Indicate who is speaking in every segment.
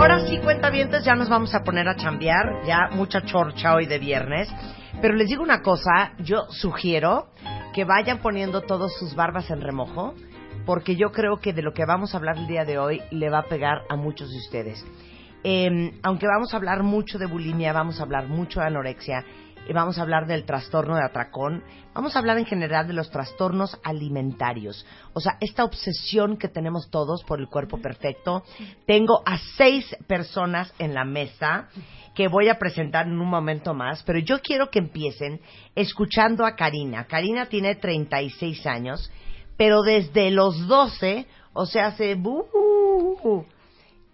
Speaker 1: Ahora sí, cuentavientes, ya nos vamos a poner a chambear, ya mucha chorcha hoy de viernes. Pero les digo una cosa, yo sugiero que vayan poniendo todos sus barbas en remojo, porque yo creo que de lo que vamos a hablar el día de hoy le va a pegar a muchos de ustedes. Eh, aunque vamos a hablar mucho de bulimia, vamos a hablar mucho de anorexia, vamos a hablar del trastorno de atracón, vamos a hablar en general de los trastornos alimentarios, o sea, esta obsesión que tenemos todos por el cuerpo perfecto. Tengo a seis personas en la mesa que voy a presentar en un momento más, pero yo quiero que empiecen escuchando a Karina. Karina tiene 36 años, pero desde los 12, o sea, hace...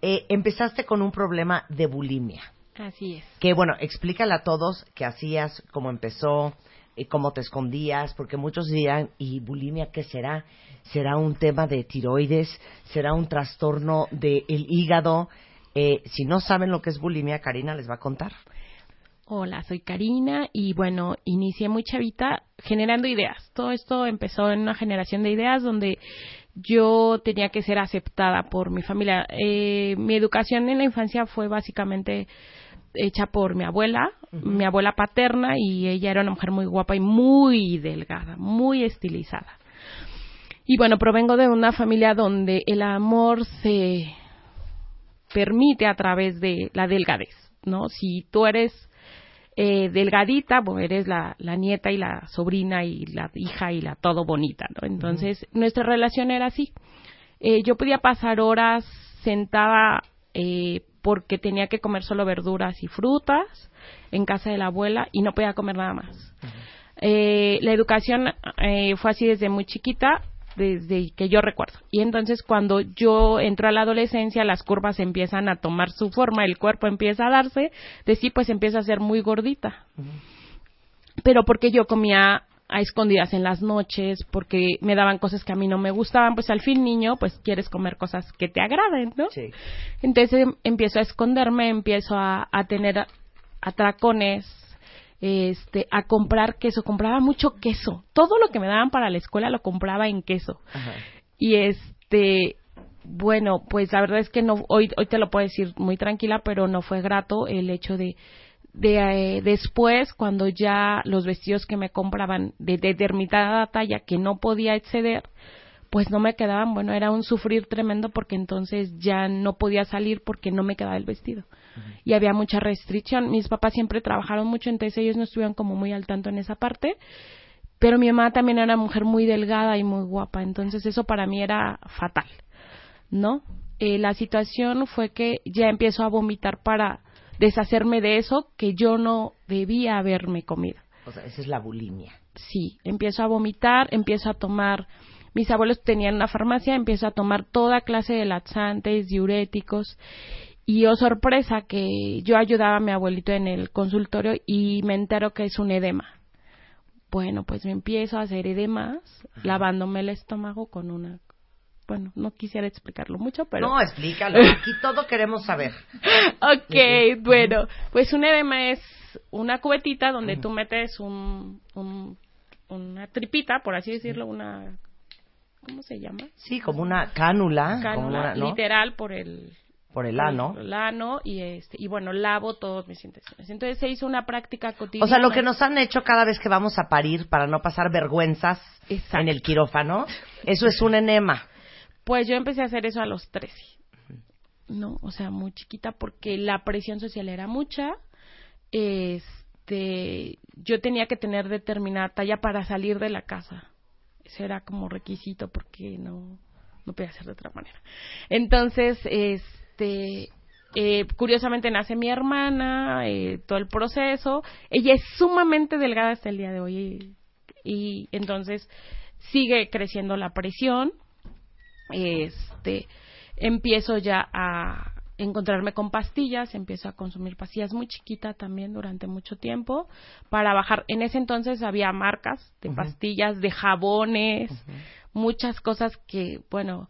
Speaker 1: Eh, empezaste con un problema de bulimia.
Speaker 2: Así es.
Speaker 1: Que bueno, explícale a todos qué hacías, cómo empezó, y cómo te escondías, porque muchos dirán, ¿y bulimia qué será? ¿Será un tema de tiroides? ¿Será un trastorno del hígado? Eh, si no saben lo que es bulimia, Karina les va a contar.
Speaker 2: Hola, soy Karina y bueno, inicié muy chavita generando ideas. Todo esto empezó en una generación de ideas donde yo tenía que ser aceptada por mi familia. Eh, mi educación en la infancia fue básicamente hecha por mi abuela, mi abuela paterna, y ella era una mujer muy guapa y muy delgada, muy estilizada. Y bueno, provengo de una familia donde el amor se permite a través de la delgadez, ¿no? Si tú eres eh, delgadita, bueno, eres la, la, nieta y la sobrina y la hija y la todo bonita, ¿no? Entonces, nuestra relación era así. Eh, yo podía pasar horas sentada eh, porque tenía que comer solo verduras y frutas en casa de la abuela y no podía comer nada más. eh, la educación eh, fue así desde muy chiquita, desde que yo recuerdo. Y entonces cuando yo entro a la adolescencia, las curvas empiezan a tomar su forma, el cuerpo empieza a darse, de sí pues empieza a ser muy gordita. Pero porque yo comía a escondidas en las noches, porque me daban cosas que a mí no me gustaban, pues al fin niño, pues quieres comer cosas que te agraden, ¿no?
Speaker 1: Sí.
Speaker 2: Entonces em, empiezo a esconderme, empiezo a, a tener atracones, este, a comprar queso, compraba mucho queso, todo lo que me daban para la escuela lo compraba en queso.
Speaker 1: Ajá.
Speaker 2: Y este, bueno, pues la verdad es que no, hoy, hoy te lo puedo decir muy tranquila, pero no fue grato el hecho de, de eh, después, cuando ya los vestidos que me compraban de determinada talla que no podía exceder, pues no me quedaban, bueno, era un sufrir tremendo porque entonces ya no podía salir porque no me quedaba el vestido. Y había mucha restricción. Mis papás siempre trabajaron mucho, entonces ellos no estuvieron como muy al tanto en esa parte. Pero mi mamá también era una mujer muy delgada y muy guapa, entonces eso para mí era fatal, ¿no? Eh, la situación fue que ya empiezo a vomitar para deshacerme de eso que yo no debía haberme comido.
Speaker 1: O sea, esa es la bulimia.
Speaker 2: Sí, empiezo a vomitar, empiezo a tomar, mis abuelos tenían una farmacia, empiezo a tomar toda clase de laxantes, diuréticos, y oh sorpresa que yo ayudaba a mi abuelito en el consultorio y me entero que es un edema. Bueno, pues me empiezo a hacer edemas, lavándome el estómago con una bueno, no quisiera explicarlo mucho, pero...
Speaker 1: No, explícalo. Aquí todo queremos saber.
Speaker 2: ok, bueno, pues un edema es una cubetita donde uh -huh. tú metes un, un, una tripita, por así decirlo, una... ¿Cómo se llama?
Speaker 1: Sí, como una cánula.
Speaker 2: Cánula,
Speaker 1: como una, ¿no?
Speaker 2: literal, por el...
Speaker 1: Por el ano.
Speaker 2: Por el ano y este y bueno, lavo todos mis intestinos. Entonces se hizo una práctica cotidiana.
Speaker 1: O sea, lo que nos han hecho cada vez que vamos a parir para no pasar vergüenzas
Speaker 2: Exacto.
Speaker 1: en el quirófano, eso es un enema.
Speaker 2: Pues yo empecé a hacer eso a los 13. No, o sea, muy chiquita porque la presión social era mucha. Este, yo tenía que tener determinada talla para salir de la casa. Ese era como requisito porque no no podía ser de otra manera. Entonces, este eh, curiosamente nace mi hermana, eh, todo el proceso. Ella es sumamente delgada hasta el día de hoy y, y entonces sigue creciendo la presión este empiezo ya a encontrarme con pastillas, empiezo a consumir pastillas muy chiquita también durante mucho tiempo para bajar. En ese entonces había marcas de pastillas, de jabones, muchas cosas que, bueno,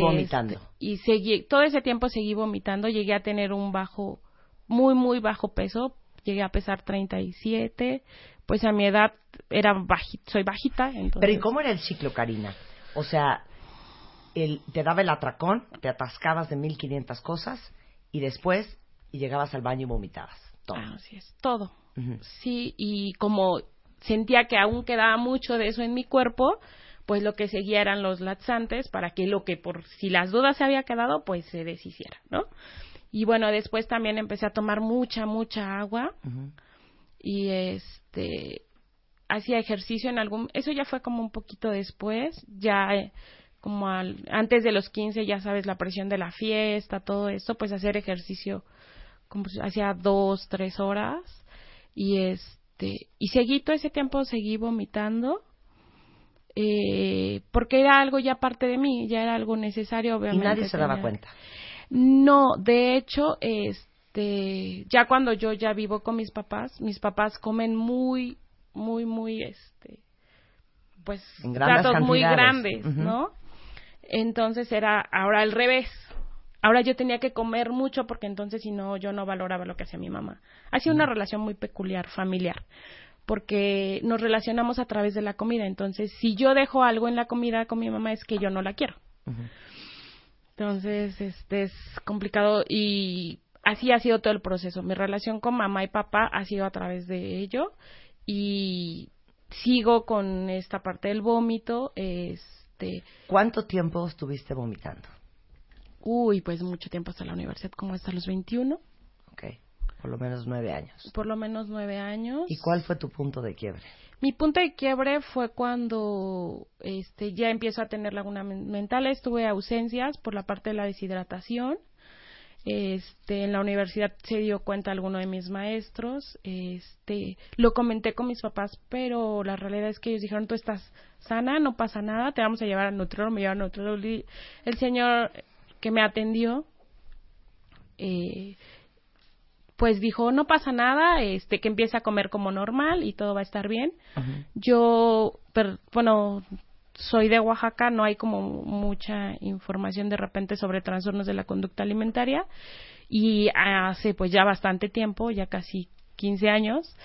Speaker 1: vomitando.
Speaker 2: este, y seguí, todo ese tiempo seguí vomitando, llegué a tener un bajo, muy, muy bajo peso, llegué a pesar 37, pues a mi edad era bajita, soy bajita, entonces...
Speaker 1: Pero ¿y cómo era el ciclo, Karina? O sea, el, te daba el atracón, te atascabas de 1500 cosas y después y llegabas al baño y vomitabas. Todo.
Speaker 2: Ah, Así es, todo. Sí, y como sentía que aún quedaba mucho de eso en mi cuerpo, pues lo que seguía eran los laxantes para que lo que por si las dudas se había quedado, pues se deshiciera, ¿no? Y bueno, después también empecé a tomar mucha, mucha agua y este hacía ejercicio en algún eso ya fue como un poquito después ya como al, antes de los 15 ya sabes la presión de la fiesta todo esto pues hacer ejercicio como hacía dos tres horas y este y seguí todo ese tiempo seguí vomitando eh, porque era algo ya parte de mí ya era algo necesario
Speaker 1: Y
Speaker 2: obviamente
Speaker 1: nadie se daba cuenta.
Speaker 2: no, de hecho, este, ya cuando yo ya vivo con mis papás, mis papás comen muy, muy, muy, este, pues, platos muy grandes. ¿no? Entonces era ahora al revés. Ahora yo tenía que comer mucho porque entonces si no yo no valoraba lo que hacía mi mamá. Ha sido una relación muy peculiar, familiar, porque nos relacionamos a través de la comida. Entonces, si yo dejo algo en la comida con mi mamá es que yo no la quiero. Entonces, este es complicado y así ha sido todo el proceso. Mi relación con mamá y papá ha sido a través de ello y sigo con esta parte del vómito, este,
Speaker 1: ¿Cuánto tiempo estuviste vomitando?
Speaker 2: uy, pues mucho tiempo hasta la universidad, como hasta los 21,
Speaker 1: Ok, por lo menos nueve años.
Speaker 2: por lo menos nueve años.
Speaker 1: ¿Y cuál fue tu punto de quiebre?
Speaker 2: Mi punto de quiebre fue cuando este, ya empiezo a tener laguna men- mentales, tuve ausencias por la parte de la deshidratación. Este, en la universidad se dio cuenta alguno de mis maestros, este, lo comenté con mis papás, pero la realidad es que ellos dijeron, tú estás sana, no pasa nada, te vamos a llevar al nutriólogo, me llevaron al nutriólogo. Y El señor que me atendió, eh, pues dijo, no pasa nada, este, que empiece a comer como normal y todo va a estar bien. Yo, bueno, soy de Oaxaca, no hay como mucha información de repente sobre trastornos de la conducta alimentaria y hace pues ya bastante tiempo, ya casi 15 años,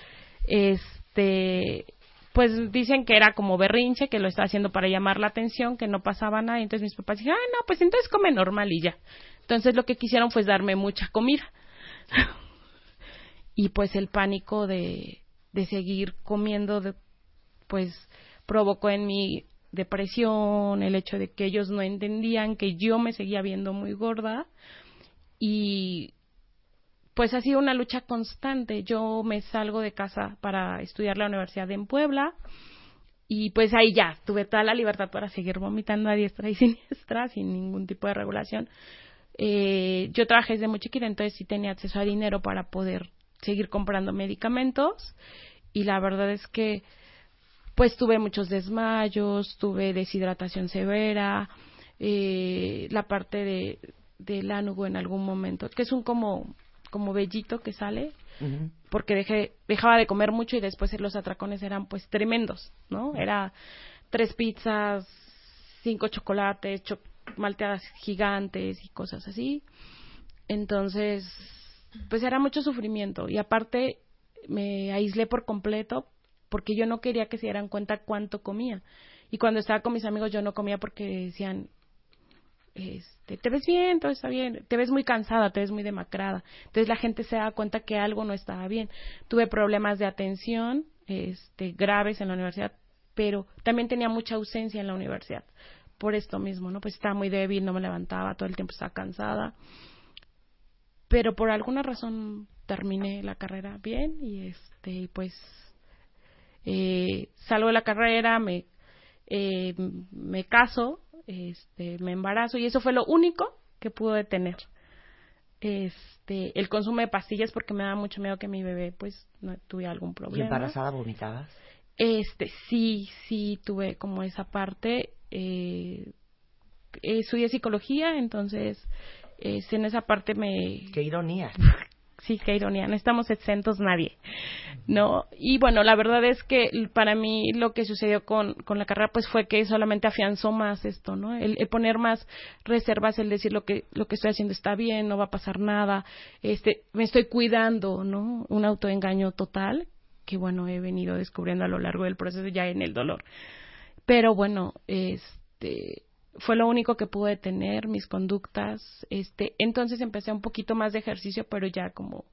Speaker 2: este, pues dicen que era como berrinche, que lo estaba haciendo para llamar la atención, que no pasaba nada, y entonces mis papás dijeron, ah, no, pues entonces come normal y ya. Entonces lo que quisieron fue darme mucha comida. y pues el pánico de, de seguir comiendo, pues provocó en mí depresión, el hecho de que ellos no entendían que yo me seguía viendo muy gorda y pues ha sido una lucha constante. Yo me salgo de casa para estudiar la universidad en Puebla y pues ahí ya tuve toda la libertad para seguir vomitando a diestra y siniestra sin ningún tipo de regulación. Eh, yo trabajé desde muy chiquita, entonces sí tenía acceso a dinero para poder seguir comprando medicamentos y la verdad es que pues tuve muchos desmayos, tuve deshidratación severa, eh, la parte de del ánugo en algún momento, que es un como como vellito que sale, porque dejé, dejaba de comer mucho y después los atracones eran pues tremendos, ¿no? Era tres pizzas, cinco chocolates, cho- malteadas gigantes y cosas así. Entonces, pues era mucho sufrimiento y aparte me aislé por completo porque yo no quería que se dieran cuenta cuánto comía. Y cuando estaba con mis amigos yo no comía porque decían, este, te ves bien, todo está bien, te ves muy cansada, te ves muy demacrada. Entonces la gente se da cuenta que algo no estaba bien. Tuve problemas de atención, este, graves en la universidad, pero también tenía mucha ausencia en la universidad. Por esto mismo, ¿no? Pues estaba muy débil, no me levantaba, todo el tiempo estaba cansada. Pero por alguna razón terminé la carrera bien y este, pues eh, salgo de la carrera, me, eh, me caso, este, me embarazo y eso fue lo único que pude tener. Este, el consumo de pastillas porque me da mucho miedo que mi bebé pues no tuviera algún problema.
Speaker 1: ¿Y embarazada vomitabas?
Speaker 2: Este, sí, sí tuve como esa parte. Eh, estudié psicología, entonces en esa parte me...
Speaker 1: Qué ironía.
Speaker 2: sí, qué ironía, no estamos exentos nadie, ¿no? Y bueno, la verdad es que para mí lo que sucedió con, con la carrera pues fue que solamente afianzó más esto, ¿no? El, poner más reservas, el decir lo que, lo que estoy haciendo está bien, no va a pasar nada, este, me estoy cuidando, ¿no? Un autoengaño total, que bueno, he venido descubriendo a lo largo del proceso ya en el dolor. Pero bueno, este, fue lo único que pude tener, mis conductas. Este, entonces empecé un poquito más de ejercicio, pero ya como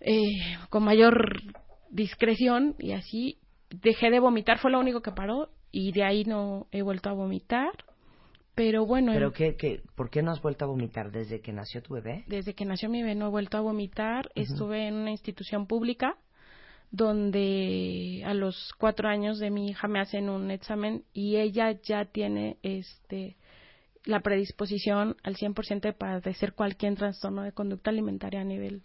Speaker 2: eh, con mayor discreción y así dejé de vomitar, fue lo único que paró y de ahí no he vuelto a vomitar. Pero bueno.
Speaker 1: ¿Pero qué, qué, por qué no has vuelto a vomitar desde que nació tu bebé?
Speaker 2: Desde que nació mi bebé no he vuelto a vomitar. Estuve en una institución pública donde a los cuatro años de mi hija me hacen un examen y ella ya tiene este la predisposición al 100% de padecer cualquier trastorno de conducta alimentaria a nivel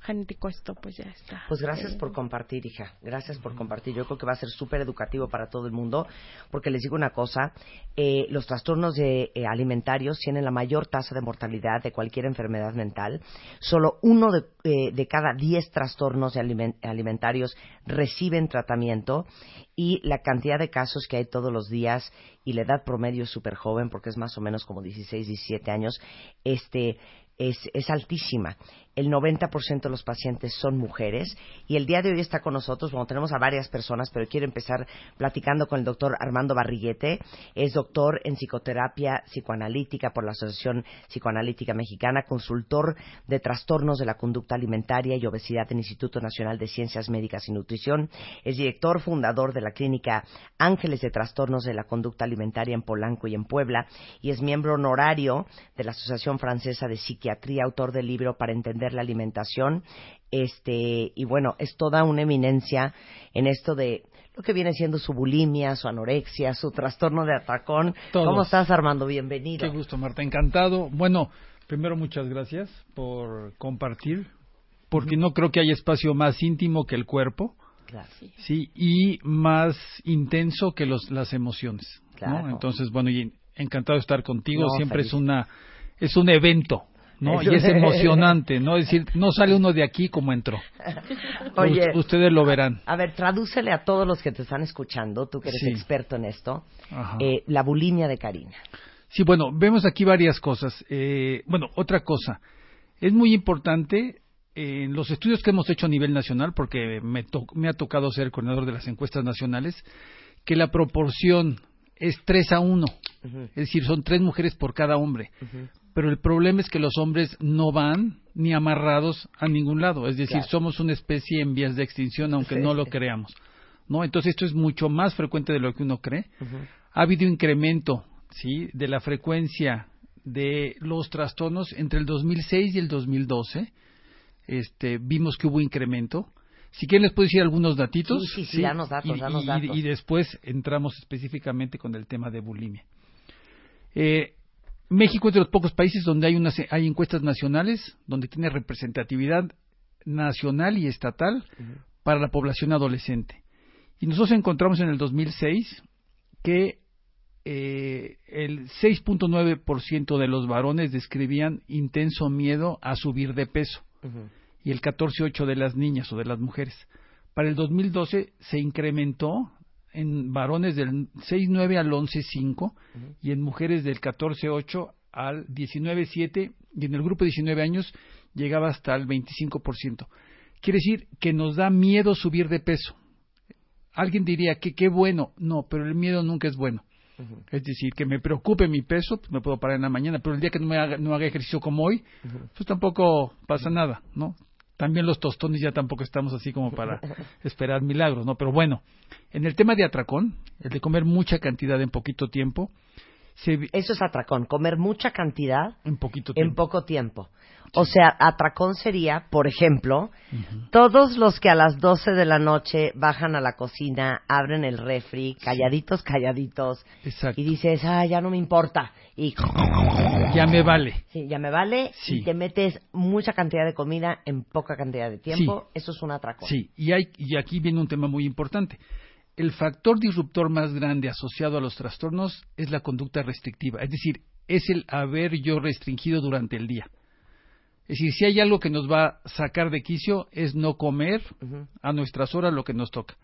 Speaker 2: genético esto pues ya está.
Speaker 1: Pues gracias por compartir, hija. Gracias por compartir. Yo creo que va a ser súper educativo para todo el mundo, porque les digo una cosa, eh, los trastornos de, eh, alimentarios tienen la mayor tasa de mortalidad de cualquier enfermedad mental. Solo uno de, eh, de cada diez trastornos alimentarios reciben tratamiento y la cantidad de casos que hay todos los días y la edad promedio es súper joven, porque es más o menos como 16, 17 años, este es, altísima. El 90% de los pacientes son mujeres y el día de hoy está con nosotros, bueno, tenemos a varias personas, pero quiero empezar platicando con el doctor Armando Barriguete. Es doctor en psicoterapia psicoanalítica por la Asociación Psicoanalítica Mexicana, consultor de trastornos de la conducta alimentaria y obesidad en Instituto Nacional de Ciencias Médicas y Nutrición. Es director fundador de la clínica Ángeles de Trastornos de la Conducta Alimentaria en Polanco y en Puebla y es miembro honorario de la Asociación Francesa de Psiquiatría, autor del libro Para entender la alimentación. Este, y bueno, es toda una eminencia en esto de lo que viene siendo su bulimia, su anorexia, su trastorno de atracón. ¿Cómo estás, Armando? Bienvenido.
Speaker 3: Qué gusto, Marta. Encantado. Bueno, primero muchas gracias por compartir, porque no creo que haya espacio más íntimo que el cuerpo.
Speaker 1: Claro.
Speaker 3: Sí, y más intenso que los, las emociones.
Speaker 1: Claro.
Speaker 3: Entonces, bueno, y encantado de estar contigo. Siempre es una es un evento ¿no? Y es emocionante, ¿no? Es decir, no sale uno de aquí como entró.
Speaker 1: Oye,
Speaker 3: ustedes lo verán.
Speaker 1: A ver, tradúcele a todos los que te están escuchando, tú que eres experto en esto, eh, la bulimia de Karina.
Speaker 3: Sí, bueno, vemos aquí varias cosas. Eh, bueno, otra cosa, es muy importante en los estudios que hemos hecho a nivel nacional, porque me, me ha tocado ser coordinador de las encuestas nacionales, que la proporción es 3 a 1. Es decir, son tres mujeres por cada hombre pero el problema es que los hombres no van ni amarrados a ningún lado, es decir, somos una especie en vías de extinción aunque no lo creamos. ¿No? Entonces esto es mucho más frecuente de lo que uno cree. Ha habido incremento, ¿sí? de la frecuencia de los trastornos entre el 2006 y el 2012. Este, vimos que hubo incremento. Si quieren les puedo decir algunos datitos.
Speaker 1: Sí, sí, sí, danos datos,
Speaker 3: y,
Speaker 1: datos.
Speaker 3: Y, después entramos específicamente con el tema de bulimia. Eh, México es de los pocos países donde hay, hay encuestas nacionales, donde tiene representatividad nacional y estatal para la población adolescente. Y nosotros encontramos en el 2006 que eh, el 6.9% de los varones describían intenso miedo a subir de peso y el 14.8% de las niñas o de las mujeres. Para el 2012 se incrementó en varones del 6-9 al 11-5 y en mujeres del 14-8 al 19-7 y en el grupo de 19 años llegaba hasta el 25%. Quiere decir que nos da miedo subir de peso. Alguien diría que qué bueno, no, pero el miedo nunca es bueno. Es decir, que me preocupe mi peso, pues me puedo parar en la mañana, pero el día que no, me haga, no haga ejercicio como hoy, pues tampoco pasa nada, ¿no? También los tostones ya tampoco estamos así como para esperar milagros, ¿no? Pero bueno, en el tema de atracón, el de comer mucha cantidad en poquito tiempo,
Speaker 1: eso es atracón, comer mucha cantidad
Speaker 3: en, poquito
Speaker 1: en poco tiempo. O sea, atracón sería, por ejemplo, todos los que a las 12 de la noche bajan a la cocina, abren el refri, calladitos, calladitos, y dices, ah, ya no me importa. Y
Speaker 3: ya me vale.
Speaker 1: Sí, ya me vale. Y te metes mucha cantidad de comida en poca cantidad de tiempo. Eso es un atracón.
Speaker 3: Sí, y, hay, y aquí viene un tema muy importante el factor disruptor más grande asociado a los trastornos es la conducta restrictiva, es decir, es el haber yo restringido durante el día. Es decir, si hay algo que nos va a sacar de quicio es no comer a nuestras horas lo que nos toca.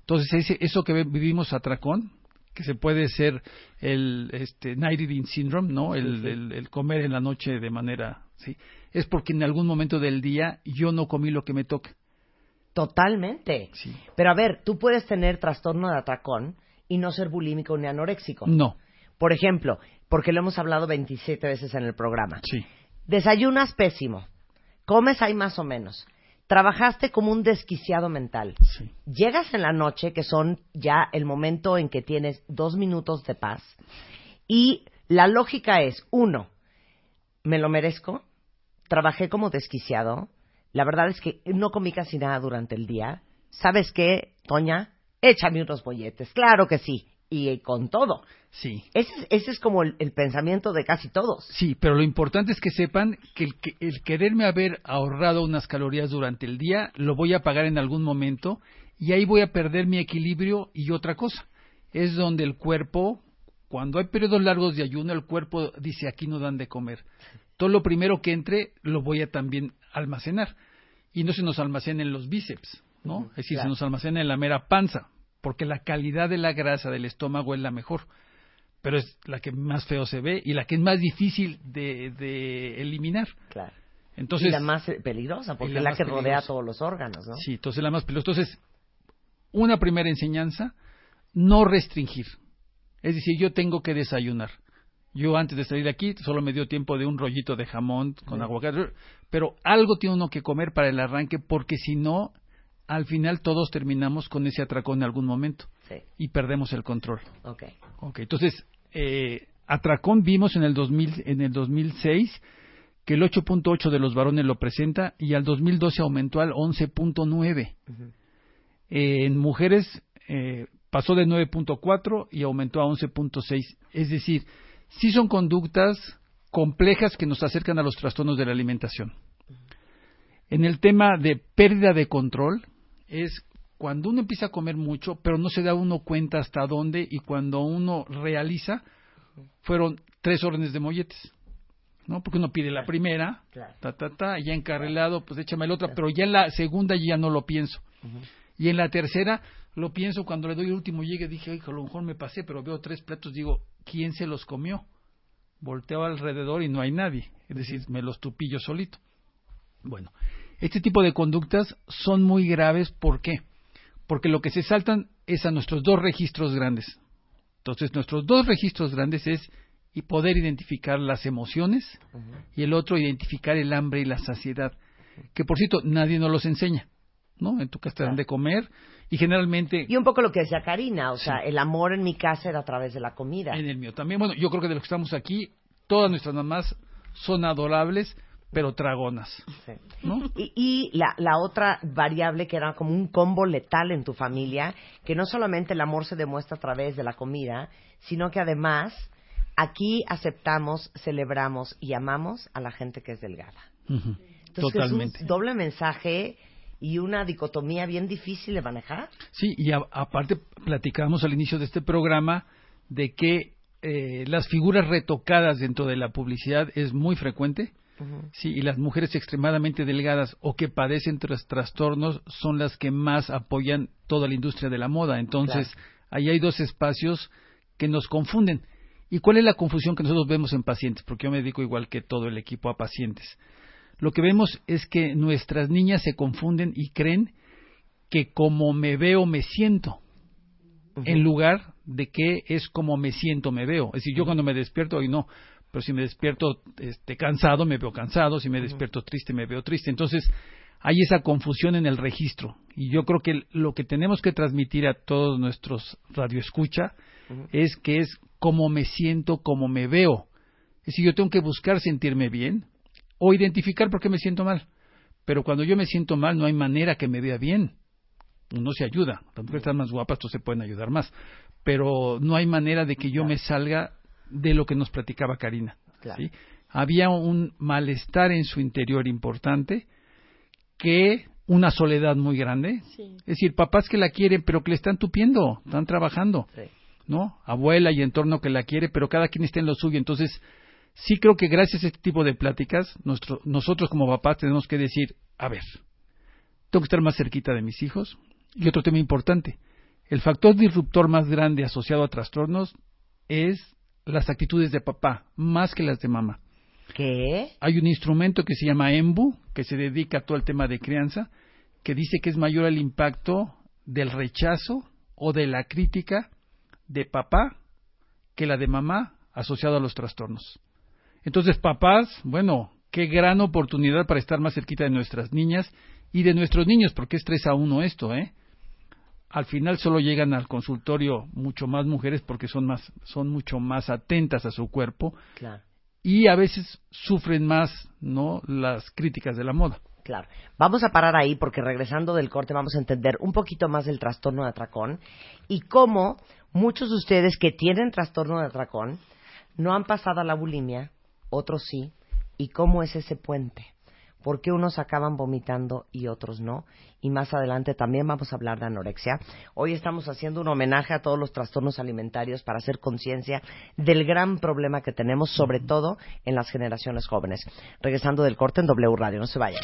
Speaker 3: Entonces, eso que vivimos atracón, que se puede ser el este, night eating syndrome, ¿no? El, comer en la noche de manera, ¿sí? Es porque en algún momento del día yo no comí lo que me toca.
Speaker 1: Totalmente. Pero a ver, tú puedes tener trastorno de atracón y no ser bulímico ni anoréxico.
Speaker 3: No.
Speaker 1: Por ejemplo, porque lo hemos hablado 27 veces en el programa.
Speaker 3: Sí.
Speaker 1: Desayunas pésimo. Comes ahí más o menos. Trabajaste como un desquiciado mental.
Speaker 3: Sí.
Speaker 1: Llegas en la noche, que son ya el momento en que tienes dos minutos de paz. Y la lógica es, uno, me lo merezco. Trabajé como desquiciado la verdad es que no comí casi nada durante el día. ¿Sabes qué, Toña? Échame unos bolletes. Claro que sí. Y con todo.
Speaker 3: Sí.
Speaker 1: Ese, ese es como el, pensamiento de casi todos.
Speaker 3: Sí, pero lo importante es que sepan que el, que el quererme haber ahorrado unas calorías durante el día lo voy a pagar en algún momento y ahí voy a perder mi equilibrio y otra cosa. Es donde el cuerpo, cuando hay periodos largos de ayuno, el cuerpo dice aquí no dan de comer. Todo lo primero que entre lo voy a también almacenar. Y no se nos almacena en los bíceps, ¿no? es decir, se nos almacena en la mera panza, porque la calidad de la grasa del estómago es la mejor, pero es la que más feo se ve y la que es más difícil de, eliminar.
Speaker 1: Claro.
Speaker 3: Entonces,
Speaker 1: y la más peligrosa, porque es la, que rodea todos los órganos, ¿no?
Speaker 3: Sí, entonces la más peligrosa. Entonces, una primera enseñanza, no restringir. Es decir, yo tengo que desayunar. Yo antes de salir de aquí solo me dio tiempo de un rollito de jamón con aguacate, pero algo tiene uno que comer para el arranque porque si no, al final todos terminamos con ese atracón en algún momento y perdemos el control.
Speaker 1: Okay.
Speaker 3: Okay, entonces, eh, atracón vimos en el, 2000, en el 2006 que el 8.8 de los varones lo presenta y al 2012 aumentó al 11.9. en mujeres eh, pasó de 9.4 y aumentó a 11.6. Es decir, sí son conductas complejas que nos acercan a los trastornos de la alimentación. En el tema de pérdida de control, es cuando uno empieza a comer mucho, pero no se da uno cuenta hasta dónde, y cuando uno realiza, fueron tres órdenes de molletes. ¿no? Porque uno pide la primera, ta, ta, ta, ya encarrilado, pues échame la otra, pero ya en la segunda ya no lo pienso. Y en la tercera lo pienso cuando le doy el último llegue, dije, a lo mejor me pasé, pero veo tres platos, digo, ¿quién se los comió? Volteo alrededor y no hay nadie, es decir, me los tupí yo solito. Bueno, este tipo de conductas son muy graves, ¿por qué? Porque lo que se saltan es a nuestros dos registros grandes. Entonces, nuestros dos registros grandes es y poder identificar las emociones y el otro identificar el hambre y la saciedad, que por cierto nadie nos los enseña, ¿no? En tu casa te dan de comer y generalmente...
Speaker 1: Y un poco lo que decía Karina, o sea, el amor en mi casa era a través de la comida.
Speaker 3: En el mío también. Bueno, yo creo que de los que estamos aquí, todas nuestras mamás son adorables, pero tragonas. Sí. ¿no?
Speaker 1: Y, y la, la, otra variable que era como un combo letal en tu familia, que no solamente el amor se demuestra a través de la comida, sino que además aquí aceptamos, celebramos y amamos a la gente que es delgada.
Speaker 3: Totalmente.
Speaker 1: Es un doble mensaje y una dicotomía bien difícil de manejar.
Speaker 3: Sí, y aparte platicábamos al inicio de este programa de que eh, las figuras retocadas dentro de la publicidad es muy frecuente. Sí, y las mujeres extremadamente delgadas o que padecen trastornos son las que más apoyan toda la industria de la moda. Entonces, ahí hay dos espacios que nos confunden. ¿Y cuál es la confusión que nosotros vemos en pacientes? Porque yo me dedico igual que todo el equipo a pacientes lo que vemos es que nuestras niñas se confunden y creen que como me veo me siento, en lugar de que es como me siento, me veo. Es decir, yo cuando me despierto, hoy no, pero si me despierto este, cansado, me veo cansado, si me despierto triste, me veo triste. Entonces, hay esa confusión en el registro. Y yo creo que lo que tenemos que transmitir a todos nuestros radioescucha es que es como me siento, como me veo. Es decir, yo tengo que buscar sentirme bien o identificar por qué me siento mal. Pero cuando yo me siento mal, no hay manera que me vea bien. Uno se ayuda. Las mujeres están más guapas, entonces se pueden ayudar más. Pero no hay manera de que yo me salga de lo que nos platicaba Karina. Había un malestar en su interior importante que una soledad muy grande. Es decir, papás que la quieren, pero que le están tupiendo, están trabajando. ¿No? Abuela y entorno que la quiere, pero cada quien está en lo suyo. Entonces, sí creo que gracias a este tipo de pláticas, nosotros como papás tenemos que decir, a ver, tengo que estar más cerquita de mis hijos. Y otro tema importante, el factor disruptor más grande asociado a trastornos es las actitudes de papá, más que las de mamá.
Speaker 1: ¿Qué?
Speaker 3: Hay un instrumento que se llama EMBU, que se dedica a todo el tema de crianza, que dice que es mayor el impacto del rechazo o de la crítica de papá que la de mamá asociado a los trastornos. Entonces, papás, bueno, qué gran oportunidad para estar más cerquita de nuestras niñas y de nuestros niños, porque es tres a uno esto, ¿eh? Al final solo llegan al consultorio mucho más mujeres porque son más, son mucho más atentas a su cuerpo y a veces sufren más, ¿no? Las críticas de la moda.
Speaker 1: Claro. Vamos a parar ahí porque regresando del corte vamos a entender un poquito más del trastorno de atracón y cómo muchos de ustedes que tienen trastorno de atracón no han pasado a la bulimia, otros sí, y cómo es ese puente. ¿Por qué unos acaban vomitando y otros no? Y más adelante también vamos a hablar de anorexia. Hoy estamos haciendo un homenaje a todos los trastornos alimentarios para hacer conciencia del gran problema que tenemos, sobre todo en las generaciones jóvenes. Regresando del corte en W Radio, no se vayan.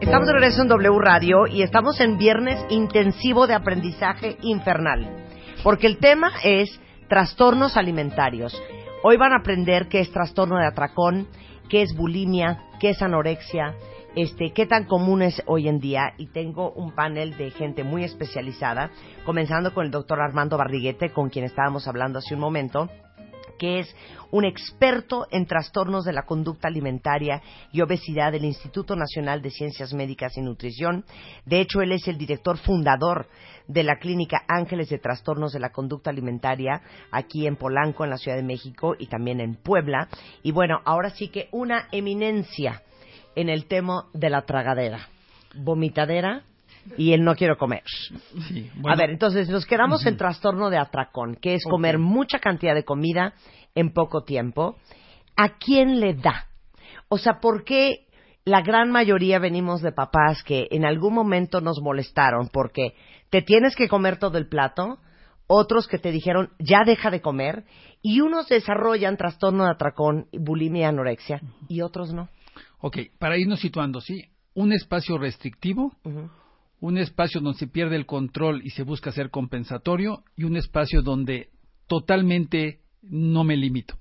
Speaker 1: Estamos de regreso en W Radio y estamos en viernes intensivo de aprendizaje infernal, porque el tema es trastornos alimentarios. Hoy van a aprender qué es trastorno de atracón, qué es bulimia, qué es anorexia, este, qué tan común es hoy en día y tengo un panel de gente muy especializada, comenzando con el doctor Armando Barriguete, con quien estábamos hablando hace un momento, que es un experto en trastornos de la conducta alimentaria y obesidad del Instituto Nacional de Ciencias Médicas y Nutrición. De hecho, él es el director fundador de la Clínica Ángeles de Trastornos de la Conducta Alimentaria aquí en Polanco, en la Ciudad de México y también en Puebla. Y bueno, ahora sí que una eminencia en el tema de la tragadera, vomitadera y el no quiero comer. A ver, entonces nos quedamos en trastorno de atracón, que es comer mucha cantidad de comida en poco tiempo. ¿A quién le da? O sea, ¿por qué la gran mayoría venimos de papás que en algún momento nos molestaron porque te tienes que comer todo el plato, otros que te dijeron ya deja de comer y unos desarrollan trastorno de atracón, bulimia, anorexia y otros no?
Speaker 3: Ok, para irnos situando, ¿sí? Un espacio restrictivo, un espacio donde se pierde el control y se busca ser compensatorio y un espacio donde totalmente no me limito.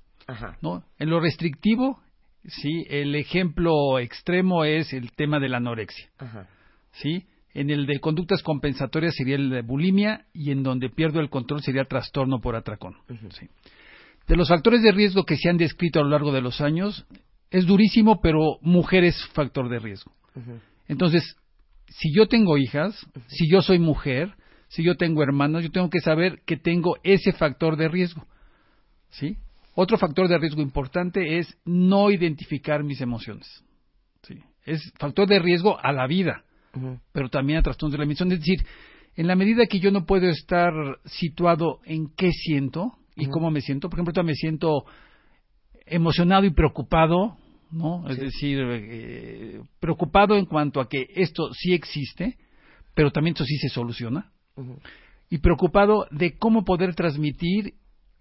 Speaker 3: ¿no? En lo restrictivo, sí, el ejemplo extremo es el tema de la anorexia. ¿sí? En el de conductas compensatorias sería el de bulimia y en donde pierdo el control sería trastorno por atracón. De los factores de riesgo que se han descrito a lo largo de los años, es durísimo, pero mujer es factor de riesgo. Entonces, si yo tengo hijas, si yo soy mujer, si yo tengo hermanos, yo tengo que saber que tengo ese factor de riesgo. ¿Sí? Otro factor de riesgo importante es no identificar mis emociones. ¿Sí? Es factor de riesgo a la vida, pero también a trastornos de la emisión. Es decir, en la medida que yo no puedo estar situado en qué siento y cómo me siento, por ejemplo, me siento emocionado y preocupado, ¿no? Es decir, eh, preocupado en cuanto a que esto sí existe, pero también esto sí se soluciona. Y preocupado de cómo poder transmitir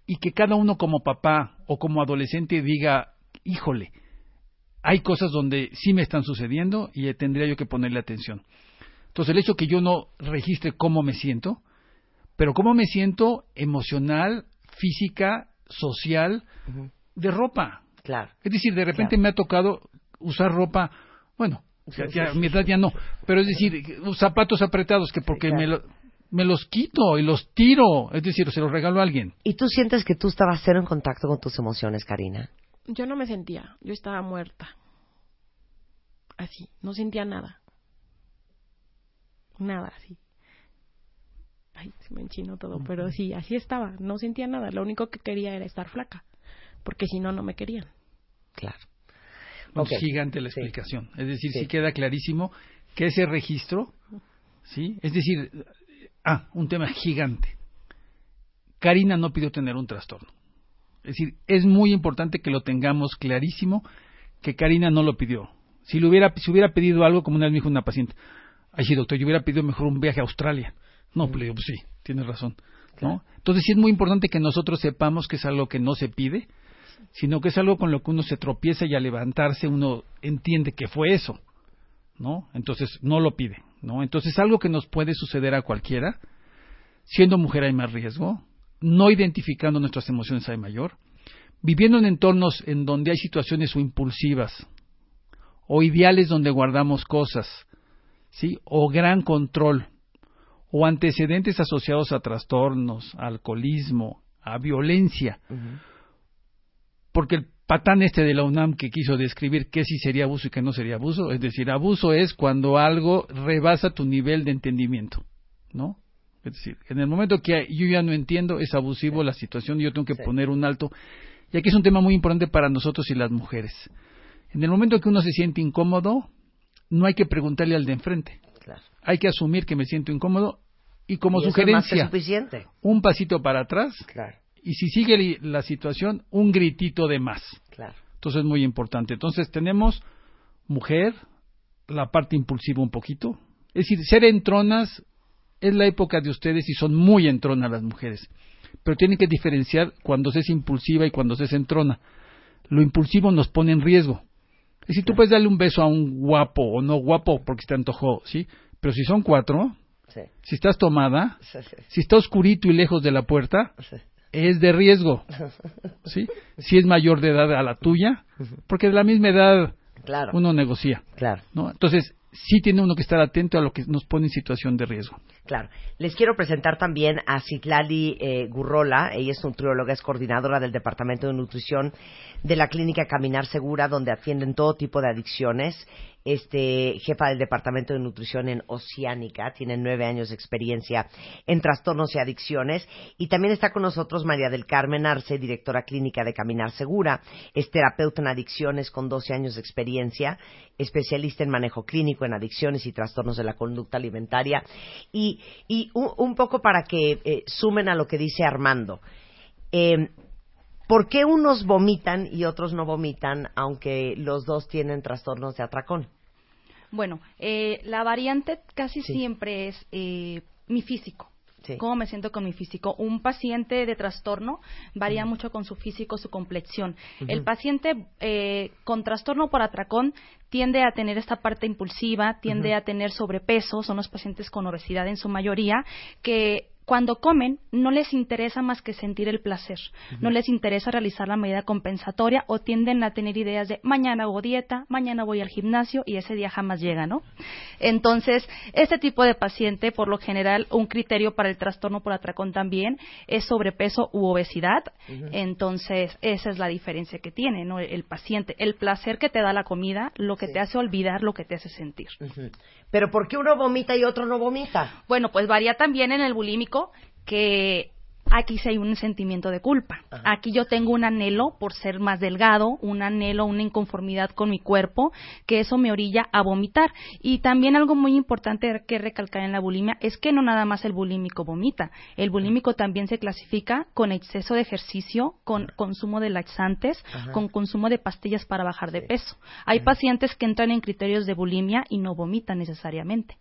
Speaker 3: y que cada uno como papá o como adolescente diga, híjole, hay cosas donde sí me están sucediendo y tendría yo que ponerle atención. Entonces, el hecho que yo no registre cómo me siento, pero cómo me siento emocional, física, social, de ropa.
Speaker 1: Claro.
Speaker 3: Es decir, de repente me ha tocado usar ropa, bueno, ya, mi edad ya no, pero es decir, zapatos apretados que porque me lo me los quito y los tiro, es decir, se los regalo a alguien.
Speaker 1: ¿Y tú sientes que tú estabas cero en contacto con tus emociones, Karina?
Speaker 2: Yo no me sentía, yo estaba muerta. Así, no sentía nada. Nada, así. Ay, se me enchinó todo, pero sí, así estaba, no sentía nada. Lo único que quería era estar flaca, porque si no, no me querían.
Speaker 1: Claro.
Speaker 3: Es gigante la
Speaker 1: Sí.
Speaker 3: explicación. Es decir,
Speaker 1: Sí.
Speaker 3: sí. queda clarísimo que ese registro, ¿sí? Es decir, ah, un tema gigante. Karina no pidió tener un trastorno. Es decir, es muy importante que lo tengamos clarísimo que Karina no lo pidió. Si lo hubiera, si hubiera pedido algo, como una vez me dijo una paciente, ay sí, doctor, yo hubiera pedido mejor un viaje a Australia. No, pues le digo, pues sí, tienes razón. ¿no? Entonces sí es muy importante que nosotros sepamos que es algo que no se pide, sino que es algo con lo que uno se tropieza y al levantarse uno entiende que fue eso, ¿no? Entonces no lo pide, ¿no? Entonces es algo que nos puede suceder a cualquiera. Siendo mujer hay más riesgo, no identificando nuestras emociones hay mayor, viviendo en entornos en donde hay situaciones o impulsivas o ideales donde guardamos cosas, ¿sí? O gran control o antecedentes asociados a trastornos, alcoholismo, a violencia porque el patán este de la UNAM que quiso describir qué sí sería abuso y qué no sería abuso, es decir, abuso es cuando algo rebasa tu nivel de entendimiento, ¿no? Es decir, en el momento que yo ya no entiendo, es abusivo la situación y yo tengo que
Speaker 1: Sí.
Speaker 3: poner un alto. Y aquí es un tema muy importante para nosotros y las mujeres. En el momento que uno se siente incómodo, no hay que preguntarle al de enfrente.
Speaker 1: Claro.
Speaker 3: Hay que asumir que me siento incómodo y como
Speaker 1: Y
Speaker 3: sugerencia,
Speaker 1: suficiente.
Speaker 3: un pasito para atrás
Speaker 1: Claro,
Speaker 3: y si sigue la situación, un gritito de más.
Speaker 1: claro.
Speaker 3: Entonces es muy importante. Entonces tenemos mujer, la parte impulsiva un poquito. Es decir, ser entronas es la época de ustedes y son muy entronas las mujeres. Pero tienen que diferenciar cuando se es impulsiva y cuando se es entrona. Lo impulsivo nos pone en riesgo. Es decir, tú puedes darle un beso a un guapo o no guapo porque se te antojó, ¿sí? Pero si son cuatro,
Speaker 1: Sí.
Speaker 3: si estás tomada,
Speaker 1: Sí, sí,
Speaker 3: si está oscurito y lejos de la puerta,
Speaker 1: sí.
Speaker 3: Es de riesgo. ¿Sí? Si es mayor de edad a la tuya, porque de la misma edad
Speaker 1: Claro,
Speaker 3: uno negocia,
Speaker 1: claro,
Speaker 3: ¿no? Entonces, sí tiene uno que estar atento a lo que nos pone en situación de riesgo.
Speaker 1: claro. Les quiero presentar también a Citlali eh, Gurrola. Ella es nutrióloga, es coordinadora del Departamento de Nutrición de la Clínica Caminar Segura, donde atienden todo tipo de adicciones. Este, jefa del Departamento de Nutrición en Oceánica, tiene nueve años de experiencia en trastornos y adicciones. Y también está con nosotros María del Carmen Arce, directora clínica de Caminar Segura, es terapeuta en adicciones con 12 años de experiencia, especialista en manejo clínico en adicciones y trastornos de la conducta alimentaria. Y, y un, un poco para que eh, sumen a lo que dice Armando. Eh, ¿Por qué unos vomitan y otros no vomitan, aunque los dos tienen trastornos de atracón?
Speaker 4: Bueno, eh, la variante casi
Speaker 1: Sí.
Speaker 4: siempre es eh, mi físico.
Speaker 1: Sí.
Speaker 4: ¿Cómo me siento con mi físico? Un paciente de trastorno varía mucho con su físico, su complexión. El paciente eh, con trastorno por atracón tiende a tener esta parte impulsiva, tiende a tener sobrepeso, son los pacientes con obesidad en su mayoría, que cuando comen no les interesa más que sentir el placer, no les interesa realizar la medida compensatoria o tienden a tener ideas de mañana hago dieta, mañana voy al gimnasio y ese día jamás llega, ¿no? Entonces, este tipo de paciente, por lo general, un criterio para el trastorno por atracón también es sobrepeso u obesidad. Entonces, esa es la diferencia que tiene, ¿no? El paciente, el placer que te da la comida, lo que
Speaker 1: Sí.
Speaker 4: te hace olvidar, lo que te hace sentir.
Speaker 1: Pero ¿por qué uno vomita y otro no vomita?
Speaker 4: Bueno, pues varía también en el bulímico que aquí sí hay un sentimiento de culpa.
Speaker 1: Ajá.
Speaker 4: Aquí yo tengo un anhelo por ser más delgado, un anhelo, una inconformidad con mi cuerpo, que eso me orilla a vomitar. Y también algo muy importante que recalcar en la bulimia es que no nada más el bulímico vomita. El bulímico también se clasifica con exceso de ejercicio, con consumo de laxantes,
Speaker 1: Ajá.
Speaker 4: con consumo de pastillas para bajar de peso. Hay pacientes que entran en criterios de bulimia y no vomitan necesariamente.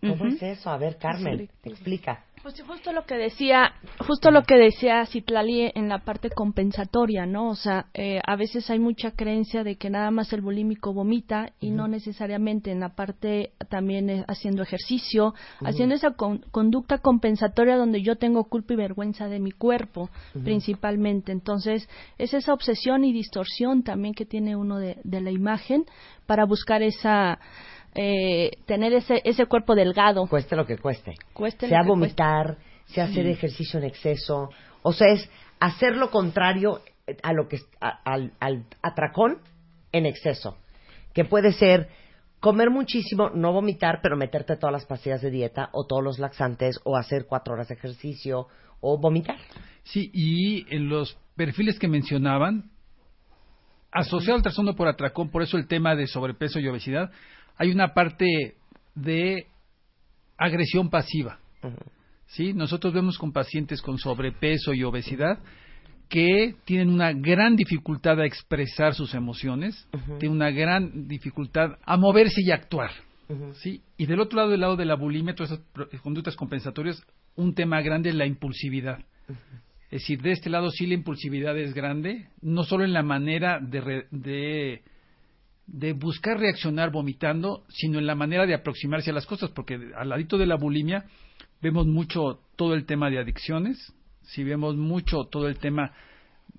Speaker 1: ¿Cómo es eso? A ver, Carmen, explica.
Speaker 5: Pues justo lo que decía, justo lo que decía Citlali en la parte compensatoria, ¿no? O sea, eh, a veces hay mucha creencia de que nada más el bulímico vomita y no necesariamente en la parte también eh, haciendo ejercicio, haciendo esa con- conducta compensatoria donde yo tengo culpa y vergüenza de mi cuerpo, principalmente. Entonces, es esa obsesión y distorsión también que tiene uno de, de la imagen para buscar esa eh, tener ese, ese cuerpo delgado.
Speaker 1: Cueste lo que cueste.
Speaker 5: Cueste
Speaker 1: sea
Speaker 5: lo que
Speaker 1: vomitar, sea hacer ejercicio en exceso. O sea, es hacer lo contrario a lo que a- al, al atracón en exceso. Que puede ser comer muchísimo, no vomitar, pero meterte todas las pastillas de dieta o todos los laxantes o hacer cuatro horas de ejercicio o vomitar.
Speaker 3: Sí, y en los perfiles que mencionaban, asociado al trastorno por atracón, por eso el tema de sobrepeso y obesidad, hay una parte de agresión pasiva. ¿sí? Nosotros vemos con pacientes con sobrepeso y obesidad que tienen una gran dificultad a expresar sus emociones, tienen una gran dificultad a moverse y actuar. ¿sí? Y del otro lado, del lado de la bulimia, todas esas conductas compensatorias, un tema grande es la impulsividad. Es decir, de este lado sí la impulsividad es grande, no solo en la manera de, re- de, de buscar reaccionar vomitando, sino en la manera de aproximarse a las cosas, porque al ladito de la bulimia vemos mucho todo el tema de adicciones, si vemos mucho todo el tema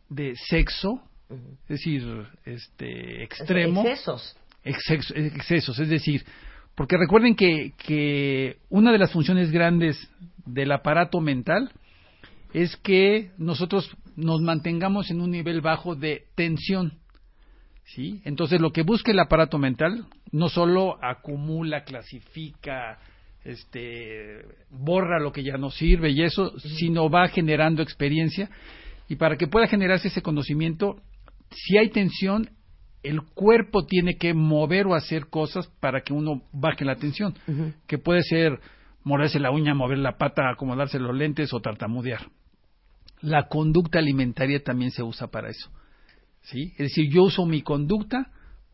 Speaker 3: de sexo, es decir, este extremo
Speaker 1: Excesos.
Speaker 3: exceso- excesos, es decir, porque recuerden que, que una de las funciones grandes del aparato mental es que nosotros nos mantengamos en un nivel bajo de tensión. ¿Sí? Entonces, lo que busca el aparato mental no solo acumula, clasifica, este, borra lo que ya no sirve y eso, sino va generando experiencia. Y para que pueda generarse ese conocimiento, si hay tensión, el cuerpo tiene que mover o hacer cosas para que uno baje la tensión, que puede ser morderse la uña, mover la pata, acomodarse los lentes o tartamudear. La conducta alimentaria también se usa para eso. ¿Sí? Es decir, yo uso mi conducta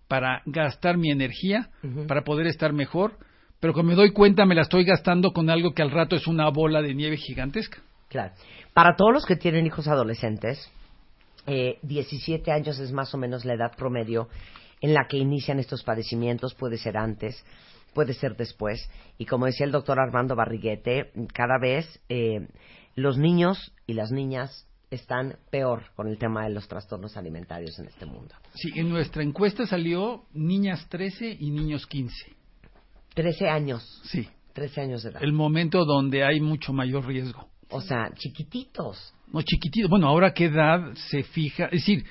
Speaker 3: para gastar mi energía, para poder estar mejor, pero que me doy cuenta me la estoy gastando con algo que al rato es una bola de nieve gigantesca.
Speaker 1: Claro. Para todos los que tienen hijos adolescentes, eh, 17 años es más o menos la edad promedio en la que inician estos padecimientos, puede ser antes, puede ser después. Y como decía el doctor Armando Barriguete, cada vez eh, los niños y las niñas están peor con el tema de los trastornos alimentarios en este mundo.
Speaker 3: Sí, en nuestra encuesta salió niñas 13 y niños 15.
Speaker 1: 13 años,
Speaker 3: Sí,
Speaker 1: 13 años de edad.
Speaker 3: el momento donde hay mucho mayor riesgo.
Speaker 1: O sea, chiquititos.
Speaker 3: No, chiquitito. Bueno, ahora qué edad se fija. Es decir,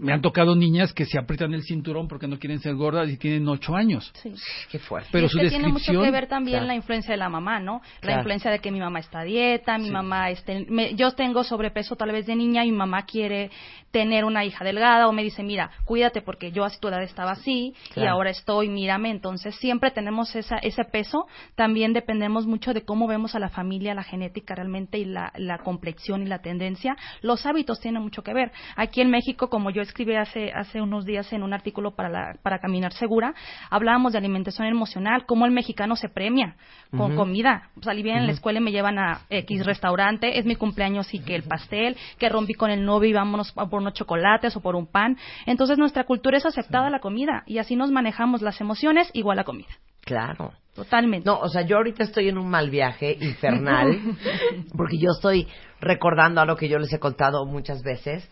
Speaker 3: me han tocado niñas que se aprietan el cinturón porque no quieren ser gordas y tienen ocho años.
Speaker 5: Sí.
Speaker 1: Qué fuerte.
Speaker 3: Pero
Speaker 4: Y
Speaker 3: su
Speaker 4: que tiene mucho
Speaker 3: descripción.
Speaker 4: que ver también
Speaker 1: Claro.
Speaker 4: la influencia de la mamá, ¿no? La
Speaker 1: Claro.
Speaker 4: influencia de que mi mamá está a dieta, mi
Speaker 3: Sí.
Speaker 4: mamá, este, me- yo tengo sobrepeso tal vez de niña y mi mamá quiere tener una hija delgada o me dice, mira, cuídate porque yo a tu edad estaba así y ahora estoy, mírame. Entonces siempre tenemos esa, ese peso. También dependemos mucho de cómo vemos a la familia, la genética realmente y la, la complexión y la tendencia. Los hábitos tienen mucho que ver. Aquí en México, como yo escribí hace, hace unos días en un artículo para, la, para Caminar Segura, hablábamos de alimentación emocional, cómo el mexicano se premia con comida. Salí bien en la escuela y me llevan a X restaurante, es mi cumpleaños y que el pastel, que rompí con el novio y vámonos por unos chocolates o por un pan. Entonces nuestra cultura es aceptada la comida y así nos manejamos las emociones igual a comida.
Speaker 1: Claro.
Speaker 4: Totalmente.
Speaker 1: No, o sea, yo ahorita estoy en un mal viaje infernal, porque yo estoy recordando a lo que yo les he contado muchas veces.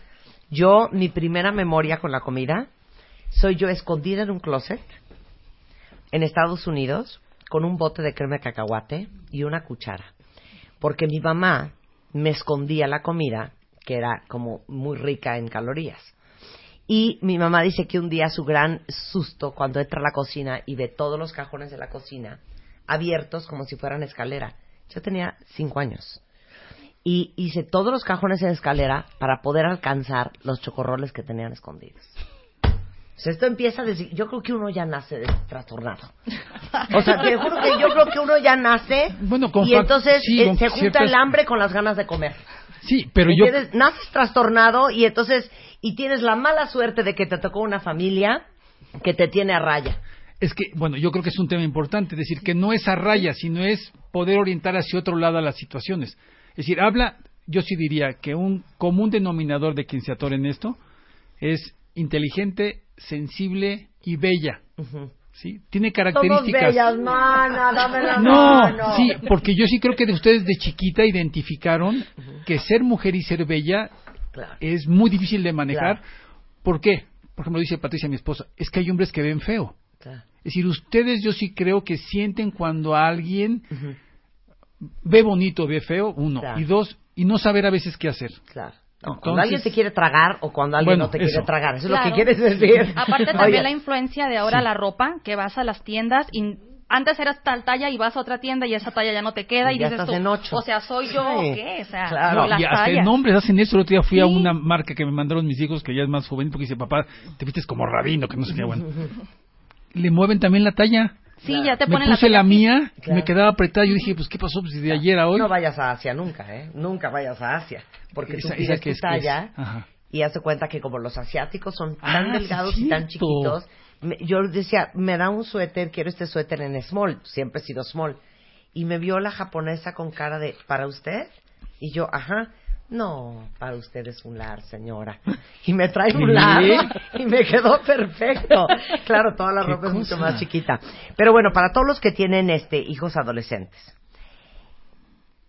Speaker 1: Yo, mi primera memoria con la comida, soy yo escondida en un closet en Estados Unidos con un bote de crema de cacahuate y una cuchara. Porque mi mamá me escondía la comida, que era como muy rica en calorías. Y mi mamá dice que un día su gran susto cuando entra a la cocina y ve todos los cajones de la cocina abiertos como si fueran escalera. Yo tenía cinco años. Y hice todos los cajones en escalera para poder alcanzar los chocorroles que tenían escondidos. O sea, esto empieza a decir, yo creo que uno ya nace trastornado. O sea, te juro que yo creo que uno ya nace
Speaker 3: Bueno, con
Speaker 1: y entonces
Speaker 3: sí,
Speaker 1: eh,
Speaker 3: con
Speaker 1: se junta
Speaker 3: ciertas-
Speaker 1: el hambre con las ganas de comer.
Speaker 3: Sí, pero yo.
Speaker 1: Naces trastornado y entonces, y tienes la mala suerte de que te tocó una familia que te tiene a raya.
Speaker 3: Es que, bueno, yo creo que es un tema importante, es decir, que no es a raya, sino es poder orientar hacia otro lado a las situaciones. Es decir, habla, yo sí diría que un común denominador de quien se atore en esto es inteligente, sensible y bella. ¿Sí? Tiene
Speaker 1: Somos
Speaker 3: características.
Speaker 1: bellas, mana, dame la
Speaker 3: No,
Speaker 1: mano.
Speaker 3: sí, porque yo sí creo que de ustedes de chiquita identificaron que ser mujer y ser bella
Speaker 1: Claro.
Speaker 3: es muy difícil de manejar.
Speaker 1: Claro.
Speaker 3: ¿Por qué? Por ejemplo, dice Patricia, mi esposa, es que hay hombres que ven feo.
Speaker 1: Claro.
Speaker 3: Es decir, ustedes yo sí creo que sienten cuando alguien ve bonito, ve feo, uno,
Speaker 1: Claro.
Speaker 3: y dos, y no saber a veces qué hacer.
Speaker 1: Claro. No, cuando alguien te quiere tragar o cuando alguien
Speaker 3: Bueno,
Speaker 1: no te
Speaker 3: eso.
Speaker 1: quiere tragar. Eso es lo que quieres decir.
Speaker 4: Aparte
Speaker 1: Oye,
Speaker 4: también la influencia de ahora
Speaker 3: Sí.
Speaker 4: la ropa, que vas a las tiendas y antes eras tal talla y vas a otra tienda y esa talla ya no te queda
Speaker 1: Y
Speaker 4: y,
Speaker 1: ya
Speaker 4: dices
Speaker 1: estás
Speaker 4: tú,
Speaker 1: en ocho.
Speaker 4: o sea, soy yo o qué, o sea,
Speaker 1: claro.
Speaker 4: las
Speaker 3: y hasta
Speaker 4: tallas.
Speaker 3: hombres hacen eso. El otro día fui a una marca que me mandaron mis hijos, que ya es más joven, porque dice, papá, te vistes como rabino, que no sé qué, bueno. Le mueven también la talla.
Speaker 4: Sí, ya te
Speaker 3: me
Speaker 4: ponen
Speaker 3: puse la,
Speaker 4: talla
Speaker 3: mía,
Speaker 1: Claro.
Speaker 3: me quedaba apretada. Yo dije, pues, ¿qué pasó? Pues de ayer a hoy.
Speaker 1: No vayas a Asia nunca, ¿eh? Nunca vayas a Asia. Porque tú
Speaker 3: Esa-
Speaker 1: pides
Speaker 3: esa que
Speaker 1: tu
Speaker 3: es- que es-
Speaker 1: talla y hace cuenta que como los asiáticos son tan
Speaker 3: Ah,
Speaker 1: delgados y tan chiquitos, me- yo decía, me da un suéter, quiero este suéter en small. Siempre he sido small. Y me vio la japonesa con cara de, ¿para usted? Y yo, ajá. No, para usted es un lar, señora. Y me trae un lar y me quedó perfecto. Claro, toda la
Speaker 3: ¿Qué
Speaker 1: ropa es mucho más chiquita. Pero bueno, para todos los que tienen este hijos adolescentes,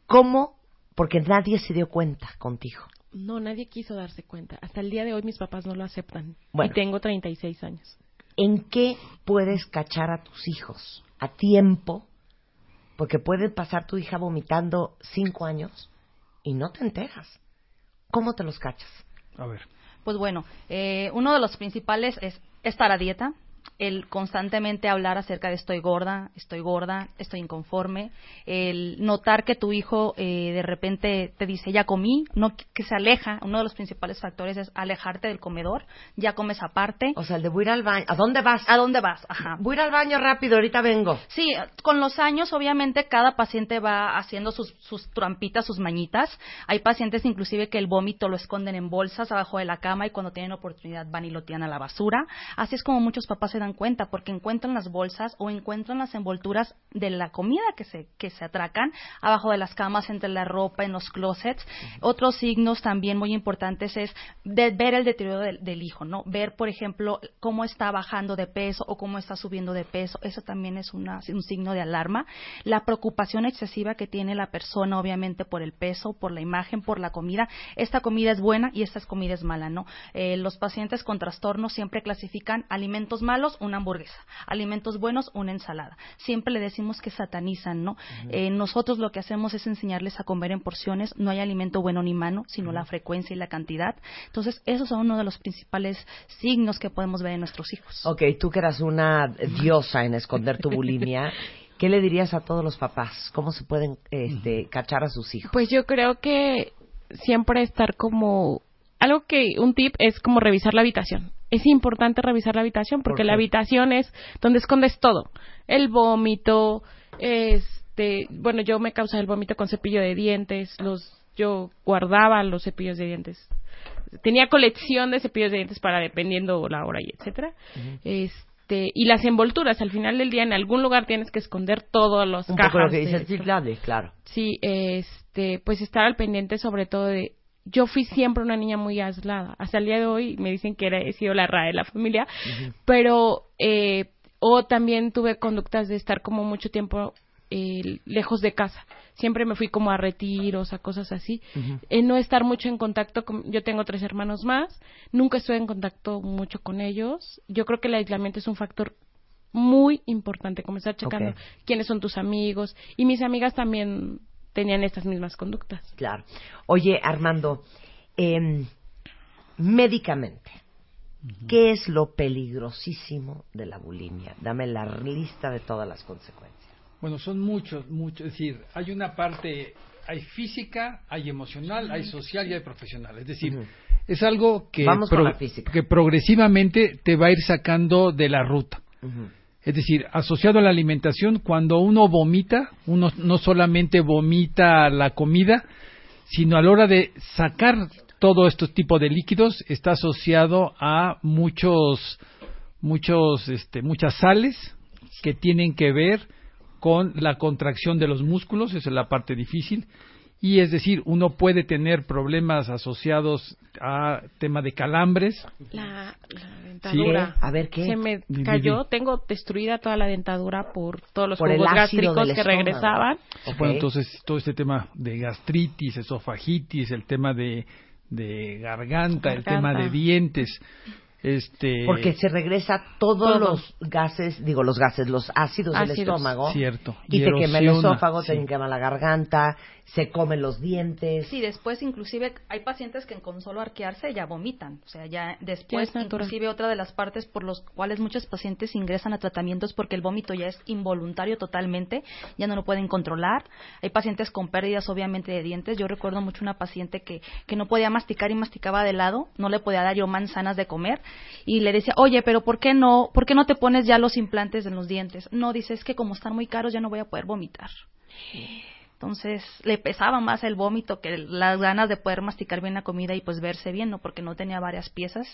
Speaker 1: ¿cómo? Porque nadie se dio cuenta contigo.
Speaker 2: No, nadie quiso darse cuenta. Hasta el día de hoy mis papás no lo aceptan.
Speaker 1: Bueno.
Speaker 2: Y tengo 36 años.
Speaker 1: ¿En qué puedes cachar a tus hijos a tiempo? Porque puede pasar tu hija vomitando cinco años y no te enteras. ¿Cómo te los cachas?
Speaker 3: A ver.
Speaker 4: Pues bueno, eh, uno de los principales es estar a dieta, el constantemente hablar acerca de estoy gorda, estoy gorda, estoy inconforme, el notar que tu hijo eh, de repente te dice ya comí, no que se aleja, uno de los principales factores es alejarte del comedor, ya comes aparte.
Speaker 1: O sea, el de voy a ir al baño. ¿A dónde vas?
Speaker 4: ¿A dónde vas? Ajá.
Speaker 1: Voy a ir al baño rápido, ahorita vengo.
Speaker 4: Sí, con los años obviamente cada paciente va haciendo sus, sus trampitas, sus mañitas. Hay pacientes inclusive que el vómito lo esconden en bolsas abajo de la cama y cuando tienen oportunidad van y lo tiran a la basura. Así es como muchos papás se dan cuenta porque encuentran las bolsas o encuentran las envolturas de la comida que se, que se atracan abajo de las camas, entre la ropa, en los closets. Otros signos también muy importantes es de ver el deterioro del, del hijo, ¿no? Ver, por ejemplo, cómo está bajando de peso o cómo está subiendo de peso. Eso también es una- un signo de alarma. La preocupación excesiva que tiene la persona, obviamente, por el peso, por la imagen, por la comida. Esta comida es buena y esta comida es mala, ¿no? Eh, los pacientes con trastornos siempre clasifican alimentos malos, una hamburguesa. Alimentos buenos, una ensalada. Siempre le decimos que satanizan, ¿no? Eh, nosotros lo que hacemos es enseñarles a comer en porciones. No hay alimento bueno ni malo, sino la frecuencia y la cantidad. Entonces, esos son uno de los principales signos que podemos ver en nuestros hijos.
Speaker 1: Ok, tú que eras una diosa en esconder tu bulimia, ¿qué le dirías a todos los papás? ¿Cómo se pueden este, cachar a sus hijos?
Speaker 2: Pues yo creo que siempre estar como... Algo que un tip es como revisar la habitación. Es importante revisar la habitación porque
Speaker 1: ¿Por
Speaker 2: la habitación es donde escondes todo. El vómito, este, bueno, yo me causaba el vómito con cepillo de dientes, los yo guardaba los cepillos de dientes. Tenía colección de cepillos de dientes para dependiendo la hora y etcétera. Este, y las envolturas, al final del día en algún lugar tienes que esconder todos los
Speaker 1: Un
Speaker 2: cajas.
Speaker 1: poco lo que dice
Speaker 2: de-
Speaker 1: el Citlali, claro.
Speaker 2: Sí, este, pues estar al pendiente sobre todo de... Yo fui siempre una niña muy aislada. Hasta el día de hoy me dicen que era- he sido la rara de la familia, pero... Eh, o también tuve conductas de estar como mucho tiempo eh, lejos de casa. Siempre me fui como a retiros, a cosas así. Eh, no estar mucho en contacto con... Yo tengo tres hermanos más. Nunca estuve en contacto mucho con ellos. Yo creo que el aislamiento es un factor muy importante, comenzar checando quiénes son tus amigos. Y mis amigas también tenían estas mismas conductas.
Speaker 1: Claro. Oye, Armando, em, médicamente, ¿qué es lo peligrosísimo de la bulimia? Dame la lista de todas las consecuencias.
Speaker 3: Bueno, son muchos, muchos. Es decir, hay una parte, hay física, hay emocional, hay social y hay profesional. Es decir, es algo que,
Speaker 1: Vamos con la física.
Speaker 3: que progresivamente te va a ir sacando de la ruta. Es decir, asociado a la alimentación, cuando uno vomita, uno no solamente vomita la comida, sino a la hora de sacar todo estos tipos de líquidos, está asociado a muchos, muchos, este, muchas sales que tienen que ver con la contracción de los músculos, esa es la parte difícil. Y es decir, uno puede tener problemas asociados a tema de calambres,
Speaker 2: La, la dentadura.
Speaker 1: A ver, ¿qué?
Speaker 2: Se me cayó, tengo destruida toda la dentadura por todos los
Speaker 1: Por
Speaker 2: jugos gástricos que
Speaker 1: estómago.
Speaker 2: regresaban.
Speaker 1: Ok.
Speaker 3: Bueno, entonces todo este tema de gastritis, esofagitis, el tema de, de garganta, el tema de dientes. Este,
Speaker 1: Porque se regresa todos los gases, digo los gases, los ácidos, del estómago.
Speaker 3: Cierto.
Speaker 1: Y,
Speaker 3: Y
Speaker 1: te quema el esófago,
Speaker 3: sí.
Speaker 1: te quema la garganta, se comen los dientes.
Speaker 4: Sí, después inclusive hay pacientes que con solo arquearse ya vomitan. O sea, ya después inclusive otra de las partes por los cuales muchos pacientes ingresan a tratamientos porque el vómito ya es involuntario totalmente, ya no lo pueden controlar. Hay pacientes con pérdidas obviamente de dientes. Yo recuerdo mucho una paciente que, que no podía masticar y masticaba de lado, no le podía dar yo manzanas de comer y le decía, oye, pero ¿por qué no, por qué no te pones ya los implantes en los dientes? No, dice, es que como están muy caros ya no voy a poder vomitar. Entonces le pesaba más el vómito que las ganas de poder masticar bien la comida y pues verse bien, ¿no? Porque no tenía varias piezas.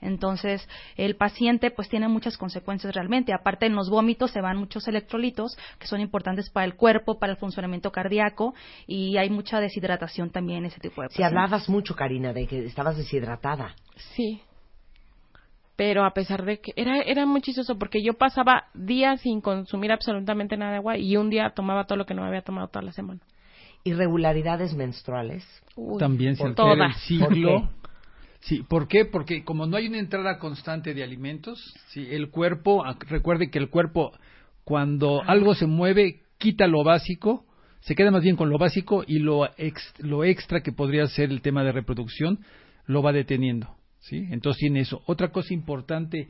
Speaker 4: Entonces el paciente pues tiene muchas consecuencias realmente. Aparte en los vómitos se van muchos electrolitos que son importantes para el cuerpo, para el funcionamiento cardíaco y hay mucha deshidratación también en ese tipo de
Speaker 1: Si
Speaker 4: pacientes.
Speaker 1: hablabas mucho, Karina, de que estabas deshidratada.
Speaker 2: Sí. Pero a pesar de que era, era muy chistoso porque yo pasaba días sin consumir absolutamente nada de agua y un día tomaba todo lo que no me había tomado toda la semana.
Speaker 1: Irregularidades menstruales.
Speaker 2: Uy,
Speaker 3: También se altera el ciclo.
Speaker 1: ¿Por
Speaker 3: Sí, ¿por qué? Porque como no hay una entrada constante de alimentos, sí, el cuerpo, ac- recuerde que el cuerpo cuando algo se mueve quita lo básico, se queda más bien con lo básico y lo ex- lo extra que podría ser el tema de reproducción lo va deteniendo, ¿sí? Entonces tiene eso. Otra cosa importante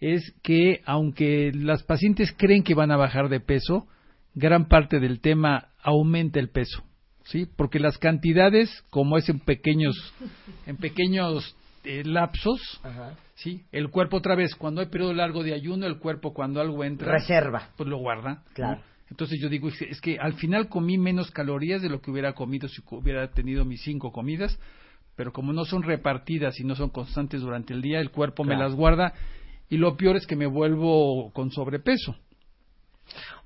Speaker 3: es que aunque las pacientes creen que van a bajar de peso, gran parte del tema aumenta el peso, ¿sí? Porque las cantidades, como es en pequeños, en pequeños eh, lapsos, ¿sí? El cuerpo otra vez, cuando hay periodo largo de ayuno, el cuerpo cuando algo entra,
Speaker 1: Reserva.
Speaker 3: pues lo guarda. ¿no?
Speaker 1: Claro.
Speaker 3: Entonces yo digo, es que- es que al final comí menos calorías de lo que hubiera comido si hubiera tenido mis cinco comidas, pero como no son repartidas y no son constantes durante el día, el cuerpo me las guarda y lo peor es que me vuelvo con sobrepeso.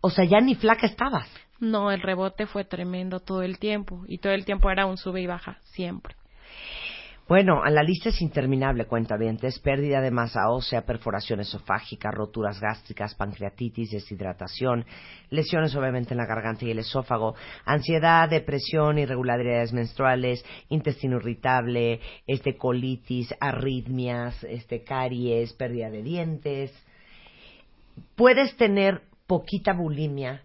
Speaker 1: O sea, ya ni flaca estabas.
Speaker 2: No, el rebote fue tremendo todo el tiempo y todo el tiempo era un sube y baja, siempre.
Speaker 1: Bueno, la lista es interminable, cuentavientes. Pérdida de masa ósea, perforación esofágica, roturas gástricas, pancreatitis, deshidratación, lesiones obviamente en la garganta y el esófago, ansiedad, depresión, irregularidades menstruales, intestino irritable, este colitis, arritmias, este caries, pérdida de dientes. Puedes tener poquita bulimia,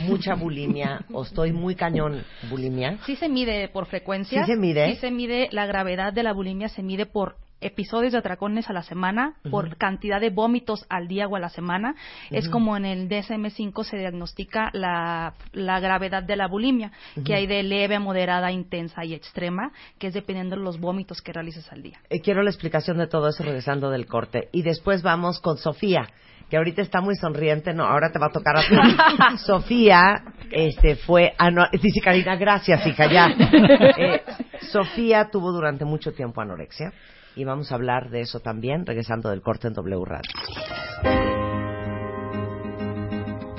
Speaker 1: mucha bulimia, o estoy muy cañón bulimia.
Speaker 4: Sí se mide por frecuencia.
Speaker 1: ¿Sí se mide?
Speaker 4: Sí se mide la gravedad de la bulimia, se mide por episodios de atracones a la semana, por cantidad de vómitos al día o a la semana. Es como en el DSM-5 se diagnostica la, la gravedad de la bulimia, que hay de leve, moderada, intensa y extrema, que es dependiendo de los vómitos que realices al día.
Speaker 1: Eh, quiero la explicación de todo eso regresando del corte. Y después vamos con Sofía, que ahorita está muy sonriente. No, ahora te va a tocar a ti. Sofía, este, fue... Ah, no, dice Karina, gracias, hija, ya. Eh, Sofía tuvo durante mucho tiempo anorexia. Y vamos a hablar de eso también, regresando del corte en W Radio.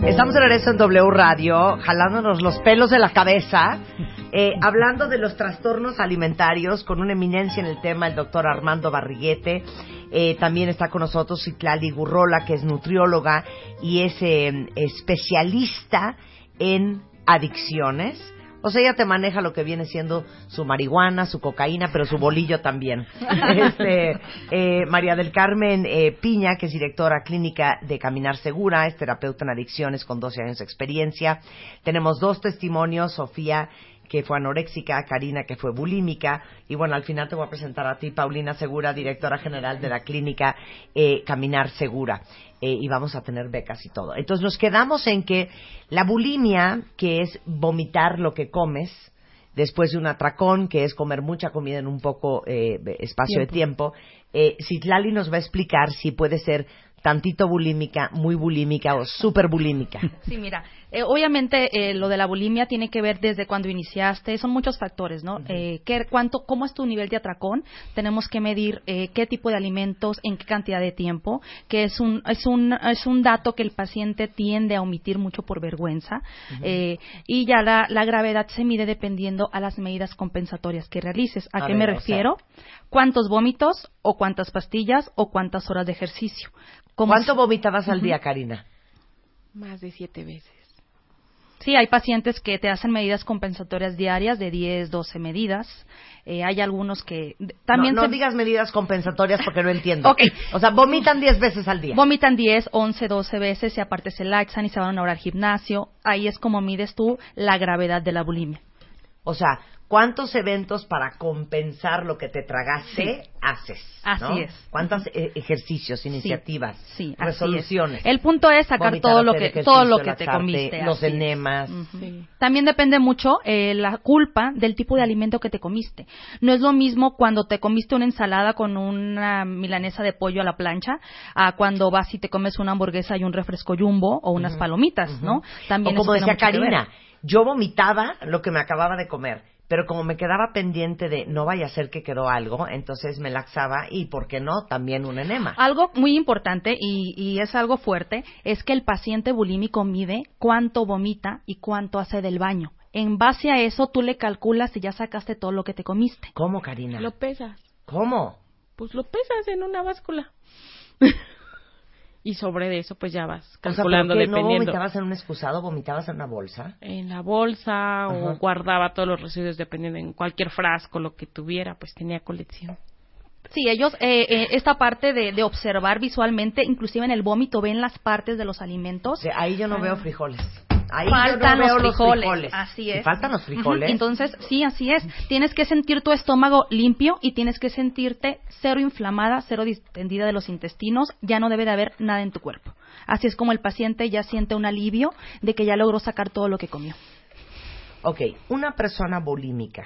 Speaker 1: Estamos de regreso en W Radio, jalándonos los pelos de la cabeza, eh, hablando de los trastornos alimentarios con una eminencia en el tema, el doctor Armando Barriguete. Eh, también está con nosotros Citlali Gurrola, que es nutrióloga y es eh, especialista en adicciones. O sea, ella te maneja lo que viene siendo su marihuana, su cocaína, pero su bolillo también. Este, eh, María del Carmen eh, Piña, que es directora clínica de Caminar Segura, es terapeuta en adicciones con 12 años de experiencia. Tenemos dos testimonios, Sofía que fue anoréxica, Karina que fue bulímica y bueno, al final te voy a presentar a ti, Paulina Segura, directora general de la clínica eh, Caminar Segura. Eh, y vamos a tener becas y todo. Entonces nos quedamos en que la bulimia, que es vomitar lo que comes, después de un atracón, que es comer mucha comida en un poco eh, espacio de tiempo, eh, Citlali nos va a explicar si puede ser tantito bulímica, muy bulímica o súper bulímica.
Speaker 4: Sí, mira, eh, obviamente eh, lo de la bulimia tiene que ver desde cuando iniciaste, son muchos factores, ¿no? Eh, ¿qué, cuánto, ¿Cómo es tu nivel de atracón? Tenemos que medir eh, qué tipo de alimentos, en qué cantidad de tiempo, que es un, es un, es un dato que el paciente tiende a omitir mucho por vergüenza. eh, y ya la, la gravedad se mide dependiendo a las medidas compensatorias que realices. ¿A,
Speaker 1: A
Speaker 4: qué
Speaker 1: ver,
Speaker 4: me
Speaker 1: o sea-
Speaker 4: refiero? ¿Cuántos vómitos o cuántas pastillas o cuántas horas de ejercicio?
Speaker 1: ¿Cuánto vomitabas al día, Karina?
Speaker 2: Más de siete veces.
Speaker 4: Sí, hay pacientes que te hacen medidas compensatorias diarias de 10, 12 medidas. Eh, hay algunos que también
Speaker 1: no, no
Speaker 4: se-
Speaker 1: digas medidas compensatorias porque no entiendo.
Speaker 4: Ok.
Speaker 1: O sea, vomitan 10 veces al día.
Speaker 4: Vomitan 10, 11, 12 veces y aparte se laxan y se van a hora al gimnasio. Ahí es como mides tú la gravedad de la bulimia.
Speaker 1: O sea, ¿cuántos eventos para compensar lo que te tragaste haces?
Speaker 4: Así
Speaker 1: ¿no?
Speaker 4: es.
Speaker 1: ¿Cuántos eh, ejercicios, iniciativas,
Speaker 4: Sí, así
Speaker 1: resoluciones?
Speaker 4: es. El punto es sacar
Speaker 1: Vomitar,
Speaker 4: todo lo que todo lo que te comiste.
Speaker 1: Los
Speaker 4: así
Speaker 1: enemas.
Speaker 4: También depende mucho eh, la culpa del tipo de alimento que te comiste. No es lo mismo cuando te comiste una ensalada con una milanesa de pollo a la plancha a cuando vas y te comes una hamburguesa y un refresco jumbo o unas palomitas, ¿no? También
Speaker 1: o como decía. Karina, yo vomitaba lo que me acababa de comer, pero como me quedaba pendiente de no vaya a ser que quedó algo, entonces me laxaba y, ¿por qué no? También un enema.
Speaker 4: Algo muy importante y, y es algo fuerte es que el paciente bulímico mide cuánto vomita y cuánto hace del baño. En base a eso tú le calculas si ya sacaste todo lo que te comiste.
Speaker 1: ¿Cómo, Karina?
Speaker 2: Lo pesas.
Speaker 1: ¿Cómo?
Speaker 2: Pues lo pesas en una báscula. y sobre eso pues ya vas
Speaker 1: O sea,
Speaker 2: calculando.
Speaker 1: ¿No
Speaker 2: dependiendo.
Speaker 1: vomitabas en un excusado? ¿Vomitabas en una bolsa?
Speaker 2: en la bolsa
Speaker 1: Ajá.
Speaker 2: o guardaba todos los residuos dependiendo en cualquier frasco lo que tuviera pues tenía colección
Speaker 4: Sí, ellos, eh, eh, esta parte de, de observar visualmente, inclusive en el vómito, ven las partes de los alimentos.
Speaker 1: O ahí yo no veo frijoles. Ahí
Speaker 4: faltan
Speaker 1: yo no veo
Speaker 4: los frijoles.
Speaker 1: frijoles.
Speaker 4: Así
Speaker 1: Si
Speaker 4: es.
Speaker 1: faltan los frijoles.
Speaker 4: Entonces, sí, así es. Tienes que sentir tu estómago limpio y tienes que sentirte cero inflamada, cero distendida de los intestinos. Ya no debe de haber nada en tu cuerpo. Así es como el paciente ya siente un alivio de que ya logró sacar todo lo que comió.
Speaker 1: Ok, una persona bulímica,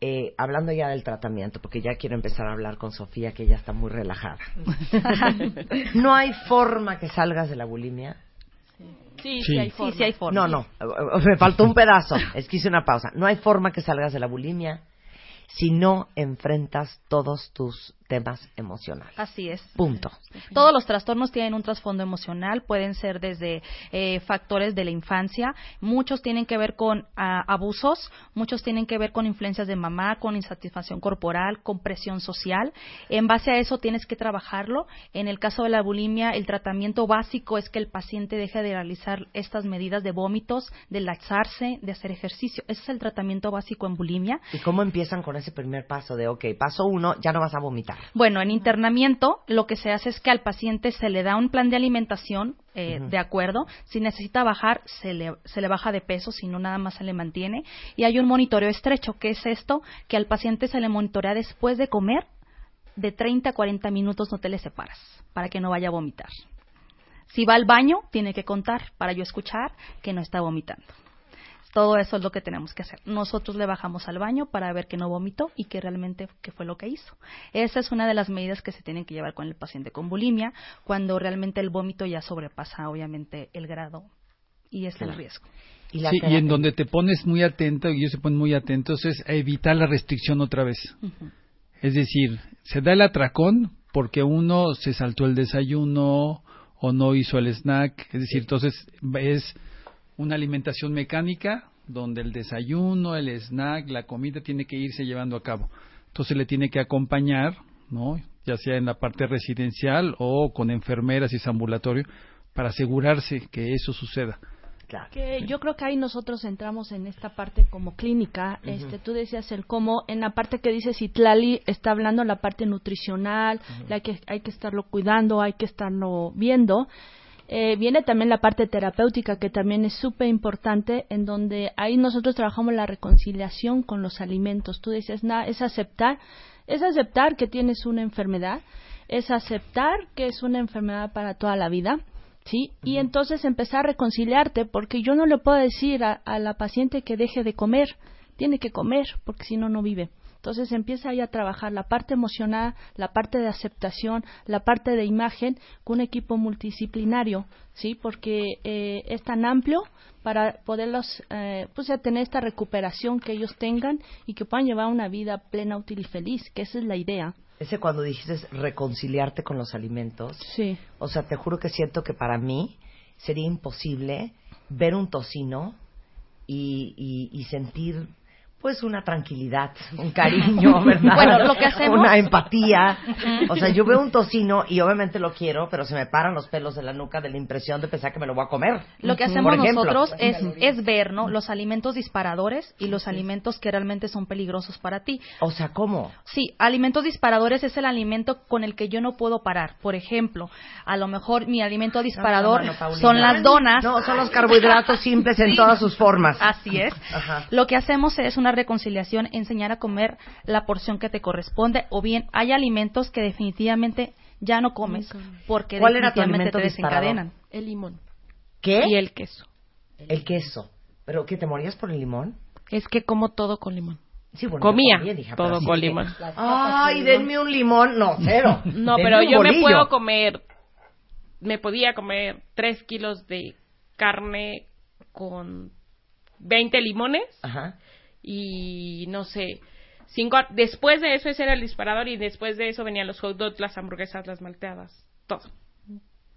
Speaker 1: eh, hablando ya del tratamiento, porque ya quiero empezar a hablar con Sofía, que ya está muy relajada. ¿No hay forma que salgas de la bulimia?
Speaker 2: Sí,
Speaker 3: Sí.
Speaker 2: hay
Speaker 4: Sí,
Speaker 2: forma.
Speaker 4: sí hay forma.
Speaker 1: No, no, me faltó un pedazo. Es que hice una pausa. No hay forma que salgas de la bulimia si no enfrentas todos tus temas emocionales.
Speaker 4: Así es.
Speaker 1: Punto.
Speaker 4: Todos los trastornos tienen un trasfondo emocional, pueden ser desde eh, factores de la infancia, muchos tienen que ver con ah, abusos, muchos tienen que ver con influencias de mamá, con insatisfacción corporal, con presión social. En base a eso tienes que trabajarlo. En el caso de la bulimia, el tratamiento básico es que el paciente deje de realizar estas medidas de vómitos, de laxarse, de hacer ejercicio. Ese es el tratamiento básico en bulimia.
Speaker 1: ¿Y cómo empiezan con ese primer paso de, ok, paso uno, ya no vas a vomitar?
Speaker 4: Bueno, en internamiento lo que se hace es que al paciente se le da un plan de alimentación eh, de acuerdo. Si necesita bajar, se le, se le baja de peso, si no nada más se le mantiene. Y hay un monitoreo estrecho. ¿Qué es esto? Que al paciente se le monitorea después de comer de 30 a 40 minutos no te le separas para que no vaya a vomitar. Si va al baño, tiene que contar para yo escuchar que no está vomitando. Todo eso es lo que tenemos que hacer. Nosotros le bajamos al baño para ver que no vomitó y que realmente qué fue lo que hizo. Esa es una de las medidas que se tienen que llevar con el paciente con bulimia, cuando realmente el vómito ya sobrepasa obviamente el grado y es el riesgo.
Speaker 1: Y, la
Speaker 3: Sí, y en donde te pones muy atento, y ellos se ponen muy atentos, es a evitar la restricción otra vez. Es decir, se da el atracón porque uno se saltó el desayuno o no hizo el snack. Es decir, entonces es una alimentación mecánica donde el desayuno, el snack, la comida tiene que irse llevando a cabo. Entonces le tiene que acompañar, ¿no? Ya sea en la parte residencial o con enfermeras y es ambulatorio para asegurarse que eso suceda.
Speaker 1: Claro.
Speaker 5: Que yo creo que ahí nosotros entramos en esta parte como clínica. Este, tú decías el cómo, en la parte que dice Citlali está hablando la parte nutricional, la que hay que estarlo cuidando, hay que estarlo viendo. Eh, viene también la parte terapéutica que también es súper importante, en donde ahí nosotros trabajamos la reconciliación con los alimentos. Tú decías, nada, es aceptar, es aceptar que tienes una enfermedad, es aceptar que es una enfermedad para toda la vida, ¿sí? Y entonces empezar a reconciliarte, porque yo no le puedo decir a, a la paciente que deje de comer, tiene que comer, porque si no, no vive. Entonces empieza ahí a trabajar la parte emocional, la parte de aceptación, la parte de imagen con un equipo multidisciplinario, ¿sí? Porque eh, es tan amplio para poderlos, eh, pues ya tener esta recuperación que ellos tengan y que puedan llevar una vida plena, útil y feliz, que esa es la idea.
Speaker 1: Ese cuando dijiste reconciliarte con los alimentos,
Speaker 5: Sí.
Speaker 1: o sea, te juro que siento que para mí sería imposible ver un tocino y, y- y sentir pues una tranquilidad, un cariño, ¿verdad?
Speaker 4: Bueno, lo que hacemos-
Speaker 1: Una empatía. O sea, yo veo un tocino y obviamente lo quiero, pero se me paran los pelos de la nuca de la impresión de pensar que me lo voy a comer.
Speaker 4: Lo que hacemos
Speaker 1: ejemplo.
Speaker 4: nosotros es, es ver, ¿no? Los alimentos disparadores y los alimentos que realmente son peligrosos para ti.
Speaker 1: O sea, ¿cómo?
Speaker 4: Sí, alimentos disparadores es el alimento con el que yo no puedo parar. Por ejemplo, a lo mejor mi alimento disparador son las donas.
Speaker 1: No, son los carbohidratos simples en todas sus formas.
Speaker 4: Así es.
Speaker 1: Ajá.
Speaker 4: Lo que hacemos es una reconciliación, enseñar a comer la porción que te corresponde, o bien hay alimentos que definitivamente ya no comes porque
Speaker 1: ¿Cuál era tu
Speaker 4: definitivamente te desencadenan.
Speaker 2: El limón
Speaker 1: ¿Qué?
Speaker 2: y el queso.
Speaker 1: El queso. ¿Pero qué, te morías por el limón?
Speaker 2: Es que como todo con limón.
Speaker 1: Sí, bueno,
Speaker 2: Comía todo con limón.
Speaker 1: Ay, denme un limón. No, cero.
Speaker 2: No,
Speaker 1: Denme
Speaker 2: pero yo me puedo comer, me podía comer tres kilos de carne con 20 limones
Speaker 1: Ajá.
Speaker 2: Y no sé, cinco, después de eso ese era el disparador y después de eso venían los hot dogs, las hamburguesas, las malteadas, todo.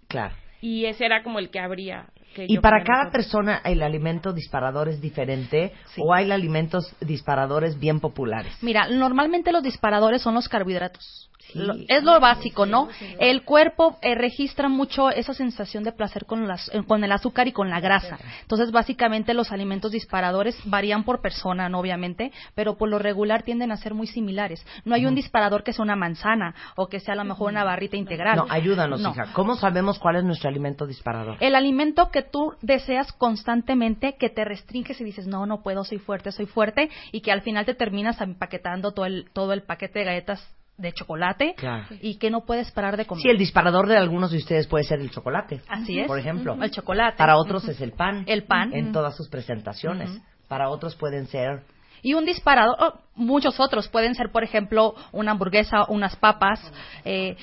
Speaker 1: Claro.
Speaker 2: Y ese era como el que habría. Que
Speaker 1: Y para cada persona el alimento disparador es diferente
Speaker 4: Sí.
Speaker 1: o hay alimentos disparadores bien populares.
Speaker 4: Mira, normalmente los disparadores son los carbohidratos.
Speaker 1: Sí.
Speaker 4: Lo- es lo básico, ¿no? El cuerpo eh, registra mucho esa sensación de placer con, las, eh, con el azúcar y con la grasa. Entonces, básicamente los alimentos disparadores varían por persona, ¿no? obviamente, pero por lo regular tienden a ser muy similares. No hay un disparador que sea una manzana o que sea a lo mejor una barrita integral.
Speaker 1: No, ayúdanos,
Speaker 4: No.
Speaker 1: hija. ¿Cómo sabemos cuál es nuestro alimento disparador?
Speaker 4: El alimento que tú deseas constantemente, que te restringes y dices, no, no puedo, soy fuerte, soy fuerte, y que al final te terminas empaquetando todo el, todo el paquete de galletas de chocolate
Speaker 1: Claro.
Speaker 4: y que no puedes parar de comer.
Speaker 1: Sí, el disparador de algunos de ustedes puede ser el chocolate.
Speaker 4: Así es.
Speaker 1: Por ejemplo.
Speaker 4: El chocolate.
Speaker 1: Para otros es el pan.
Speaker 4: El pan.
Speaker 1: En todas sus presentaciones. Para otros pueden ser
Speaker 4: Y un disparador, oh, muchos otros pueden ser, por ejemplo, una hamburguesa, unas papas, eh,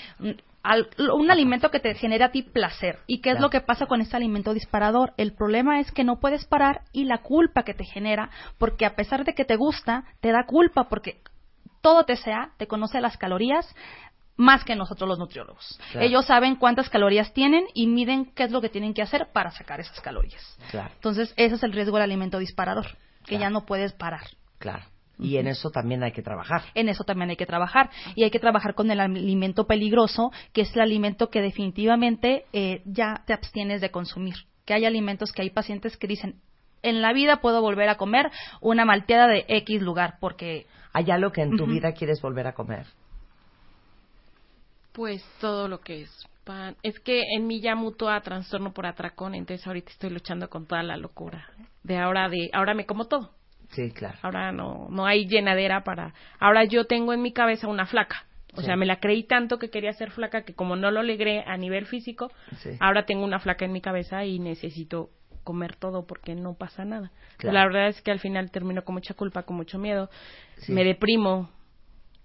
Speaker 4: al- un alimento que te genera a ti placer. ¿Y qué es
Speaker 1: Claro.
Speaker 4: lo que pasa con este alimento disparador? El problema es que no puedes parar y la culpa que te genera, porque a pesar de que te gusta, te da culpa porque todo TCA te conoce las calorías más que nosotros los nutriólogos.
Speaker 1: Claro.
Speaker 4: Ellos saben cuántas calorías tienen y miden qué es lo que tienen que hacer para sacar esas calorías.
Speaker 1: Claro,
Speaker 4: Entonces, ese es el riesgo del alimento disparador, que ya no puedes parar.
Speaker 1: claro. Y en eso también hay que trabajar.
Speaker 4: En eso también hay que trabajar. Y hay que trabajar con el alimento peligroso, que es el alimento que definitivamente eh, ya te abstienes de consumir. Que hay alimentos que hay pacientes que dicen, en la vida puedo volver a comer una malteada de X lugar, porque
Speaker 1: ¿Hay algo que en tu vida quieres volver a comer?
Speaker 2: Pues todo lo que es pan. Es que en mí ya mutó a trastorno por atracón, entonces ahorita estoy luchando con toda la locura. De ahora de ahora me como todo.
Speaker 1: Sí, claro.
Speaker 2: Ahora no no hay llenadera para. Ahora yo tengo en mi cabeza una flaca. O
Speaker 1: Sí.
Speaker 2: sea, me la creí tanto que quería ser flaca que como no lo logré a nivel físico,
Speaker 1: Sí.
Speaker 2: ahora tengo una flaca en mi cabeza y necesito comer todo porque no pasa nada.
Speaker 1: Claro.
Speaker 2: La verdad es que al final termino con mucha culpa, con mucho miedo,
Speaker 1: Sí.
Speaker 2: me deprimo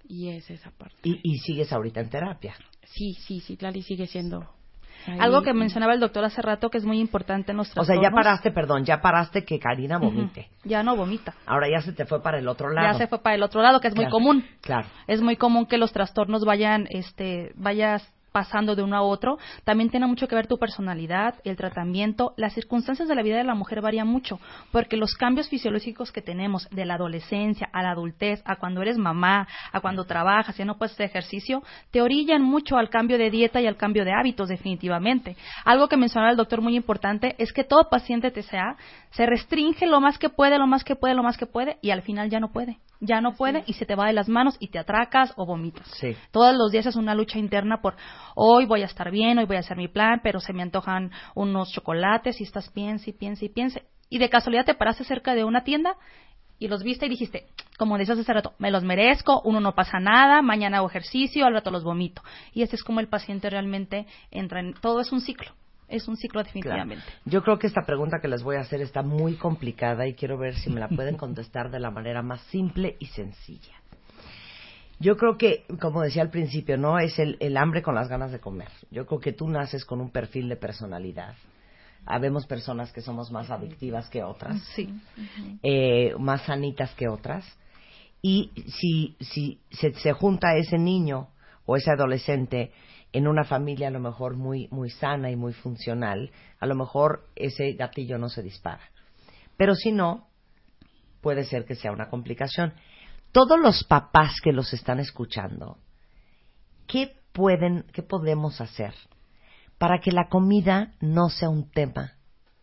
Speaker 2: y es esa parte.
Speaker 1: Y, y sigues ahorita en terapia.
Speaker 2: Sí, sí, sí, Lali sigue siendo. Ahí.
Speaker 4: algo que mencionaba el doctor hace rato que es muy importante en los
Speaker 1: O sea, ya paraste, perdón, ya paraste que Karina vomite.
Speaker 4: Ujú. Ya no vomita.
Speaker 1: Ahora ya se te fue para el otro lado.
Speaker 4: Ya se fue para el otro lado, que es muy
Speaker 1: Claro.
Speaker 4: común.
Speaker 1: Claro.
Speaker 4: es muy común que los trastornos vayan, este, vayas pasando de uno a otro. También tiene mucho que ver tu personalidad, el tratamiento, las circunstancias de la vida de la mujer varían mucho, porque los cambios fisiológicos que tenemos de la adolescencia a la adultez, a cuando eres mamá, a cuando trabajas, ya no puedes hacer ejercicio, te orillan mucho al cambio de dieta y al cambio de hábitos, definitivamente. Algo que mencionaba el doctor muy importante es que todo paciente TCA se restringe lo más que puede, lo más que puede, lo más que puede, y al final ya no puede. Ya no puede y se te va de las manos y te atracas o vomitas.
Speaker 1: Sí.
Speaker 4: Todos los días es una lucha interna por hoy voy a estar bien, hoy voy a hacer mi plan, pero se me antojan unos chocolates y estás piense y piense y piense. Y de casualidad te paraste cerca de una tienda y los viste y dijiste, como decías hace rato, me los merezco, uno no pasa nada, mañana hago ejercicio, al rato los vomito. Y ese es como el paciente realmente entra en... Todo es un ciclo, es un ciclo
Speaker 1: Claro.
Speaker 4: definitivamente.
Speaker 1: Yo creo que esta pregunta que les voy a hacer está muy complicada y quiero ver si me la pueden contestar de la manera más simple y sencilla. Yo creo que, como decía al principio, no es el, el hambre con las ganas de comer. Yo creo que tú naces con un perfil de personalidad. Habemos personas que somos más adictivas que otras,
Speaker 4: Sí.
Speaker 1: eh, más sanitas que otras. Y si, si se, se junta ese niño o ese adolescente en una familia a lo mejor muy, muy sana y muy funcional, a lo mejor ese gatillo no se dispara. Pero si no, puede ser que sea una complicación. Todos los papás que los están escuchando, ¿qué pueden, qué podemos hacer para que la comida no sea un tema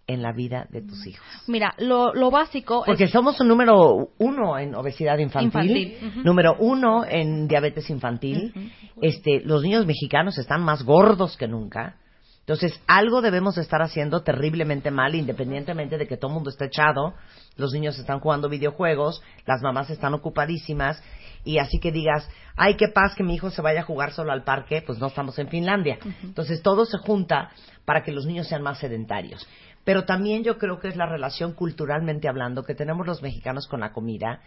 Speaker 1: en la vida de tus hijos?
Speaker 4: Mira, lo, lo básico
Speaker 1: Porque
Speaker 4: es...
Speaker 1: somos un número uno en obesidad infantil, número uno en diabetes infantil. Este, los niños mexicanos están más gordos que nunca. Entonces, algo debemos estar haciendo terriblemente mal, independientemente de que todo el mundo esté echado. Los niños están jugando videojuegos, las mamás están ocupadísimas. Y así que digas, ay, qué paz que mi hijo se vaya a jugar solo al parque, pues no estamos en Finlandia. Entonces, todo se junta para que los niños sean más sedentarios. Pero también yo creo que es la relación culturalmente hablando que tenemos los mexicanos con la comida.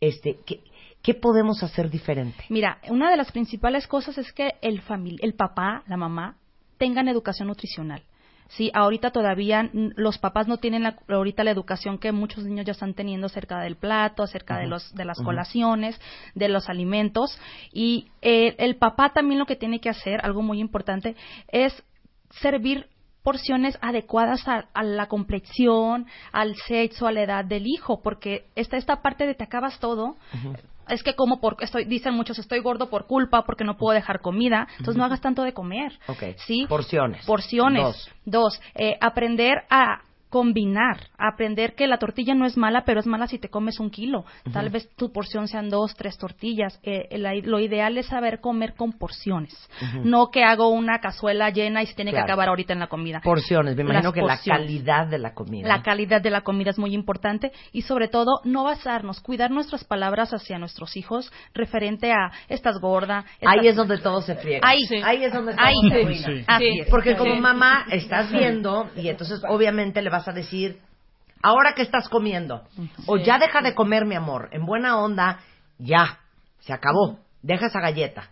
Speaker 1: Este, ¿qué, qué podemos hacer diferente?
Speaker 4: Mira, una de las principales cosas es que el, el papá, la mamá, tengan educación nutricional. Sí, ahorita todavía los papás no tienen la, ahorita la educación que muchos niños ya están teniendo acerca del plato, acerca de los de las colaciones, de los alimentos y eh, el papá también lo que tiene que hacer, algo muy importante, es servir porciones adecuadas a, a la complexión, al sexo, a la edad del hijo, porque está esta parte de te acabas todo. Es que como por estoy dicen muchos estoy gordo por culpa porque no puedo dejar comida, entonces no hagas tanto de comer.
Speaker 1: Ok.
Speaker 4: ¿Sí?
Speaker 1: Porciones.
Speaker 4: Porciones.
Speaker 1: Dos.
Speaker 4: Dos, eh, aprender a combinar, aprender que la tortilla no es mala, pero es mala si te comes un kilo. Tal vez tu porción sean dos, tres tortillas. Eh, la- lo ideal es saber comer con porciones, no que hago una cazuela llena y se tiene
Speaker 1: Claro.
Speaker 4: que acabar ahorita en la comida.
Speaker 1: Porciones. Me imagino
Speaker 4: Las
Speaker 1: que
Speaker 4: porciones.
Speaker 1: la calidad de la comida.
Speaker 4: La calidad de la comida es muy importante y sobre todo no basarnos, cuidar nuestras palabras hacia nuestros hijos referente a estás gorda.
Speaker 1: Ahí es donde todo se friega.
Speaker 4: Ahí.
Speaker 1: Ahí es donde todo
Speaker 4: Ahí.
Speaker 1: se.
Speaker 3: Sí.
Speaker 4: Así
Speaker 2: Sí.
Speaker 4: es.
Speaker 1: Porque como mamá estás viendo y entonces obviamente le vas a decir, ahora que estás comiendo, o ya deja de comer mi amor, en buena onda, ya, se acabó, deja esa galleta.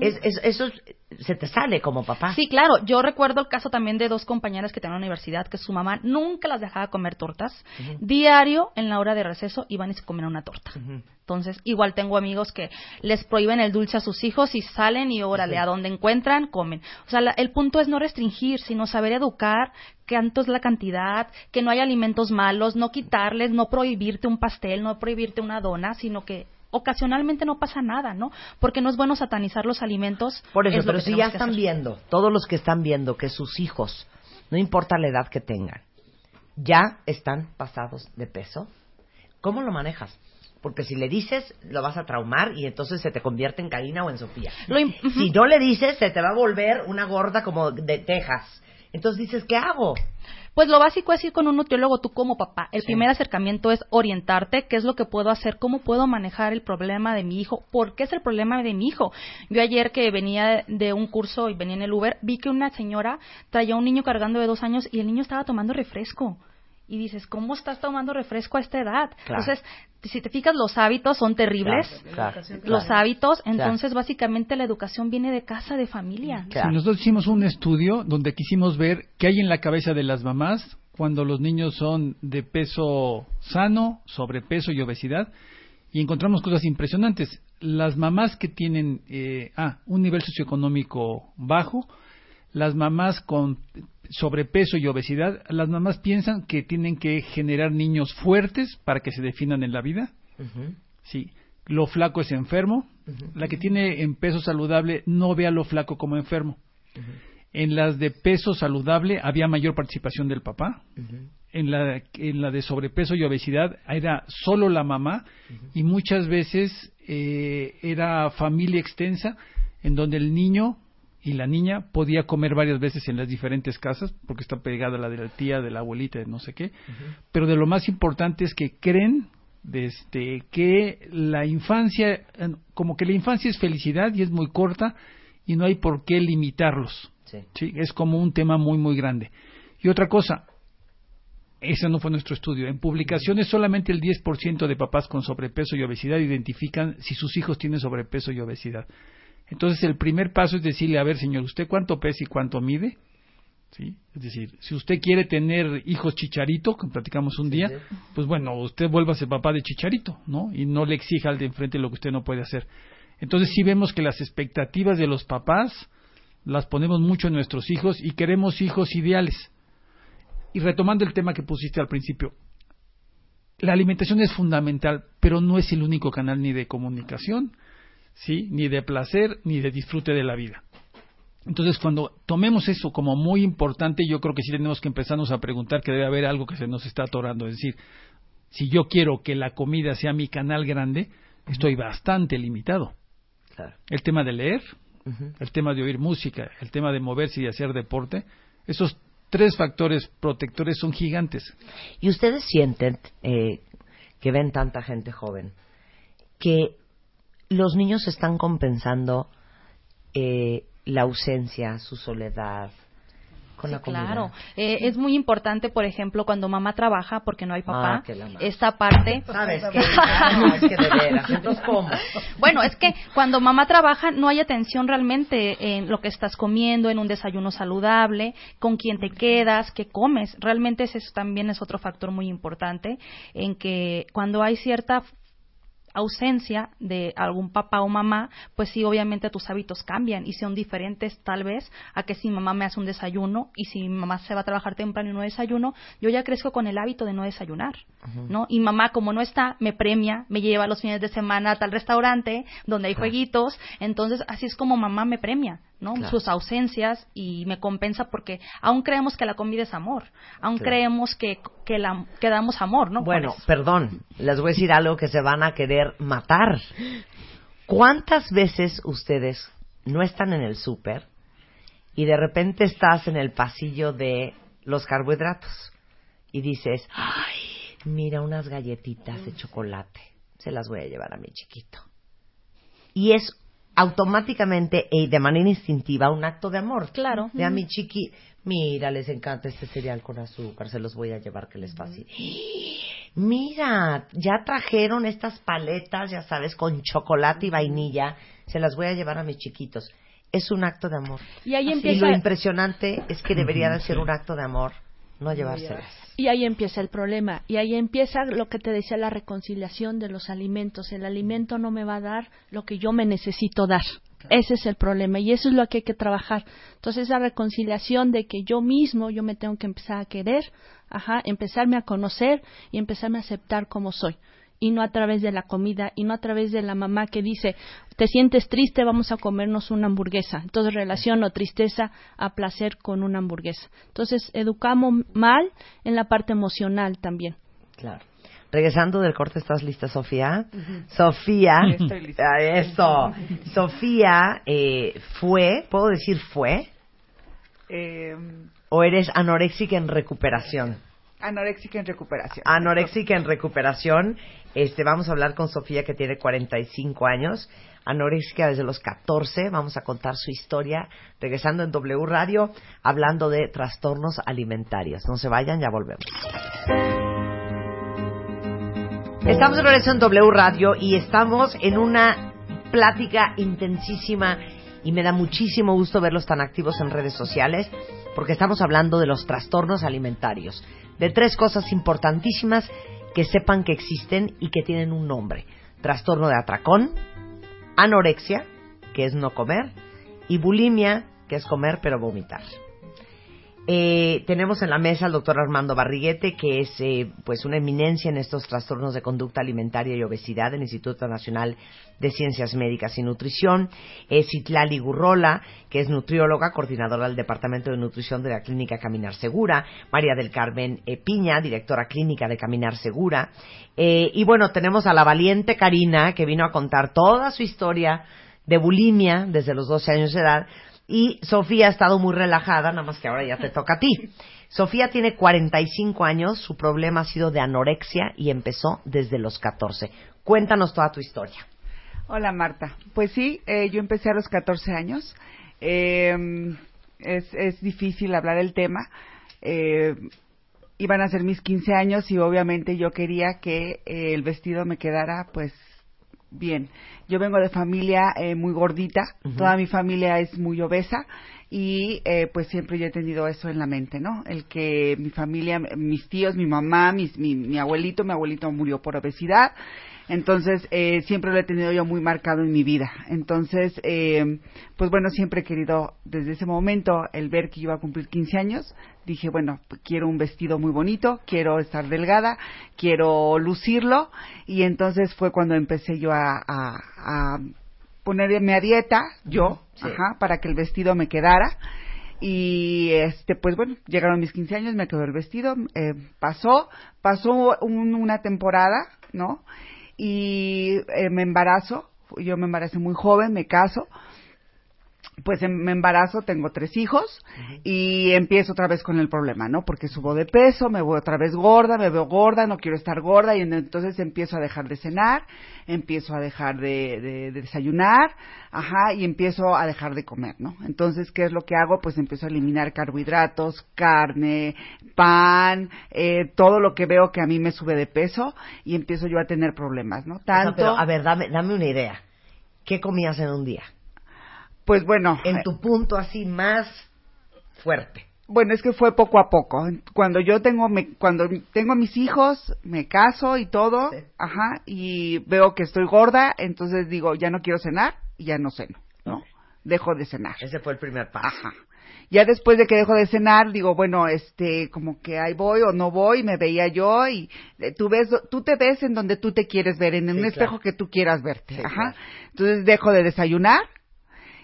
Speaker 1: Es, es- eso es- se te sale como papá.
Speaker 4: Sí, claro. Yo recuerdo el caso también de dos compañeras que tenían en la universidad que su mamá nunca las dejaba comer tortas. Diario, en la hora de receso, iban y se comían una torta. Entonces, igual tengo amigos que les prohíben el dulce a sus hijos y salen y órale, a donde encuentran, comen. O sea, la- el punto es no restringir, sino saber educar, cuánto es la cantidad, que no hay alimentos malos, no quitarles, no prohibirte un pastel, no prohibirte una dona, sino que ocasionalmente no pasa nada, ¿no? Porque no es bueno satanizar los alimentos.
Speaker 1: Por eso,
Speaker 4: es
Speaker 1: pero si ya están
Speaker 4: hacer.
Speaker 1: viendo, todos los que están viendo que sus hijos, no importa la edad que tengan, ya están pasados de peso, ¿cómo lo manejas? Porque si le dices, lo vas a traumar y entonces se te convierte en Karina o en Sofía.
Speaker 4: Lo.
Speaker 1: Si no le dices, se te va a volver una gorda como de Texas. Entonces dices, ¿qué hago?
Speaker 4: Pues lo básico es ir con un nutriólogo tú como papá. El
Speaker 1: Sí.
Speaker 4: primer acercamiento es orientarte, qué es lo que puedo hacer, cómo puedo manejar el problema de mi hijo, por qué es el problema de mi hijo. Yo ayer que venía de un curso y venía en el Uber, vi que una señora traía un niño cargando de dos años y el niño estaba tomando refresco. Y dices, ¿cómo estás tomando refresco a esta edad?
Speaker 1: Claro.
Speaker 4: Entonces, si te fijas, los hábitos son terribles.
Speaker 1: Claro,
Speaker 4: Los
Speaker 1: claro.
Speaker 4: hábitos, entonces básicamente la educación viene de casa, de familia.
Speaker 1: Claro.
Speaker 3: Sí, nosotros hicimos un estudio donde quisimos ver qué hay en la cabeza de las mamás cuando los niños son de peso sano, sobrepeso y obesidad y encontramos cosas impresionantes. Las mamás que tienen eh, ah, un nivel socioeconómico bajo, las mamás con sobrepeso y obesidad, las mamás piensan que tienen que generar niños fuertes para que se definan en la vida. Sí, lo flaco es enfermo. La que tiene en peso saludable no ve a lo flaco como enfermo. En las de peso saludable había mayor participación del papá. En la, en la de sobrepeso y obesidad era solo la mamá y muchas veces eh, era familia extensa en donde el niño y la niña podía comer varias veces en las diferentes casas porque está pegada a la de la tía, de la abuelita, de no sé qué. Pero de lo más importante es que creen desde que la infancia, eh, como que la infancia es felicidad y es muy corta y no hay por qué limitarlos.
Speaker 1: Sí.
Speaker 3: Sí, es como un tema muy, muy grande. Y otra cosa, ese no fue nuestro estudio. En publicaciones solamente el 10% de papás con sobrepeso y obesidad identifican si sus hijos tienen sobrepeso y obesidad. Entonces el primer paso es decirle, a ver señor, ¿usted cuánto pesa y cuánto mide? ¿Sí? Es decir, si usted quiere tener hijos chicharito, que platicamos un día, pues bueno, usted vuelva a ser papá de chicharito, ¿no? Y no le exija al de enfrente lo que usted no puede hacer. Entonces sí vemos que las expectativas de los papás las ponemos mucho en nuestros hijos y queremos hijos ideales. Y retomando el tema que pusiste al principio, la alimentación es fundamental, pero no es el único canal ni de comunicación, ¿sí? ni de placer, ni de disfrute de la vida. Entonces, cuando tomemos eso como muy importante, yo creo que sí tenemos que empezarnos a preguntar que debe haber algo que se nos está atorando. Es decir, si yo quiero que la comida sea mi canal grande, estoy bastante limitado. El tema de leer, el tema de oír música, el tema de moverse y hacer deporte, esos tres factores protectores son gigantes.
Speaker 1: ¿Y ustedes sienten eh, que ven tanta gente joven que los niños están compensando eh, la ausencia, su soledad, con la comida.
Speaker 4: Claro, eh, es muy importante, por ejemplo, cuando mamá trabaja porque no hay papá,
Speaker 1: Ah, que madre.
Speaker 4: esta parte.
Speaker 1: ¿Sabes qué? No, es que de veras. Entonces, ¿cómo?
Speaker 4: Bueno, es que cuando mamá trabaja no hay atención realmente en lo que estás comiendo, en un desayuno saludable, con quién te quedas, qué comes. Realmente ese es- también es otro factor muy importante en que cuando hay cierta ausencia de algún papá o mamá, pues sí, obviamente tus hábitos cambian y son diferentes tal vez a que si mamá me hace un desayuno y si mi mamá se va a trabajar temprano y no desayuno, yo ya crezco con el hábito de no desayunar, ¿no? Y mamá, como no está, me premia, me lleva los fines de semana a tal restaurante donde hay jueguitos, entonces así es como mamá me premia, ¿no?
Speaker 1: Claro.
Speaker 4: Sus ausencias y me compensa porque aún creemos que la comida es amor, aún
Speaker 1: Claro.
Speaker 4: creemos que, que, la, que damos amor, ¿no?
Speaker 1: Bueno, perdón, les voy a decir algo que se van a querer matar. ¿Cuántas veces ustedes no están en el súper y de repente estás en el pasillo de los carbohidratos y dices, ay, mira unas galletitas de chocolate, se las voy a llevar a mi chiquito? Y es automáticamente y de manera instintiva un acto de amor.
Speaker 4: Claro.
Speaker 1: De a mi chiqui, mira, les encanta este cereal con azúcar, se los voy a llevar que les fascina. Mira, ya trajeron estas paletas, ya sabes, con chocolate y vainilla, se las voy a llevar a mis chiquitos. Es un acto de amor.
Speaker 5: Y ahí
Speaker 1: Y
Speaker 5: empieza
Speaker 1: lo impresionante es que debería de ser un acto de amor, no llevárselas.
Speaker 5: Y ahí empieza el problema. Y ahí empieza lo que te decía la reconciliación de los alimentos. El alimento no me va a dar lo que yo me necesito dar. Ese es el problema y eso es lo que hay que trabajar. Entonces esa reconciliación de que yo mismo, yo me tengo que empezar a querer, ajá, empezarme a conocer y empezarme a aceptar como soy. Y no a través de la comida y no a través de la mamá que dice, te sientes triste, vamos a comernos una hamburguesa. Entonces relaciono tristeza a placer con una hamburguesa. Entonces educamos mal en la parte emocional también.
Speaker 1: Claro. Regresando del corte, ¿estás lista, Sofía? Sofía.
Speaker 6: Estoy lista.
Speaker 1: Ah, Eso. Sofía eh, fue, ¿puedo decir fue?
Speaker 6: Eh,
Speaker 1: ¿O eres anoréxica en recuperación?
Speaker 6: Anoréxica en recuperación.
Speaker 1: Anoréxica en recuperación. Este, vamos a hablar con Sofía que tiene 45 años. Anoréxica desde los 14. Vamos a contar su historia. Regresando en W Radio, hablando de trastornos alimentarios. No se vayan, ya volvemos. Estamos de regreso en W Radio y estamos en una plática intensísima y me da muchísimo gusto verlos tan activos en redes sociales porque estamos hablando de los trastornos alimentarios, de tres cosas importantísimas que sepan que existen y que tienen un nombre. Trastorno de atracón, anorexia, que es no comer, y bulimia, que es comer pero vomitar. Eh, tenemos en la mesa al doctor Armando Barriguete, que es eh, pues una eminencia en estos trastornos de conducta alimentaria y obesidad del Instituto Nacional de Ciencias Médicas y Nutrición. Es Citlali Gurrola, que es nutrióloga, coordinadora del Departamento de Nutrición de la Clínica Caminar Segura. María del Carmen eh, Piña, directora clínica de Caminar Segura. Eh, y bueno, tenemos a la valiente Karina, que vino a contar toda su historia de bulimia desde los 12 años de edad. Y Sofía ha estado muy relajada, nada más que ahora ya te toca a ti. Sofía tiene 45 años, su problema ha sido de anorexia y empezó desde los 14. Cuéntanos toda tu historia.
Speaker 6: Hola Marta. Pues sí, eh, yo empecé a los 14 años. Eh, es, es difícil hablar el tema. Eh, iban a ser mis 15 años y obviamente yo quería que eh, el vestido me quedara pues bien. Yo vengo de familia eh, muy gordita, toda mi familia es muy obesa y eh, pues siempre yo he tenido eso en la mente, ¿no? El que mi familia, mis tíos, mi mamá, mis- mi, mi abuelito, mi abuelito murió por obesidad. Entonces, eh, siempre lo he tenido yo muy marcado en mi vida. Entonces, eh, pues bueno, siempre he querido, desde ese momento, el ver que iba a cumplir 15 años, dije, bueno, quiero un vestido muy bonito, quiero estar delgada, quiero lucirlo, y entonces fue cuando empecé yo a, ponerme a dieta, yo, ajá, para que el vestido me quedara. Y este, pues bueno, llegaron mis 15 años, me quedó el vestido, eh, pasó, pasó un- una temporada, ¿no? Y eh, me embarazo, yo me embaracé muy joven, me caso, pues em- me embarazo, tengo tres hijos y empiezo otra vez con el problema, ¿no? Porque subo de peso, me voy otra vez gorda, me veo gorda, no quiero estar gorda y en- entonces empiezo a dejar de cenar, empiezo a dejar de, de- de desayunar, ajá, y empiezo a dejar de comer, ¿no? Entonces, ¿qué es lo que hago? Pues empiezo a eliminar carbohidratos, carne, pan, eh, todo lo que veo que a mí me sube de peso y empiezo yo a tener problemas, ¿no?
Speaker 1: O sea,
Speaker 6: Tanto,
Speaker 1: pero, a ver, dame, dame una idea. ¿Qué comías en un día?
Speaker 6: Pues bueno,
Speaker 1: En tu punto así más fuerte.
Speaker 6: Bueno, es que fue poco a poco. Cuando yo tengo, me- cuando tengo mis hijos, me caso y todo,
Speaker 1: Sí.
Speaker 6: ajá, y veo que estoy gorda, entonces digo, ya no quiero cenar y ya no ceno, ¿no? Dejo de cenar.
Speaker 1: Ese fue el primer paso.
Speaker 6: Ajá. Ya después de que dejo de cenar, digo, bueno, este, como que ahí voy o no voy, me veía yo y eh, tú ves, tú te ves en donde tú te quieres ver, en
Speaker 1: Sí,
Speaker 6: un
Speaker 1: claro.
Speaker 6: espejo que tú quieras verte,
Speaker 1: Sí,
Speaker 6: ajá.
Speaker 1: claro.
Speaker 6: Entonces dejo de desayunar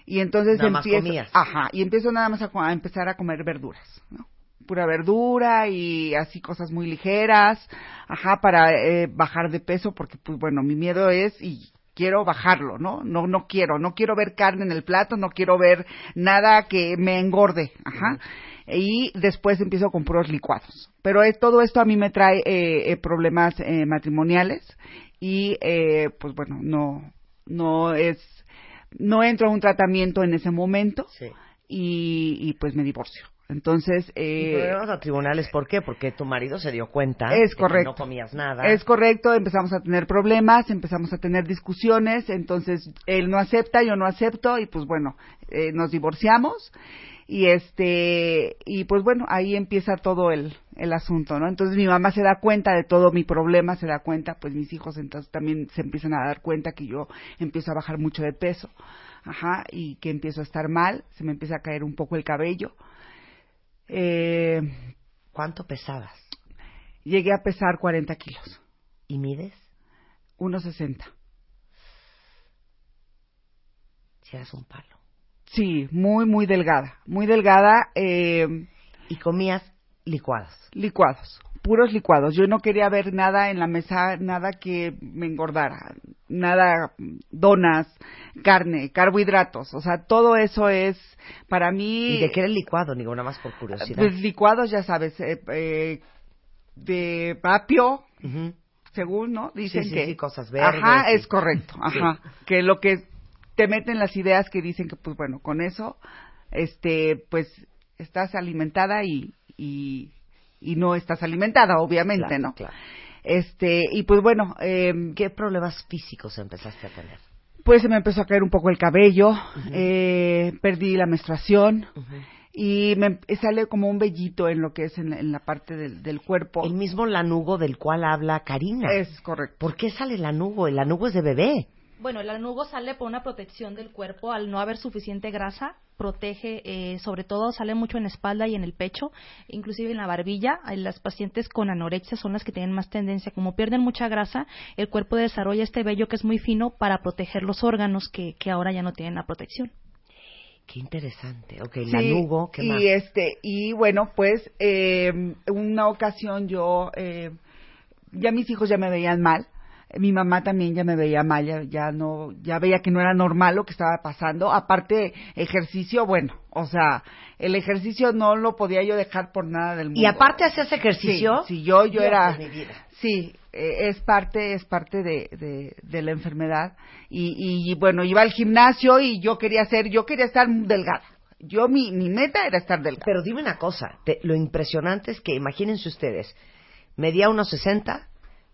Speaker 6: y entonces
Speaker 1: Nada más
Speaker 6: empiezo,
Speaker 1: comías.
Speaker 6: ajá, y empiezo nada más a empezar a comer verduras, ¿no? Pura verdura y así cosas muy ligeras, ajá, para eh, bajar de peso porque pues bueno, mi miedo es y quiero bajarlo, ¿no? No no quiero, no quiero ver carne en el plato, no quiero ver nada que me engorde, ajá. Y después empiezo con puros licuados. Pero eh, todo esto a mí me trae eh, eh, problemas eh, matrimoniales y eh, pues bueno, no no es no entro a un tratamiento en ese momento
Speaker 1: Sí.
Speaker 6: y, y pues me divorcio. Entonces,
Speaker 1: Y
Speaker 6: eh,
Speaker 1: problemas matrimoniales, ¿por qué? Porque tu marido se dio cuenta
Speaker 6: Es correcto.
Speaker 1: que no comías nada.
Speaker 6: Es correcto, empezamos a tener problemas, empezamos a tener discusiones, entonces él no acepta, yo no acepto y pues bueno, eh, nos divorciamos y este y pues bueno, ahí empieza todo el el asunto, ¿no? Entonces mi mamá se da cuenta de todo mi problema, se da cuenta, pues mis hijos entonces también se empiezan a dar cuenta que yo empiezo a bajar mucho de peso. Ajá, y que empiezo a estar mal, se me empieza a caer un poco el cabello. Eh,
Speaker 1: ¿Cuánto pesabas?
Speaker 6: llegué a pesar 40 kilos,
Speaker 1: ¿Y mides?
Speaker 6: 1,60.
Speaker 1: Si eras un palo.
Speaker 6: Sí, muy, muy delgada. Muy delgada, eh,
Speaker 1: Y comías licuados.
Speaker 6: licuados, puros licuados. Yo no quería ver nada en la mesa, nada que me engordara, nada, donas, carne, carbohidratos. O sea, todo eso es para mí.
Speaker 1: ¿Y de qué era el licuado? Digo, nada más por curiosidad.
Speaker 6: Pues licuados, ya sabes, eh, eh, de apio,
Speaker 1: Ujú.
Speaker 6: según, ¿no? Dicen
Speaker 1: sí,
Speaker 6: que.
Speaker 1: sí, cosas verdes
Speaker 6: Ajá, es correcto. Ajá. Que lo que te meten las ideas que dicen que, pues bueno, con eso, este, pues estás alimentada y, y, y no estás alimentada, obviamente,
Speaker 1: Claro,
Speaker 6: ¿no?
Speaker 1: claro.
Speaker 6: Este, y pues bueno, eh,
Speaker 1: ¿Qué problemas físicos empezaste a tener?
Speaker 6: pues se me empezó a caer un poco el cabello, eh, perdí la menstruación y me em- sale como un vellito en lo que es en, la- en la parte del, del cuerpo.
Speaker 1: El mismo lanugo del cual habla Karina.
Speaker 6: Es correcto.
Speaker 1: ¿Por qué sale el lanugo? El lanugo es de bebé.
Speaker 4: Bueno, el anugo sale por una protección del cuerpo al no haber suficiente grasa, protege, eh, sobre todo sale mucho en la espalda y en el pecho, inclusive en la barbilla. Las pacientes con anorexia son las que tienen más tendencia, como pierden mucha grasa, el cuerpo desarrolla este vello que es muy fino para proteger los órganos que, que ahora ya no tienen la protección.
Speaker 1: Qué interesante. Ok,
Speaker 6: Sí,
Speaker 1: lanugo, ¿qué
Speaker 6: y
Speaker 1: más?
Speaker 6: este y bueno pues eh, una ocasión yo eh, ya mis hijos ya me veían mal mi mamá también ya me veía mal ya, ya no ya veía que no era normal lo que estaba pasando aparte ejercicio bueno o sea el ejercicio no lo podía yo dejar por nada del mundo
Speaker 1: Y aparte hacías ejercicio.
Speaker 6: Sí, sí, yo, yo
Speaker 1: Dios
Speaker 6: era.
Speaker 1: de mi vida.
Speaker 6: Sí, eh, es parte, es parte de, de, de la enfermedad. Y, y, bueno, iba al gimnasio y yo quería ser, yo quería estar delgada. Yo, mi, mi meta era estar delgada.
Speaker 1: Pero dime una cosa, te- lo impresionante es que imagínense ustedes, medía unos 60,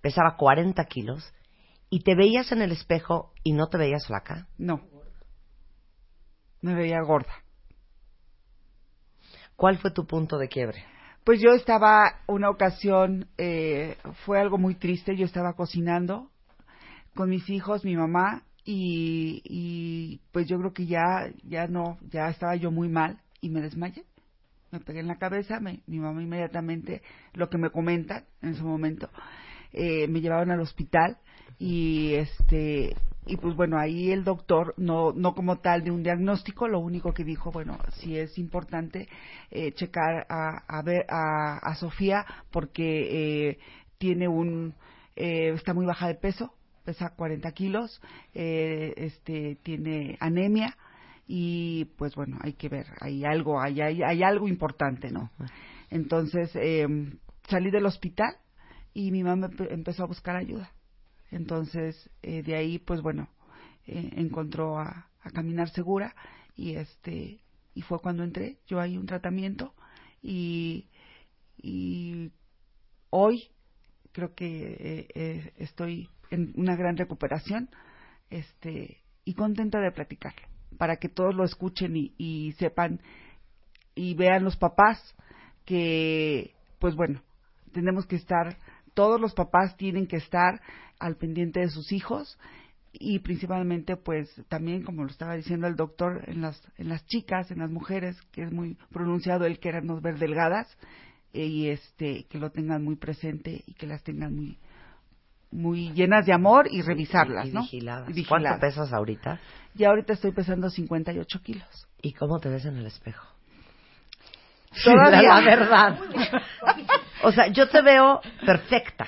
Speaker 1: pesaba 40 kilos y te veías en el espejo y no te veías flaca.
Speaker 6: No. Me veía gorda.
Speaker 1: ¿Cuál fue tu punto de quiebre?
Speaker 6: Pues yo estaba, una ocasión, eh, fue algo muy triste, yo estaba cocinando, con mis hijos, mi mamá, y, y pues yo creo que ya, ya no, ya estaba yo muy mal y me desmayé. Me pegué en la cabeza, me, mi mamá inmediatamente, lo que me comentan en ese momento, eh, me llevaron al hospital y este y pues bueno ahí el doctor no no como tal de un diagnóstico lo único que dijo bueno sí es importante eh, checar a, a ver a, a Sofía porque eh, tiene un eh, está muy baja de peso pesa 40 kilos eh, este tiene anemia y pues bueno hay que ver hay algo hay hay, hay algo importante no entonces eh, salí del hospital y mi mamá empe- empezó a buscar ayuda. Entonces eh, de ahí pues bueno eh, encontró a, a caminar segura y este y fue cuando entré. Yo ahí un tratamiento y y hoy creo que eh, eh, estoy en una gran recuperación este y contenta de platicarlo para que todos lo escuchen y, y sepan y vean los papás que pues bueno tenemos que estar todos los papás tienen que estar al pendiente de sus hijos y principalmente pues también como lo estaba diciendo el doctor en las en las chicas en las mujeres que es muy pronunciado el querernos ver delgadas eh, y este que lo tengan muy presente y que las tengan muy muy llenas de amor y revisarlas
Speaker 1: Y
Speaker 6: no
Speaker 1: vigiladas.
Speaker 6: Y
Speaker 1: ¿Cuánto
Speaker 6: vigiladas.
Speaker 1: pesas ahorita?
Speaker 6: y ahorita estoy pesando 58 kilos
Speaker 1: ¿Y cómo te ves en el espejo?
Speaker 6: Todavía.
Speaker 1: La verdad. O sea, yo te veo perfecta.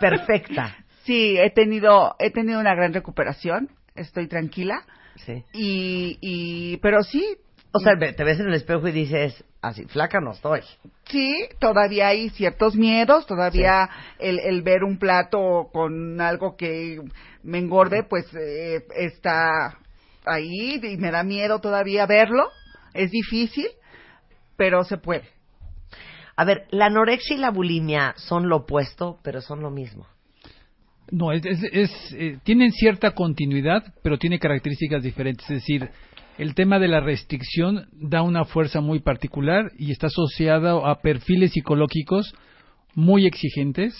Speaker 1: Perfecta.
Speaker 6: sí he tenido he tenido una gran recuperación estoy tranquila
Speaker 1: Sí.
Speaker 6: y, y pero sí
Speaker 1: O sea, te ves en el espejo y dices, así, flaca no estoy.
Speaker 6: sí todavía hay ciertos miedos todavía el, el ver un plato con algo que me engorde pues eh, está ahí y me da miedo todavía verlo es difícil pero se puede
Speaker 1: A ver, la anorexia y la bulimia son lo opuesto, pero son lo mismo.
Speaker 3: No, es, es- es, eh, tienen cierta continuidad, pero tiene características diferentes. Es decir, el tema de la restricción da una fuerza muy particular y está asociado a perfiles psicológicos muy exigentes,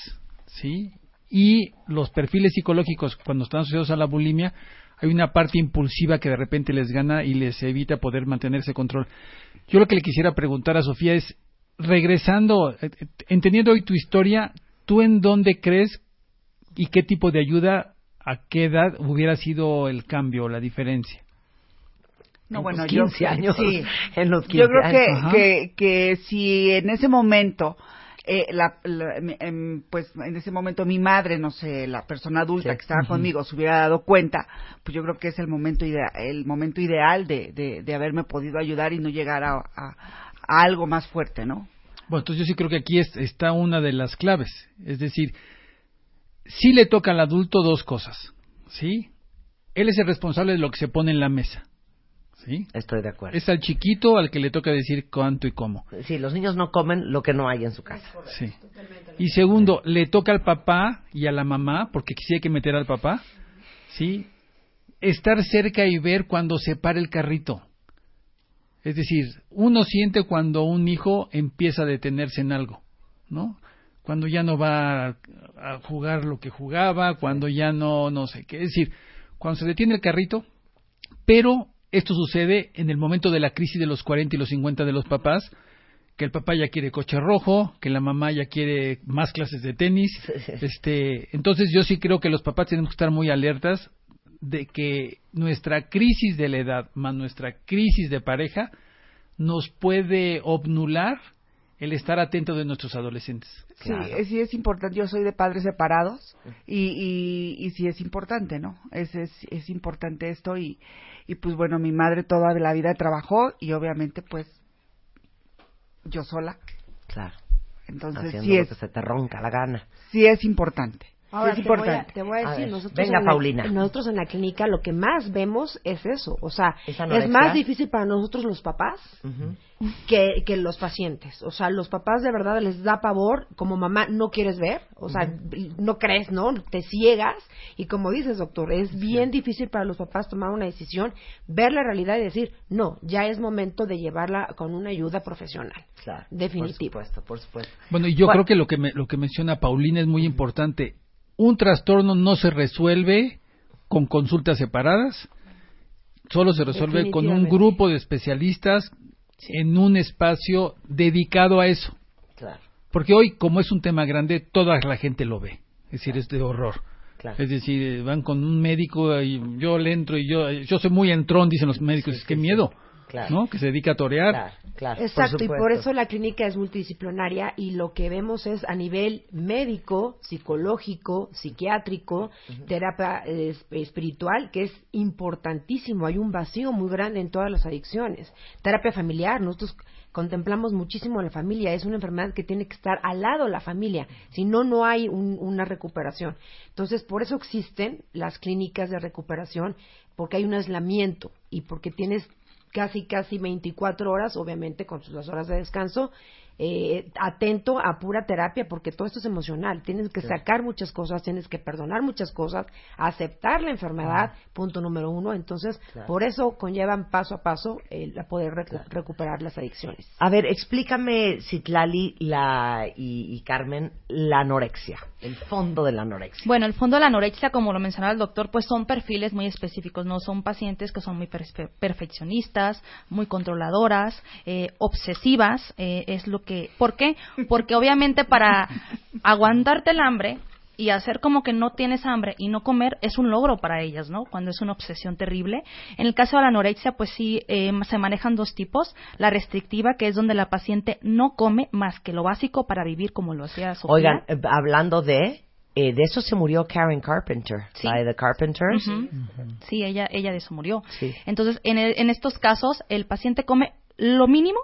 Speaker 3: ¿sí? Y los perfiles psicológicos, cuando están asociados a la bulimia, hay una parte impulsiva que de repente les gana y les evita poder mantener ese control. Yo lo que le quisiera preguntar a Sofía es, regresando, eh, eh, entendiendo hoy tu historia, ¿tú en dónde crees y qué tipo de ayuda, a qué edad hubiera sido el cambio, la diferencia?
Speaker 6: no
Speaker 1: En
Speaker 6: bueno
Speaker 1: tus
Speaker 6: yo
Speaker 1: 15 años.
Speaker 6: sí
Speaker 1: En los 15
Speaker 6: yo creo
Speaker 1: años.
Speaker 6: Que, que si en ese momento, eh, la, la- em- pues en ese momento mi madre, no sé, la persona adulta
Speaker 1: Sí.
Speaker 6: que estaba conmigo se hubiera dado cuenta, pues yo creo que es el momento, idea- el momento ideal de, de, de haberme podido ayudar y no llegar a, a- a algo más fuerte, ¿no?
Speaker 3: Bueno, entonces yo sí creo que aquí es- está una de las claves. Es decir, sí le toca al adulto dos cosas, ¿sí? Él es el responsable de lo que se pone en la mesa, ¿sí?
Speaker 1: Estoy de acuerdo.
Speaker 3: Es al chiquito al que le toca decir cuánto y cómo,
Speaker 1: Sí, los niños no comen lo que no hay en su casa.
Speaker 3: sí. Y segundo, le toca al papá y a la mamá, porque sí hay que meter al papá, ¿sí? Estar cerca y ver cuando se para el carrito. Es decir, uno siente cuando un hijo empieza a detenerse en algo, ¿no? Cuando ya no va a, a jugar lo que jugaba, cuando ya no, no sé qué. Es decir, cuando se detiene el carrito, pero esto sucede en el momento de la crisis de los 40 y los 50 de los papás, que el papá ya quiere coche rojo, que la mamá ya quiere más clases de tenis. Este, entonces yo sí creo que los papás tenemos que estar muy alertas de que nuestra crisis de la edad más nuestra crisis de pareja nos puede obnular el estar atento de nuestros adolescentes.
Speaker 6: Sí, eh, sí es importante. Yo soy de padres separados y, y, y sí es importante, ¿no? Es, es, es importante esto y, y pues bueno, mi madre toda la vida trabajó y obviamente pues yo sola.
Speaker 1: Claro.
Speaker 6: Entonces
Speaker 1: Haciendo
Speaker 6: sí
Speaker 1: lo
Speaker 6: es,
Speaker 1: que se te ronca la gana.
Speaker 6: sí es importante.
Speaker 7: Ahora,
Speaker 6: sí es
Speaker 7: te, voy a,
Speaker 6: importante.
Speaker 7: te voy a
Speaker 1: A
Speaker 7: decir,
Speaker 1: ver,
Speaker 7: nosotros,
Speaker 1: venga,
Speaker 7: en la, nosotros en la clínica lo que más vemos es eso. O sea,
Speaker 1: ¿Es
Speaker 7: más difícil para nosotros los papás que, que los pacientes. O sea, los papás de verdad les da pavor, como mamá no quieres ver, o sea, no crees, ¿no? Te ciegas y como dices, doctor, es bien difícil para los papás tomar una decisión, ver la realidad y decir, no, ya es momento de llevarla con una ayuda profesional.
Speaker 1: Claro.
Speaker 7: Definitivo.
Speaker 1: Por supuesto, por supuesto.
Speaker 3: Bueno, y yo
Speaker 1: ¿Cuál-
Speaker 3: creo que lo que me- lo que menciona Paulina es muy importante. Un trastorno no se resuelve con consultas separadas, solo se resuelve con un grupo de especialistas en un espacio dedicado a eso. Porque hoy, como es un tema grande, toda la gente lo ve. Es decir, es de horror. Es decir, van con un médico y yo le entro y yo, yo soy muy entrón, dicen los médicos, es que miedo. ¿No? Que se dedica a torear.
Speaker 7: Exacto, y por eso la clínica es multidisciplinaria y lo que vemos es a nivel médico, psicológico, psiquiátrico, terapia eh, espiritual, que es importantísimo. Hay un vacío muy grande en todas las adicciones. Terapia familiar, nosotros contemplamos muchísimo la familia. Es una enfermedad que tiene que estar al lado de la familia. Si no, no hay una recuperación. Entonces, por eso existen las clínicas de recuperación, porque hay un aislamiento y porque tienes casi, casi 24 horas, obviamente con sus dos horas de descanso, eh, atento a pura terapia porque todo esto es emocional. Tienes que sacar muchas cosas, tienes que perdonar muchas cosas, aceptar la enfermedad, punto número uno. Entonces, por eso conllevan paso a paso el poder recuperar las adicciones.
Speaker 1: A ver, explícame, Citlali la, y, y, Carmen, la anorexia, el fondo de la anorexia.
Speaker 4: Bueno, el fondo de la anorexia, como lo mencionaba el doctor, pues son perfiles muy específicos, no son pacientes que son muy perfeccionistas, muy controladoras, eh, obsesivas, eh, es lo que ¿por qué? Porque obviamente para aguantarte el hambre y hacer como que no tienes hambre y no comer es un logro para ellas, ¿no? Cuando es una obsesión terrible. En el caso de la anorexia, pues sí, eh, se manejan dos tipos. La restrictiva, que es donde la paciente no come más que lo básico para vivir como lo hacía Sofía.
Speaker 1: Oigan, eh, hablando de, eh, de eso se murió Karen Carpenter, sí. de The Carpenters.
Speaker 4: Sí, ella, ella de eso murió. Entonces, en, en estos casos, el paciente come lo mínimo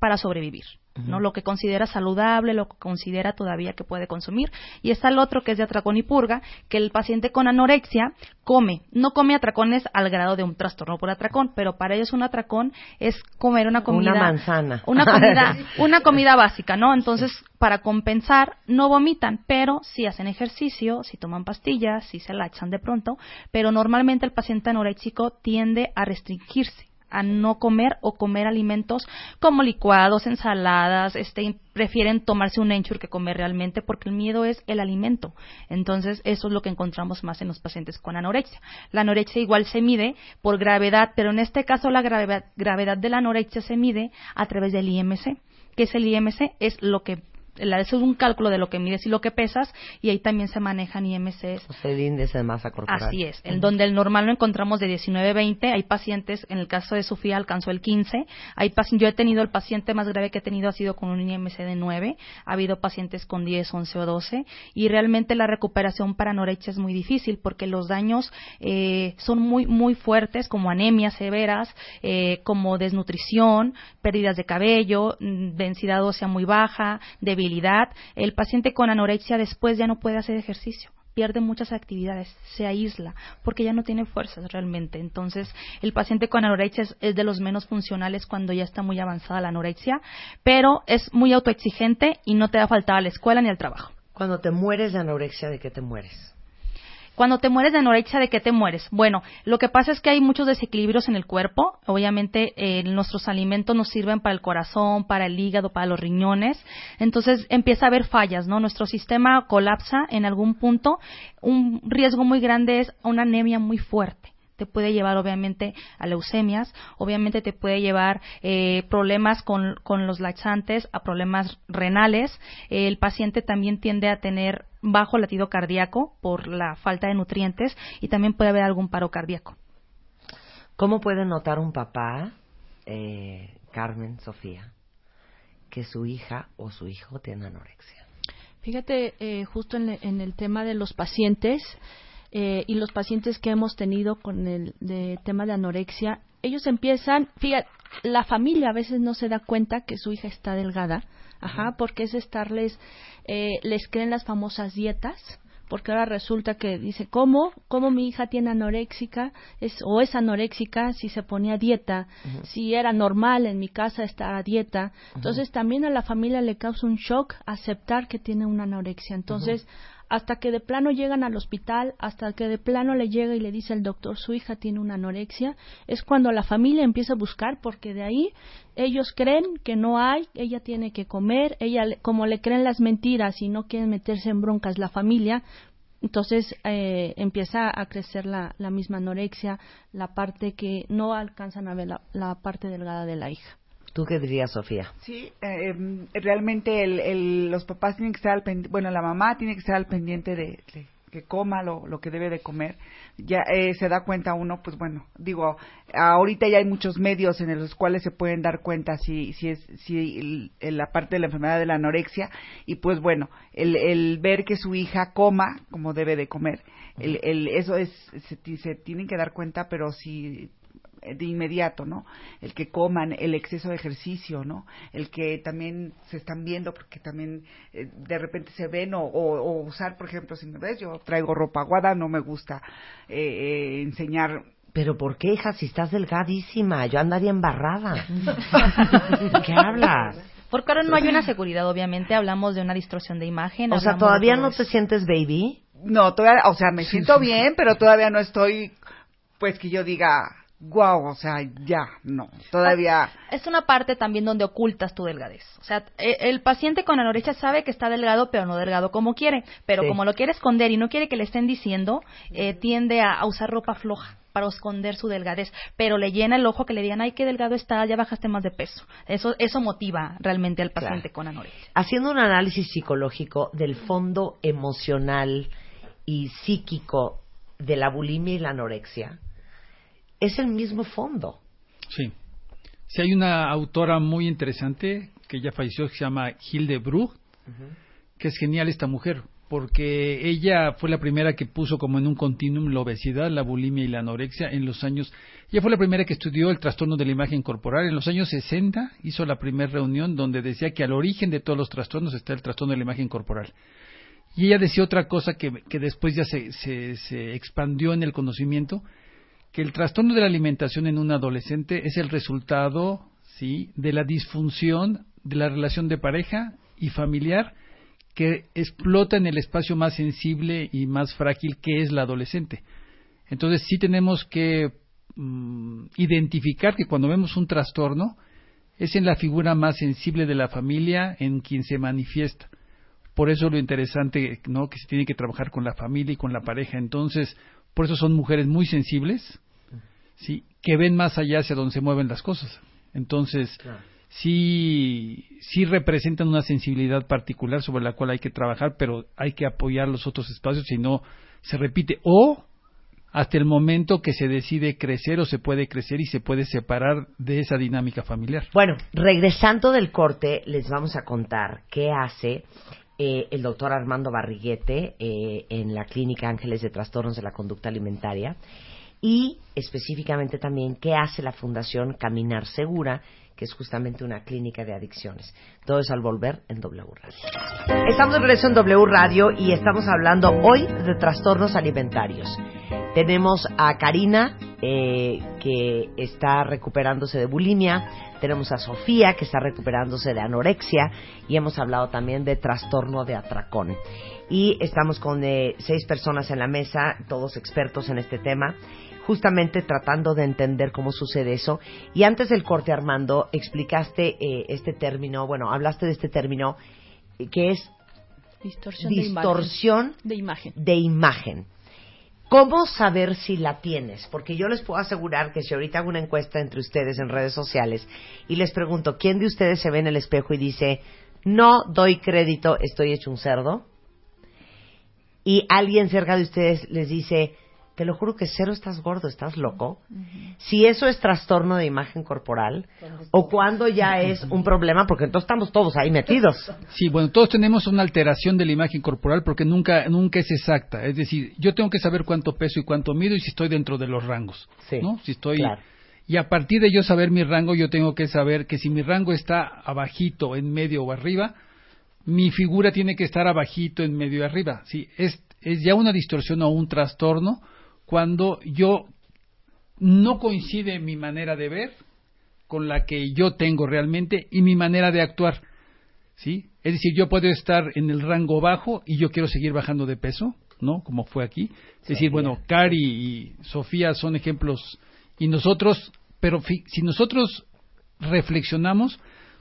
Speaker 4: para sobrevivir. ¿no? Lo que considera saludable, lo que considera todavía que puede consumir. Y está el otro que es de atracón y purga, que el paciente con anorexia come. No come atracones al grado de un trastorno por atracón, pero para ellos un atracón es comer una comida.
Speaker 1: Una manzana.
Speaker 4: Una comida, una comida básica, ¿no? Entonces, para compensar, no vomitan, pero sí hacen ejercicio, sí toman pastillas, sí se la echan de pronto, pero normalmente el paciente anoréxico tiende a restringirse a no comer o comer alimentos como licuados, ensaladas, este, prefieren tomarse un enchur que comer realmente porque el miedo es el alimento. Entonces, eso es lo que encontramos más en los pacientes con anorexia. La anorexia igual se mide por gravedad, pero en este caso la gravedad, gravedad de la anorexia se mide a través del IMC que es el IMC, es lo que eso es un cálculo de lo que mides y lo que pesas, y ahí también se manejan IMCs.
Speaker 1: O el índice de masa corporal.
Speaker 4: Así es, en donde el normal lo encontramos de 19-20, hay pacientes, en el caso de Sofía alcanzó el 15, hay yo he tenido el paciente más grave que he tenido ha sido con un IMC de 9, ha habido pacientes con 10, 11 o 12, y realmente la recuperación para anorexia es muy difícil porque los daños eh, son muy, muy fuertes, como anemias severas, eh, como desnutrición, pérdidas de cabello, mm, densidad ósea muy baja, debilidad el paciente con anorexia después ya no puede hacer ejercicio pierde muchas actividades, se aísla, porque ya no tiene fuerzas realmente. Entonces, el paciente con anorexia es, de los menos funcionales cuando ya está muy avanzada la anorexia, pero es muy autoexigente y no te da falta a la escuela ni al trabajo.
Speaker 1: Cuando te mueres de anorexia, ¿de qué te mueres?
Speaker 4: Cuando te mueres de anorexia, ¿de qué te mueres? Bueno, lo que pasa es que hay muchos desequilibrios en el cuerpo. Obviamente, eh, nuestros alimentos nos sirven para el corazón, para el hígado, para los riñones. Entonces, empieza a haber fallas, ¿no? Nuestro sistema colapsa en algún punto. Un riesgo muy grande es una anemia muy fuerte te puede llevar obviamente a leucemias, obviamente te puede llevar eh, problemas con, con, los laxantes, a problemas renales. el paciente también tiende a tener bajo latido cardíaco por la falta de nutrientes y también puede haber algún paro cardíaco.
Speaker 1: ¿Cómo puede notar un papá, eh, Carmen, Sofía, que su hija o su hijo tiene anorexia?
Speaker 5: Fíjate, eh, justo en, el tema de los pacientes, eh, y los pacientes que hemos tenido con el tema de anorexia, ellos empiezan, fíjate, la familia a veces no se da cuenta que su hija está delgada, ajá, porque es estarles, eh, les creen las famosas dietas, porque ahora resulta que dice, ¿cómo? ¿Cómo mi hija tiene anoréxica? Es, o es anoréxica si se ponía dieta, si era normal en mi casa estar a dieta. Entonces también a la familia le causa un shock aceptar que tiene una anorexia. Entonces, hasta que de plano llegan al hospital, hasta que de plano le llega y le dice el doctor su hija tiene una anorexia, es cuando la familia empieza a buscar porque de ahí ellos creen que no hay, ella tiene que comer, ella como le creen las mentiras y no quieren meterse en broncas la familia, Entonces eh, empieza a crecer la, la misma anorexia, la parte que no alcanzan a ver la, parte delgada de la hija.
Speaker 1: ¿Tú qué dirías, Sofía?
Speaker 6: Sí, eh, realmente el, los papás tienen que estar al pendiente, bueno, la mamá tiene que estar al pendiente de que coma lo, lo que debe de comer, ya eh, se da cuenta uno, pues bueno, digo, ahorita ya hay muchos medios en los cuales se pueden dar cuenta si, si es si la parte de la enfermedad de la anorexia. Y pues bueno, el, el ver que su hija coma como debe de comer, el, el, eso es, se, se tienen que dar cuenta, pero si de inmediato, ¿no? El que coman, el exceso de ejercicio, ¿no? El que también se están viendo porque también eh, de repente se ven o, o, usar, por ejemplo, si me ves, yo traigo ropa aguada, no me gusta eh, eh, enseñar
Speaker 1: pero ¿por qué, hija? Si estás delgadísima, yo andaría embarrada. ¿Qué hablas?
Speaker 4: Porque ahora no hay una seguridad, obviamente, hablamos de una distorsión de imagen.
Speaker 1: O sea, ¿todavía no te sientes baby?
Speaker 6: No, todavía, o sea, me siento bien, pero todavía no estoy, pues que yo diga, Guau, o sea, ya, no, todavía.
Speaker 4: Es una parte también donde ocultas tu delgadez. O sea, e, el paciente con anorexia sabe que está delgado, pero no delgado como quiere. Pero como lo quiere esconder y no quiere que le estén diciendo, eh, tiende a, usar ropa floja para esconder su delgadez, pero le llena el ojo que le digan, ay, qué delgado está, ya bajaste más de peso. Eso, eso motiva realmente al paciente con anorexia.
Speaker 1: Haciendo un análisis psicológico del fondo emocional y psíquico de la bulimia y la anorexia, es el mismo fondo.
Speaker 3: Sí. Sí, hay una autora muy interesante que ya falleció, que se llama Hilde Bruch, que es genial esta mujer, porque ella fue la primera que puso como en un continuum la obesidad, la bulimia y la anorexia en los años. Ella fue la primera que estudió el trastorno de la imagen corporal. En los años 60 hizo la primera reunión donde decía que al origen de todos los trastornos está el trastorno de la imagen corporal. Y ella decía otra cosa que, que después ya se, se, se expandió en el conocimiento, que el trastorno de la alimentación en un adolescente es el resultado, sí, de la disfunción de la relación de pareja y familiar que explota en el espacio más sensible y más frágil que es la adolescente. Entonces sí tenemos que mm, identificar que cuando vemos un trastorno es en la figura más sensible de la familia en quien se manifiesta. Por eso lo interesante, ¿no? Que se tiene que trabajar con la familia y con la pareja. Entonces, por eso son mujeres muy sensibles, ¿sí? que ven más allá hacia donde se mueven las cosas. Entonces, sí, sí representan una sensibilidad particular sobre la cual hay que trabajar, pero hay que apoyar los otros espacios, si no se repite. O hasta el momento que se decide crecer o se puede crecer y se puede separar de esa dinámica familiar.
Speaker 1: Bueno, regresando del corte, les vamos a contar qué hace eh, el doctor Armando Barriguete eh, en la Clínica Ángeles de Trastornos de la Conducta Alimentaria y específicamente también qué hace la Fundación Caminar Segura, que es justamente una clínica de adicciones. Todo eso al volver en W Radio. Estamos de regreso en W Radio y estamos hablando hoy de trastornos alimentarios. Tenemos a Karina, eh, que está recuperándose de bulimia. Tenemos a Sofía, que está recuperándose de anorexia. Y hemos hablado también de trastorno de atracón. Y estamos con eh, seis personas en la mesa, todos expertos en este tema justamente tratando de entender cómo sucede eso. Y antes del corte, Armando, explicaste eh, este término, bueno, hablaste de este término eh, que es
Speaker 5: distorsión,
Speaker 1: de, imagen. de imagen. ¿Cómo saber si la tienes? Porque yo les puedo asegurar que si ahorita hago una encuesta entre ustedes en redes sociales y les pregunto, ¿quién de ustedes se ve en el espejo y dice, no doy crédito, estoy hecho un cerdo? Y alguien cerca de ustedes les dice, te lo juro que cero estás gordo, estás loco. Si eso es trastorno de imagen corporal o cuando ya es un problema, porque entonces estamos todos ahí metidos.
Speaker 3: Sí, bueno, todos tenemos una alteración de la imagen corporal porque nunca nunca es exacta. Es decir, yo tengo que saber cuánto peso y cuánto mido y si estoy dentro de los rangos, ¿no? Si estoy y a partir de yo saber mi rango, yo tengo que saber que si mi rango está abajito, en medio o arriba, mi figura tiene que estar abajito, en medio y arriba. Sí, es es ya una distorsión o un trastorno cuando yo no coincide mi manera de ver con la que yo tengo realmente y mi manera de actuar. ¿Sí? Es decir, yo puedo estar en el rango bajo y yo quiero seguir bajando de peso, ¿no? Como fue aquí. Es decir, bueno, Cari y Sofía son ejemplos y nosotros, pero si nosotros reflexionamos,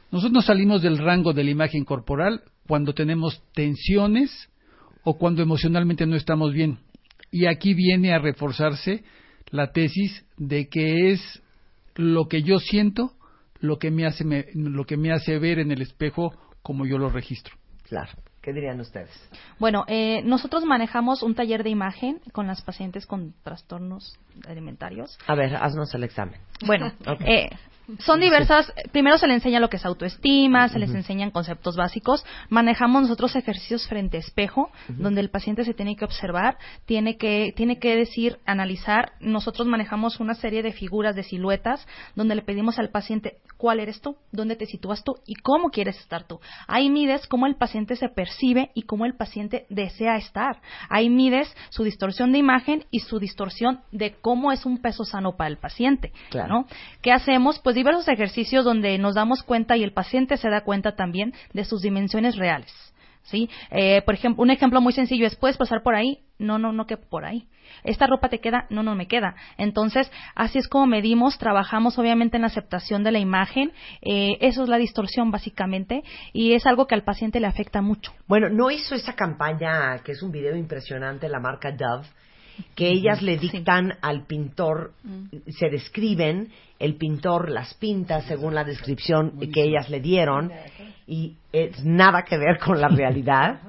Speaker 3: nosotros salimos del rango de la imagen corporal cuando tenemos tensiones o cuando emocionalmente no estamos bien. Y aquí viene a reforzarse la tesis de que es lo que yo siento lo que me hace lo que me hace ver en el espejo como yo lo registro.
Speaker 1: Claro. ¿Qué dirían ustedes?
Speaker 4: Bueno, eh, nosotros manejamos un taller de imagen con las pacientes con trastornos alimentarios.
Speaker 1: A ver, haznos el examen.
Speaker 4: Bueno, eh, son diversas. Primero se le enseña lo que es autoestima, se les enseñan conceptos básicos. Manejamos nosotros ejercicios frente a espejo, donde el paciente se tiene que observar, tiene que, tiene que decir, analizar. Nosotros manejamos una serie de figuras, de siluetas, donde le pedimos al paciente cuál eres tú, dónde te sitúas tú y cómo quieres estar tú. Ahí mides cómo el paciente se percibe y cómo el paciente desea estar. Ahí mides su distorsión de imagen y su distorsión de cómo es un peso sano para el paciente. Claro. ¿Qué hacemos? Pues diversos ejercicios donde nos damos cuenta y el paciente se da cuenta también de sus dimensiones reales. ¿sí? Eh, por ejemplo, un ejemplo muy sencillo es, ¿puedes pasar por ahí? No, no, no que por ahí. ¿Esta ropa te queda? No, no me queda. Entonces, así es como medimos, trabajamos obviamente en la aceptación de la imagen. Eh, eso es la distorsión básicamente y es algo que al paciente le afecta mucho.
Speaker 1: Bueno, ¿no hizo esa campaña que es un video impresionante, la marca Dove? que ellas le dictan al pintor, mm. se describen, el pintor las pinta según la descripción que ellas le dieron y es nada que ver con la realidad.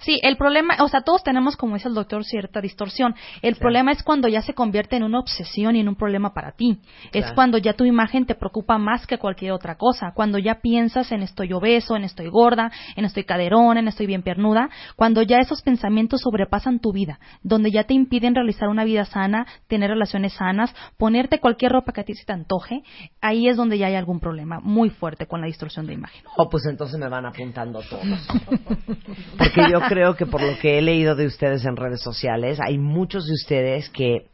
Speaker 4: Sí, el problema, o sea, todos tenemos, como dice el doctor, cierta distorsión. El problema es cuando ya se convierte en una obsesión y en un problema para ti. Es cuando ya tu imagen te preocupa más que cualquier otra cosa. Cuando ya piensas en estoy obeso, en estoy gorda, en estoy caderón, en estoy bien piernuda. Cuando ya esos pensamientos sobrepasan tu vida. Donde ya te impiden realizar una vida sana, tener relaciones sanas, ponerte cualquier ropa que a ti se te antoje. Ahí es donde ya hay algún problema muy fuerte con la distorsión de imagen.
Speaker 1: Oh, pues entonces me van apuntando todos. Porque yo creo que por lo que he leído de ustedes en redes sociales, hay muchos de ustedes que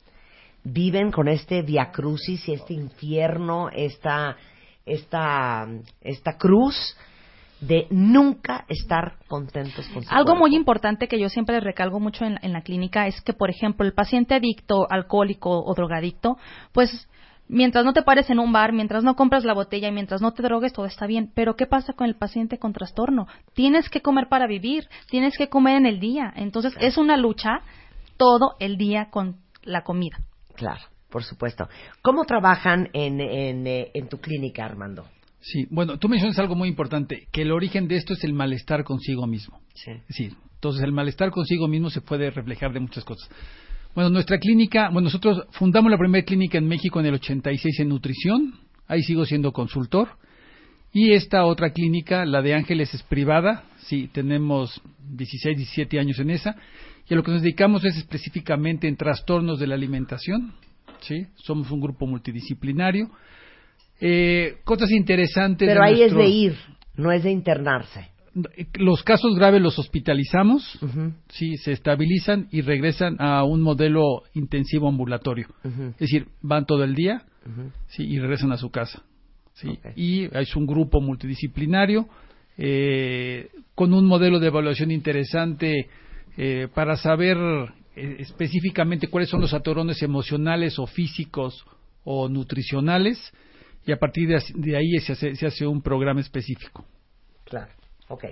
Speaker 1: viven con este viacrucis y este infierno, esta, esta, esta cruz de nunca estar contentos con su
Speaker 4: Algo muy importante que yo siempre recalgo mucho en, en, la clínica es que, por ejemplo, el paciente adicto, alcohólico o drogadicto, pues mientras no te pares en un bar, mientras no compras la botella y mientras no te drogues, todo está bien. Pero ¿qué pasa con el paciente con trastorno? Tienes que comer para vivir, tienes que comer en el día. Entonces es una lucha todo el día con la comida.
Speaker 1: Claro, por supuesto. ¿Cómo trabajan en, en, eh, en tu clínica, Armando?
Speaker 3: Sí, bueno, tú mencionas algo muy importante, que el origen de esto es el malestar consigo mismo. Sí. Sí, entonces el malestar consigo mismo se puede reflejar de muchas cosas. Bueno, nuestra clínica, bueno, nosotros fundamos la primera clínica en México en el 86 en nutrición, ahí sigo siendo consultor. Y esta otra clínica, la de Ángeles, es privada, sí, tenemos 16, 17 años en esa, y a lo que nos dedicamos es específicamente en trastornos de la alimentación, sí, somos un grupo multidisciplinario. Eh, cosas interesantes.
Speaker 1: Pero ahí es de ir, no es de internarse
Speaker 3: los casos graves los hospitalizamos, sí, se estabilizan y regresan a un modelo intensivo ambulatorio. Es decir, van todo el día sí, y regresan a su casa. Sí. Y es un grupo multidisciplinario eh, con un modelo de evaluación interesante eh, para saber eh, específicamente cuáles son los atorones emocionales o físicos o nutricionales y a partir de, ahí se hace, se hace un programa específico.
Speaker 1: Claro. Ok.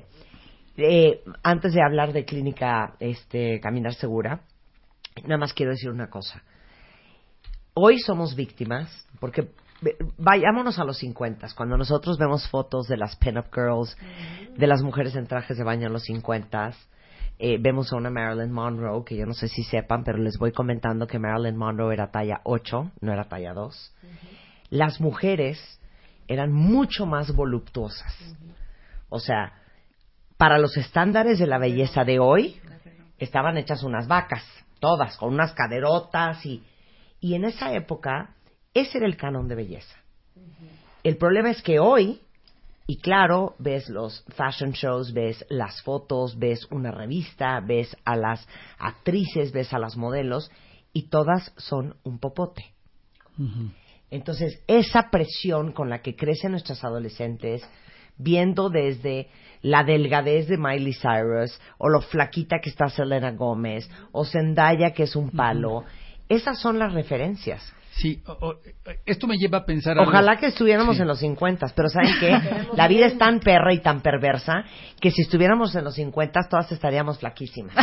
Speaker 1: Eh, antes de hablar de clínica este, Caminar Segura, nada más quiero decir una cosa. Hoy somos víctimas, porque vayámonos a los 50, cuando nosotros vemos fotos de las pin-up girls, de las mujeres en trajes de baño en los 50, eh, vemos a una Marilyn Monroe, que yo no sé si sepan, pero les voy comentando que Marilyn Monroe era talla 8, no era talla 2. Las mujeres eran mucho más voluptuosas. O sea, para los estándares de la belleza de hoy, estaban hechas unas vacas, todas, con unas caderotas y, y en esa época ese era el canon de belleza. El problema es que hoy, y claro, ves los fashion shows, ves las fotos, ves una revista, ves a las actrices, ves a las modelos, y todas son un popote. Entonces, esa presión con la que crecen nuestras adolescentes, viendo desde la delgadez de Miley Cyrus, o lo flaquita que está Selena Gómez, o Zendaya que es un palo. Esas son las referencias.
Speaker 3: Sí, o- o- esto me lleva a pensar.
Speaker 1: Ojalá
Speaker 3: algo.
Speaker 1: que estuviéramos
Speaker 3: Sí.
Speaker 1: en los 50, pero ¿saben qué? La vida es tan perra y tan perversa que si estuviéramos en los 50 todas estaríamos flaquísimas.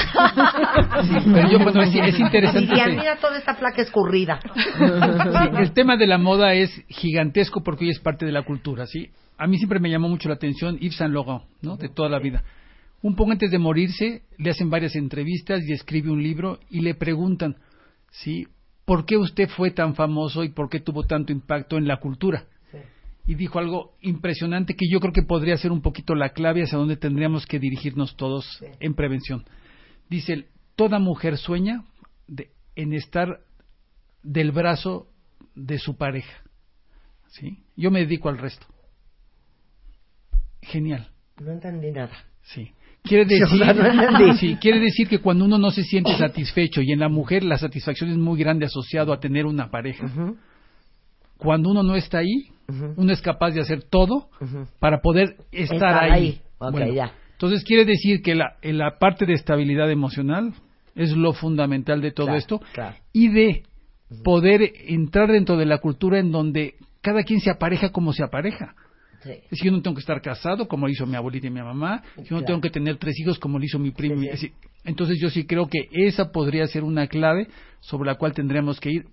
Speaker 3: Pero yo, bueno, es, es interesante. Ese-
Speaker 1: mira toda esta placa escurrida.
Speaker 3: Sí, el tema de la moda es gigantesco porque hoy es parte de la cultura, ¿sí? A mí siempre me llamó mucho la atención Yves Saint Laurent, ¿no? De toda la vida. Un poco antes de morirse, le hacen varias entrevistas y escribe un libro y le preguntan, ¿sí? ¿Por qué usted fue tan famoso y por qué tuvo tanto impacto en la cultura? Y dijo algo impresionante que yo creo que podría ser un poquito la clave hacia donde tendríamos que dirigirnos todos en prevención. Dice, toda mujer sueña de- en estar del brazo de su pareja. ¿Sí? Yo me dedico al resto. Genial.
Speaker 1: No entendí nada.
Speaker 3: Sí. Quiere decir,
Speaker 1: no
Speaker 3: sí, quiere decir que cuando uno no se siente satisfecho y en la mujer la satisfacción es muy grande asociado a tener una pareja. Cuando uno no está ahí, uno es capaz de hacer todo para poder estar,
Speaker 1: Estar
Speaker 3: ahí.
Speaker 1: ahí. Ok,
Speaker 3: Bueno,
Speaker 1: ya.
Speaker 3: Entonces quiere decir que la, en la parte de estabilidad emocional es lo fundamental de todo
Speaker 1: Claro,
Speaker 3: esto
Speaker 1: claro.
Speaker 3: y de poder entrar dentro de la cultura en donde cada quien se apareja como se apareja.
Speaker 1: Sí.
Speaker 3: Es yo no tengo que estar casado como lo hizo mi abuelita y mi mamá, yo no
Speaker 1: Claro.
Speaker 3: tengo que tener tres hijos como lo hizo mi primo.
Speaker 1: Sí, sí.
Speaker 3: Entonces yo sí creo que esa podría ser una clave sobre la cual tendríamos que ir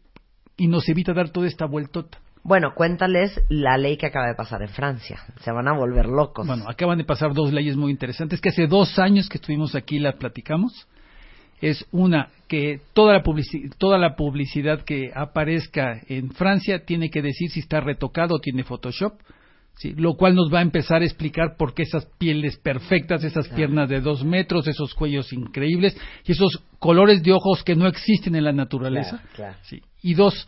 Speaker 3: y nos evita dar toda esta vueltota.
Speaker 1: Bueno, cuéntales la ley que acaba de pasar en Francia. Se van a volver locos.
Speaker 3: Bueno, acaban de pasar dos leyes muy interesantes que hace dos años que estuvimos aquí y las platicamos. Es una que toda la, toda la publicidad que aparezca en Francia tiene que decir si está retocado o tiene Photoshop, ¿sí? lo cual nos va a empezar a explicar por qué esas pieles perfectas, esas piernas de dos metros, esos cuellos increíbles y esos colores de ojos que no existen en la naturaleza.
Speaker 1: Claro, claro.
Speaker 3: Sí. Y dos,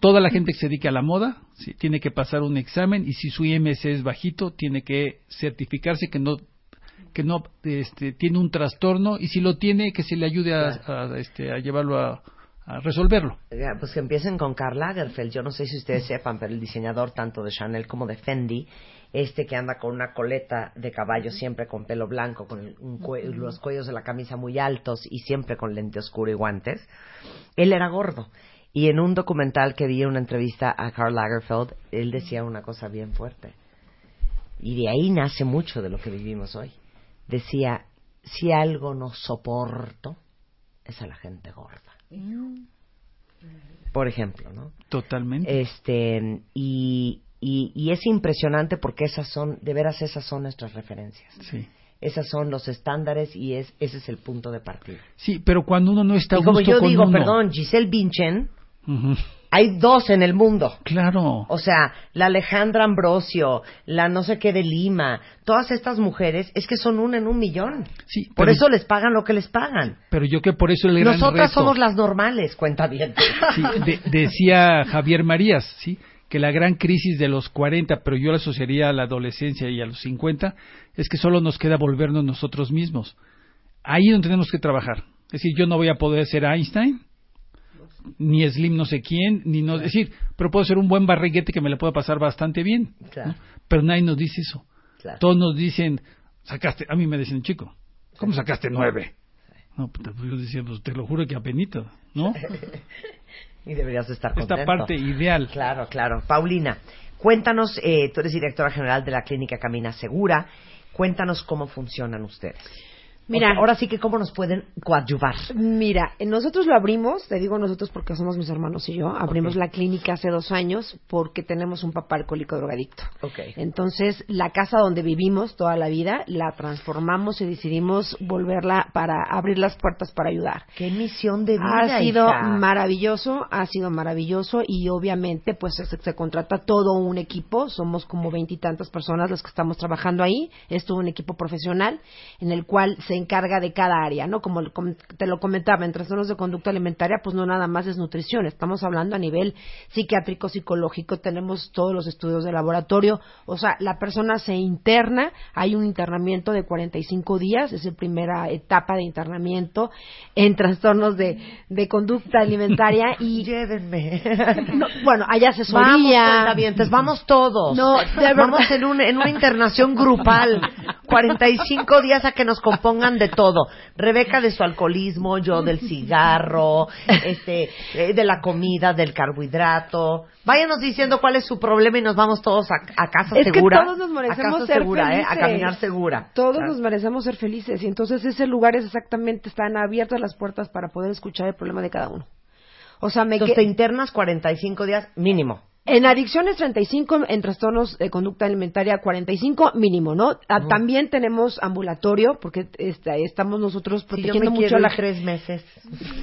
Speaker 3: toda la gente que se dedica a la moda sí, tiene que pasar un examen y si su IMC es bajito, tiene que certificarse que no que no este, tiene un trastorno y si lo tiene, que se le ayude a, a, este, a llevarlo a, a resolverlo.
Speaker 1: Pues que empiecen con Karl Lagerfeld. Yo no sé si ustedes sepan, pero el diseñador tanto de Chanel como de Fendi, este que anda con una coleta de caballo siempre con pelo blanco, con el- cue- los cuellos de la camisa muy altos y siempre con lente oscuro y guantes, él era gordo. Y en un documental que vi en una entrevista a Karl Lagerfeld, él decía una cosa bien fuerte. Y de ahí nace mucho de lo que vivimos hoy. Decía, si algo no soporto, es a la gente gorda. Por ejemplo, ¿no?
Speaker 3: Totalmente.
Speaker 1: Este, y, y, y es impresionante porque esas son, de veras esas son nuestras referencias.
Speaker 3: Sí.
Speaker 1: Esas son los estándares y es, ese es el punto de partida.
Speaker 3: Sí, pero cuando uno no está
Speaker 1: Y como yo
Speaker 3: con
Speaker 1: digo,
Speaker 3: uno-
Speaker 1: perdón, Giselle Bündchen,
Speaker 3: Ujú.
Speaker 1: Hay dos en el mundo.
Speaker 3: Claro.
Speaker 1: O sea, la Alejandra Ambrosio, la no sé qué de Lima, todas estas mujeres es que son una en un millón.
Speaker 3: Sí,
Speaker 1: Por
Speaker 3: pero-
Speaker 1: eso les pagan lo que les pagan.
Speaker 3: Pero yo que por eso gran
Speaker 1: Nosotras
Speaker 3: reto-
Speaker 1: somos las normales, cuenta bien.
Speaker 3: Sí, de- decía Javier Marías, ¿sí? que la gran crisis de los 40, pero yo la asociaría a la adolescencia y a los 50, es que solo nos queda volvernos nosotros mismos. Ahí es donde tenemos que trabajar. Es decir, yo no voy a poder ser Einstein, ni Slim no sé quién, ni no... Es decir, pero puedo ser un buen barriguete que me la pueda pasar bastante bien.
Speaker 1: Claro.
Speaker 3: ¿no? Pero nadie nos dice eso.
Speaker 1: Claro.
Speaker 3: Todos nos dicen, sacaste, a mí me dicen, chico, ¿cómo sacaste nueve? No, pues yo decía, pues te lo juro que apenito, ¿no?
Speaker 1: Y deberías estar
Speaker 3: Esta
Speaker 1: contento.
Speaker 3: parte ideal.
Speaker 1: Claro, claro. Paulina, cuéntanos, eh, tú eres directora general de la clínica Camina Segura, cuéntanos cómo funcionan ustedes.
Speaker 7: Mira.
Speaker 1: O sea, ahora sí que cómo nos pueden coadyuvar.
Speaker 7: Mira, eh, nosotros lo abrimos, te digo nosotros porque somos mis hermanos y yo, abrimos la clínica hace dos años porque tenemos un papá alcohólico drogadicto.
Speaker 1: Ok.
Speaker 7: Entonces, la casa donde vivimos toda la vida, la transformamos y decidimos volverla para abrir las puertas para ayudar.
Speaker 1: Qué misión de vida,
Speaker 7: Ha sido
Speaker 1: hija.
Speaker 7: maravilloso, ha sido maravilloso y obviamente pues se, se contrata todo un equipo, somos como veintitantas personas las que estamos trabajando ahí, es todo un equipo profesional en el cual se encarga de cada área, ¿no? Como, como te lo comentaba, en trastornos de conducta alimentaria pues no nada más es nutrición, estamos hablando a nivel psiquiátrico, psicológico, tenemos todos los estudios de laboratorio, o sea, la persona se interna, hay un internamiento de 45 días, es la primera etapa de internamiento en trastornos de, de conducta alimentaria y
Speaker 1: Llévenme.
Speaker 7: no, bueno, hay
Speaker 1: Vamos,
Speaker 7: asesoría.
Speaker 1: cuentavientes, vamos todos.
Speaker 7: No, de.
Speaker 1: Vamos en, un- en una internación grupal. 45 días a que nos compongan de todo. Rebeca de su alcoholismo, yo del cigarro, este, eh, de la comida, del carbohidrato. Váyanos diciendo cuál es su problema y nos vamos todos a, a casa
Speaker 7: Es que
Speaker 1: segura.
Speaker 7: todos nos
Speaker 1: a
Speaker 7: merecemos
Speaker 1: casa
Speaker 7: ser
Speaker 1: segura, ¿eh? A
Speaker 7: felices.
Speaker 1: caminar segura.
Speaker 7: Todos nos merecemos ser felices y entonces ese lugar es exactamente, están abiertas las puertas para poder escuchar el problema de cada uno. O sea, me
Speaker 1: Entonces
Speaker 7: que-
Speaker 1: te internas 45 días mínimo.
Speaker 7: En adicciones 35, en trastornos de conducta alimentaria 45 mínimo, ¿no? Ah. También tenemos ambulatorio porque esta- estamos nosotros
Speaker 1: Si yo
Speaker 7: protegiendo
Speaker 1: me
Speaker 7: mucho a la
Speaker 1: tres meses.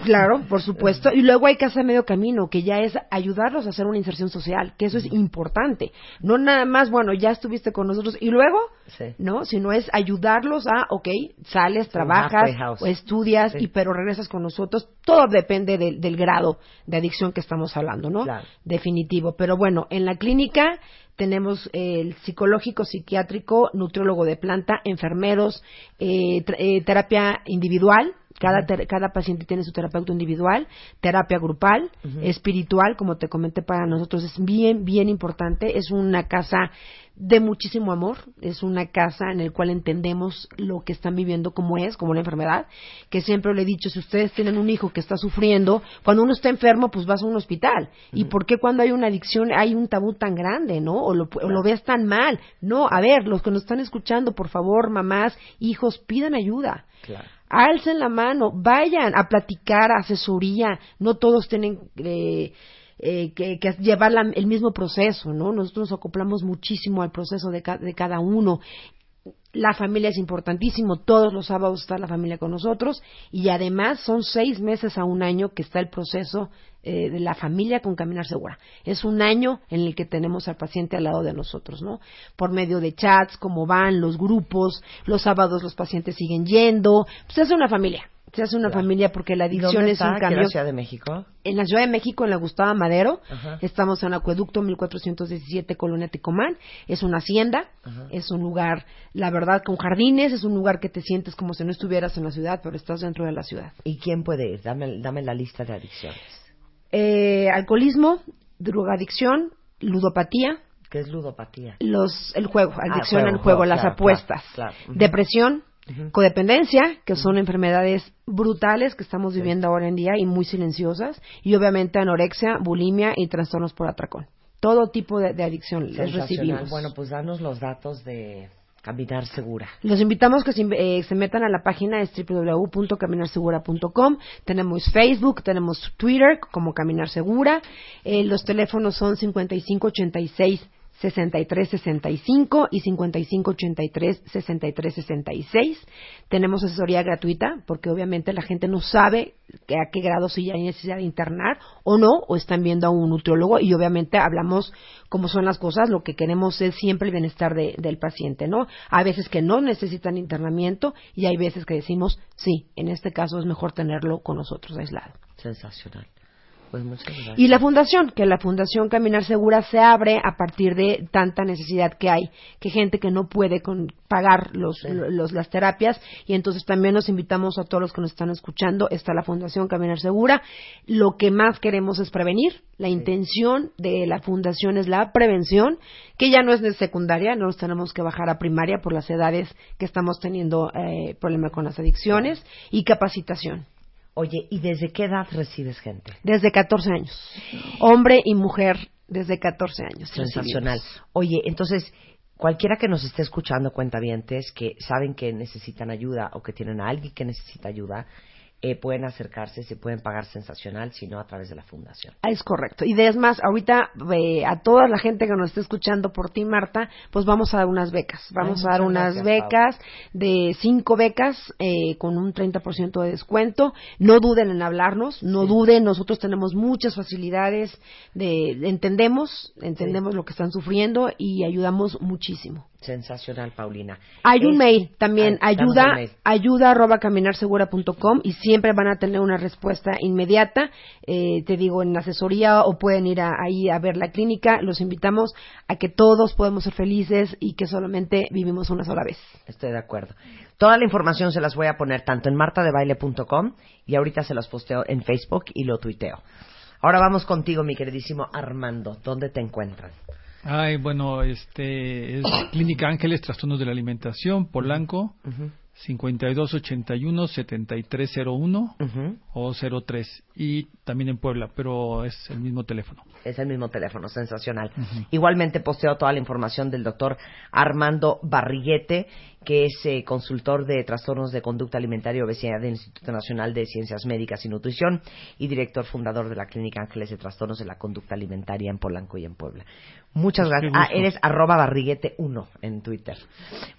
Speaker 7: Claro, por supuesto. Y luego hay que hacer medio camino, que ya es ayudarlos a hacer una inserción social, que eso es importante. No nada más, bueno, ya estuviste con nosotros y luego,
Speaker 1: Sí.
Speaker 7: ¿no? Sino es ayudarlos a, ok, sales, trabajas, o estudias,
Speaker 1: Sí.
Speaker 7: y pero regresas con nosotros. Todo depende del, del grado de adicción que estamos hablando, ¿no?
Speaker 1: Claro.
Speaker 7: Definitivo. Pero bueno, en la clínica tenemos eh, el psicológico, psiquiátrico, nutriólogo de planta, enfermeros, eh, eh, terapia individual. Cada, ter- cada paciente tiene su terapeuta individual, terapia grupal, espiritual, como te comenté, para nosotros es bien, bien importante. Es una casa de muchísimo amor, es una casa en la cual entendemos lo que están viviendo como es, como una enfermedad, que siempre le he dicho, si ustedes tienen un hijo que está sufriendo, cuando uno está enfermo, pues vas a un hospital. ¿Y por qué cuando hay una adicción hay un tabú tan grande, no? O lo, o lo ves tan mal. No, a ver, los que nos están escuchando, por favor, mamás, hijos, pidan ayuda.
Speaker 1: Claro.
Speaker 7: Alcen la mano, vayan a platicar, a asesoría. No todos tienen eh, eh, que, que llevar la- el mismo proceso, ¿no? Nosotros nos acoplamos muchísimo al proceso de, ca- de cada uno. La familia es importantísimo, todos los sábados está la familia con nosotros y además son seis meses a un año que está el proceso eh, de la familia con Caminar Segura. Es un año en el que tenemos al paciente al lado de nosotros, ¿no? Por medio de chats, cómo van, los grupos, los sábados los pacientes siguen yendo, pues hace una familia, se hace una familia porque la
Speaker 1: ¿Y
Speaker 7: adicción
Speaker 1: dónde
Speaker 7: es un
Speaker 1: ¿Aquí en
Speaker 7: cambio
Speaker 1: la Ciudad de México?
Speaker 7: en la Ciudad de México, en la Gustavo Madero.
Speaker 1: Ajá.
Speaker 7: Estamos en Acueducto 1417, Colonia Ticomán. Es una hacienda,
Speaker 1: Ajá.
Speaker 7: es un lugar, la verdad, con jardines, es un lugar que te sientes como si no estuvieras en la ciudad, pero estás dentro de la ciudad.
Speaker 1: ¿Y quién puede ir? Dame, dame la lista de adicciones.
Speaker 7: Eh, alcoholismo, drogadicción, ludopatía,
Speaker 1: ¿Qué es ludopatía?
Speaker 7: los, el juego, adicción
Speaker 1: juego,
Speaker 7: al juego,
Speaker 1: juego,
Speaker 7: las apuestas,
Speaker 1: claro, claro. Ujú.
Speaker 7: Codependencia, que son enfermedades brutales que estamos viviendo ahora en día y muy silenciosas, y obviamente anorexia, bulimia y trastornos por atracón. Todo tipo de, de adicción les recibimos.
Speaker 1: Bueno, pues danos los datos de Caminar Segura.
Speaker 7: Los invitamos que se, eh, se metan a la página es www.caminarsegura.com. Tenemos Facebook, tenemos Twitter como Caminar Segura. Eh, los teléfonos son 5586 6365 y 5583 6366. Tenemos asesoría gratuita porque obviamente la gente no sabe a qué grado si ya hay necesidad de internar o no, o están viendo a un nutriólogo y obviamente hablamos cómo son las cosas, lo que queremos es siempre el bienestar de- del paciente, ¿no? Hay veces que no necesitan internamiento y hay veces que decimos, sí, en este caso es mejor tenerlo con nosotros aislado.
Speaker 1: Sensacional. Pues muchas gracias.
Speaker 7: Y la fundación, que la Fundación Caminar Segura se abre a partir de tanta necesidad que hay, que gente que no puede con- pagar los, los- las terapias, y entonces también nos invitamos a todos los que nos están escuchando, está la Fundación Caminar Segura. Lo que más queremos es prevenir, la intención de la fundación es la prevención, que ya no es de secundaria, no nos tenemos que bajar a primaria por las edades que estamos teniendo eh, problema con las adicciones, y capacitación.
Speaker 1: Oye, ¿y desde qué edad recibes gente?
Speaker 7: Desde 14 años. Hombre y mujer desde 14 años.
Speaker 1: Sensacional.
Speaker 7: recibimos.
Speaker 1: Oye, entonces, cualquiera que nos esté escuchando, cuentavientes, que saben que necesitan ayuda o que tienen a alguien que necesita ayuda, eh, pueden acercarse, se pueden pagar sensacional, si no a través de la fundación.
Speaker 7: Ah, Es correcto. Y de- es más, ahorita eh, a toda la gente que nos esté escuchando por ti, Marta, pues vamos a dar unas becas. Vamos
Speaker 1: Ay,
Speaker 7: a dar unas
Speaker 1: gracias,
Speaker 7: becas de cinco becas eh, con un 30% de descuento. No duden en hablarnos, no duden. Nosotros tenemos muchas facilidades, de, entendemos, entendemos lo que están sufriendo y ayudamos muchísimo.
Speaker 1: Sensacional, Paulina.
Speaker 7: Hay un mail también,
Speaker 1: Ay, danos
Speaker 7: ayuda,
Speaker 1: mail.
Speaker 7: ayuda arroba caminarsegura.com y siempre van a tener una respuesta inmediata, eh, te digo, en asesoría o pueden ir a- ahí a ver la clínica. Los invitamos a que todos podemos ser felices y que solamente vivimos una sola vez.
Speaker 1: Estoy de acuerdo. Toda la información se las voy a poner tanto en martadebaile.com y ahorita se las posteo en Facebook y lo tuiteo. Ahora vamos contigo, mi queridísimo Armando. ¿Dónde te encuentran?
Speaker 3: Ay, bueno, este es Clínica Ángeles, Trastornos de la Alimentación, Polanco, 5281-7301 o 03. Y también en Puebla, pero es el mismo teléfono.
Speaker 1: Es el mismo teléfono, sensacional. Igualmente posteo toda la información del doctor Armando Barriguete, que es eh, consultor de trastornos de conducta alimentaria y obesidad del Instituto Nacional de Ciencias Médicas y Nutrición y director fundador de la Clínica Ángeles de Trastornos de la Conducta Alimentaria en Polanco y en Puebla. Muchas
Speaker 3: Pues
Speaker 1: gracias. Ah, eres arroba barriguete 1 en Twitter.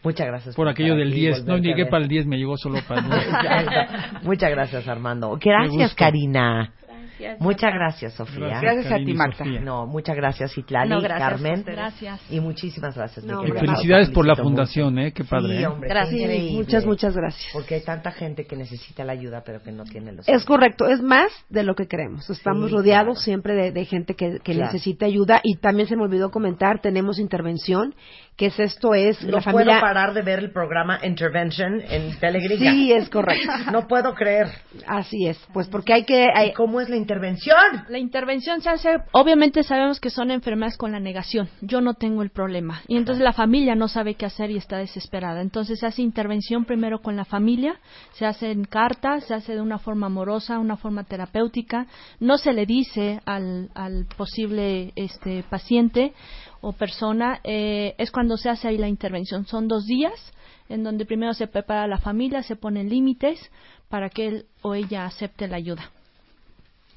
Speaker 1: Muchas gracias.
Speaker 3: Por aquello
Speaker 1: estar
Speaker 3: del
Speaker 1: aquí y
Speaker 3: 10. No llegué para el 10, me llegó solo para el 9.
Speaker 1: Exacto. Muchas gracias, Armando. Gracias. Karina.
Speaker 2: Gracias.
Speaker 1: Muchas gracias, Sofía.
Speaker 3: Gracias,
Speaker 6: Gracias a ti, Marta.
Speaker 3: Sofía.
Speaker 1: No, muchas gracias, Itlali,
Speaker 4: No, gracias
Speaker 1: Carmen.
Speaker 5: Gracias.
Speaker 1: Y muchísimas gracias.
Speaker 7: No,
Speaker 3: Y felicidades por la fundación,
Speaker 1: mucho.
Speaker 3: ¿eh? Qué padre.
Speaker 1: Sí,
Speaker 3: ¿eh?
Speaker 1: hombre,
Speaker 4: Gracias.
Speaker 7: Sí, muchas, muchas gracias.
Speaker 1: Porque hay tanta gente que necesita la ayuda, pero que no tiene los.
Speaker 7: Es correcto, es más de lo que creemos. Estamos
Speaker 1: Sí,
Speaker 7: rodeados
Speaker 1: claro.
Speaker 7: siempre de, de gente que, que
Speaker 1: Claro.
Speaker 7: necesita ayuda y también se me olvidó comentar, tenemos intervención, que es esto es
Speaker 1: No
Speaker 7: la
Speaker 1: puedo
Speaker 7: familia.
Speaker 1: parar de ver el programa Intervention en Telegringa.
Speaker 7: Sí, es correcto.
Speaker 1: No puedo creer.
Speaker 7: Así es, pues porque hay que hay-
Speaker 1: ¿Y cómo es la intervención?
Speaker 5: La intervención se hace, obviamente sabemos que son enfermedades con la negación. Yo no tengo el problema. Y entonces la familia no sabe qué hacer y está desesperada. Entonces se hace intervención primero con la familia, se hace en carta, se hace de una forma amorosa, una forma terapéutica. No se le dice al, al posible este, paciente o persona, eh, es cuando se hace ahí la intervención. Son dos días en donde primero se prepara la familia, se ponen límites para que él o ella acepte la ayuda.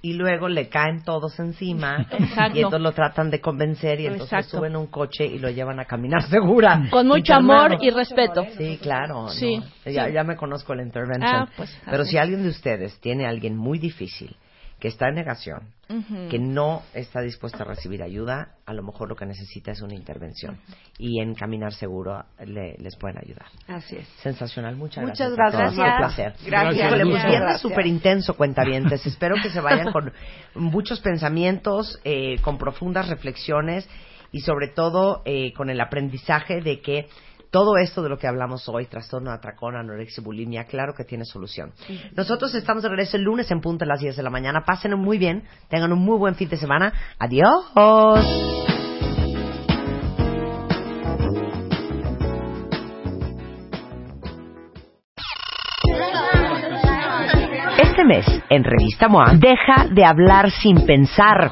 Speaker 1: Y luego le caen todos encima.
Speaker 5: Exacto.
Speaker 1: Y entonces lo tratan de convencer y entonces
Speaker 5: Exacto.
Speaker 1: suben un coche y lo llevan a caminar segura.
Speaker 5: Con mucho amor y respeto.
Speaker 1: Sí, claro.
Speaker 5: Sí,
Speaker 1: no. Ya,
Speaker 5: sí.
Speaker 1: ya me conozco la intervention.
Speaker 5: Ah, pues,
Speaker 1: Pero si alguien de ustedes tiene a alguien muy difícil, que está en negación,
Speaker 5: Ujú.
Speaker 1: que no está dispuesta a recibir ayuda, a lo mejor lo que necesita es una intervención. Y en Caminar Seguro le- les pueden ayudar.
Speaker 7: así es.
Speaker 1: Sensacional, muchas,
Speaker 7: Muchas
Speaker 1: gracias. a todos.
Speaker 7: gracias.
Speaker 1: Un placer.
Speaker 6: Gracias.
Speaker 1: Híjole, pues viernes
Speaker 6: gracias.
Speaker 1: súper intenso, cuentavientes. Espero que se vayan con muchos pensamientos, eh, con profundas reflexiones y sobre todo eh, con el aprendizaje de que todo esto de lo que hablamos hoy, trastorno atracón, anorexia, y bulimia, claro que tiene solución. Nosotros estamos de regreso el lunes en punto a las 10 de la mañana. Pásenlo muy bien, tengan un muy buen fin de semana. Adiós. Este mes, en Revista MOA, deja de hablar sin pensar.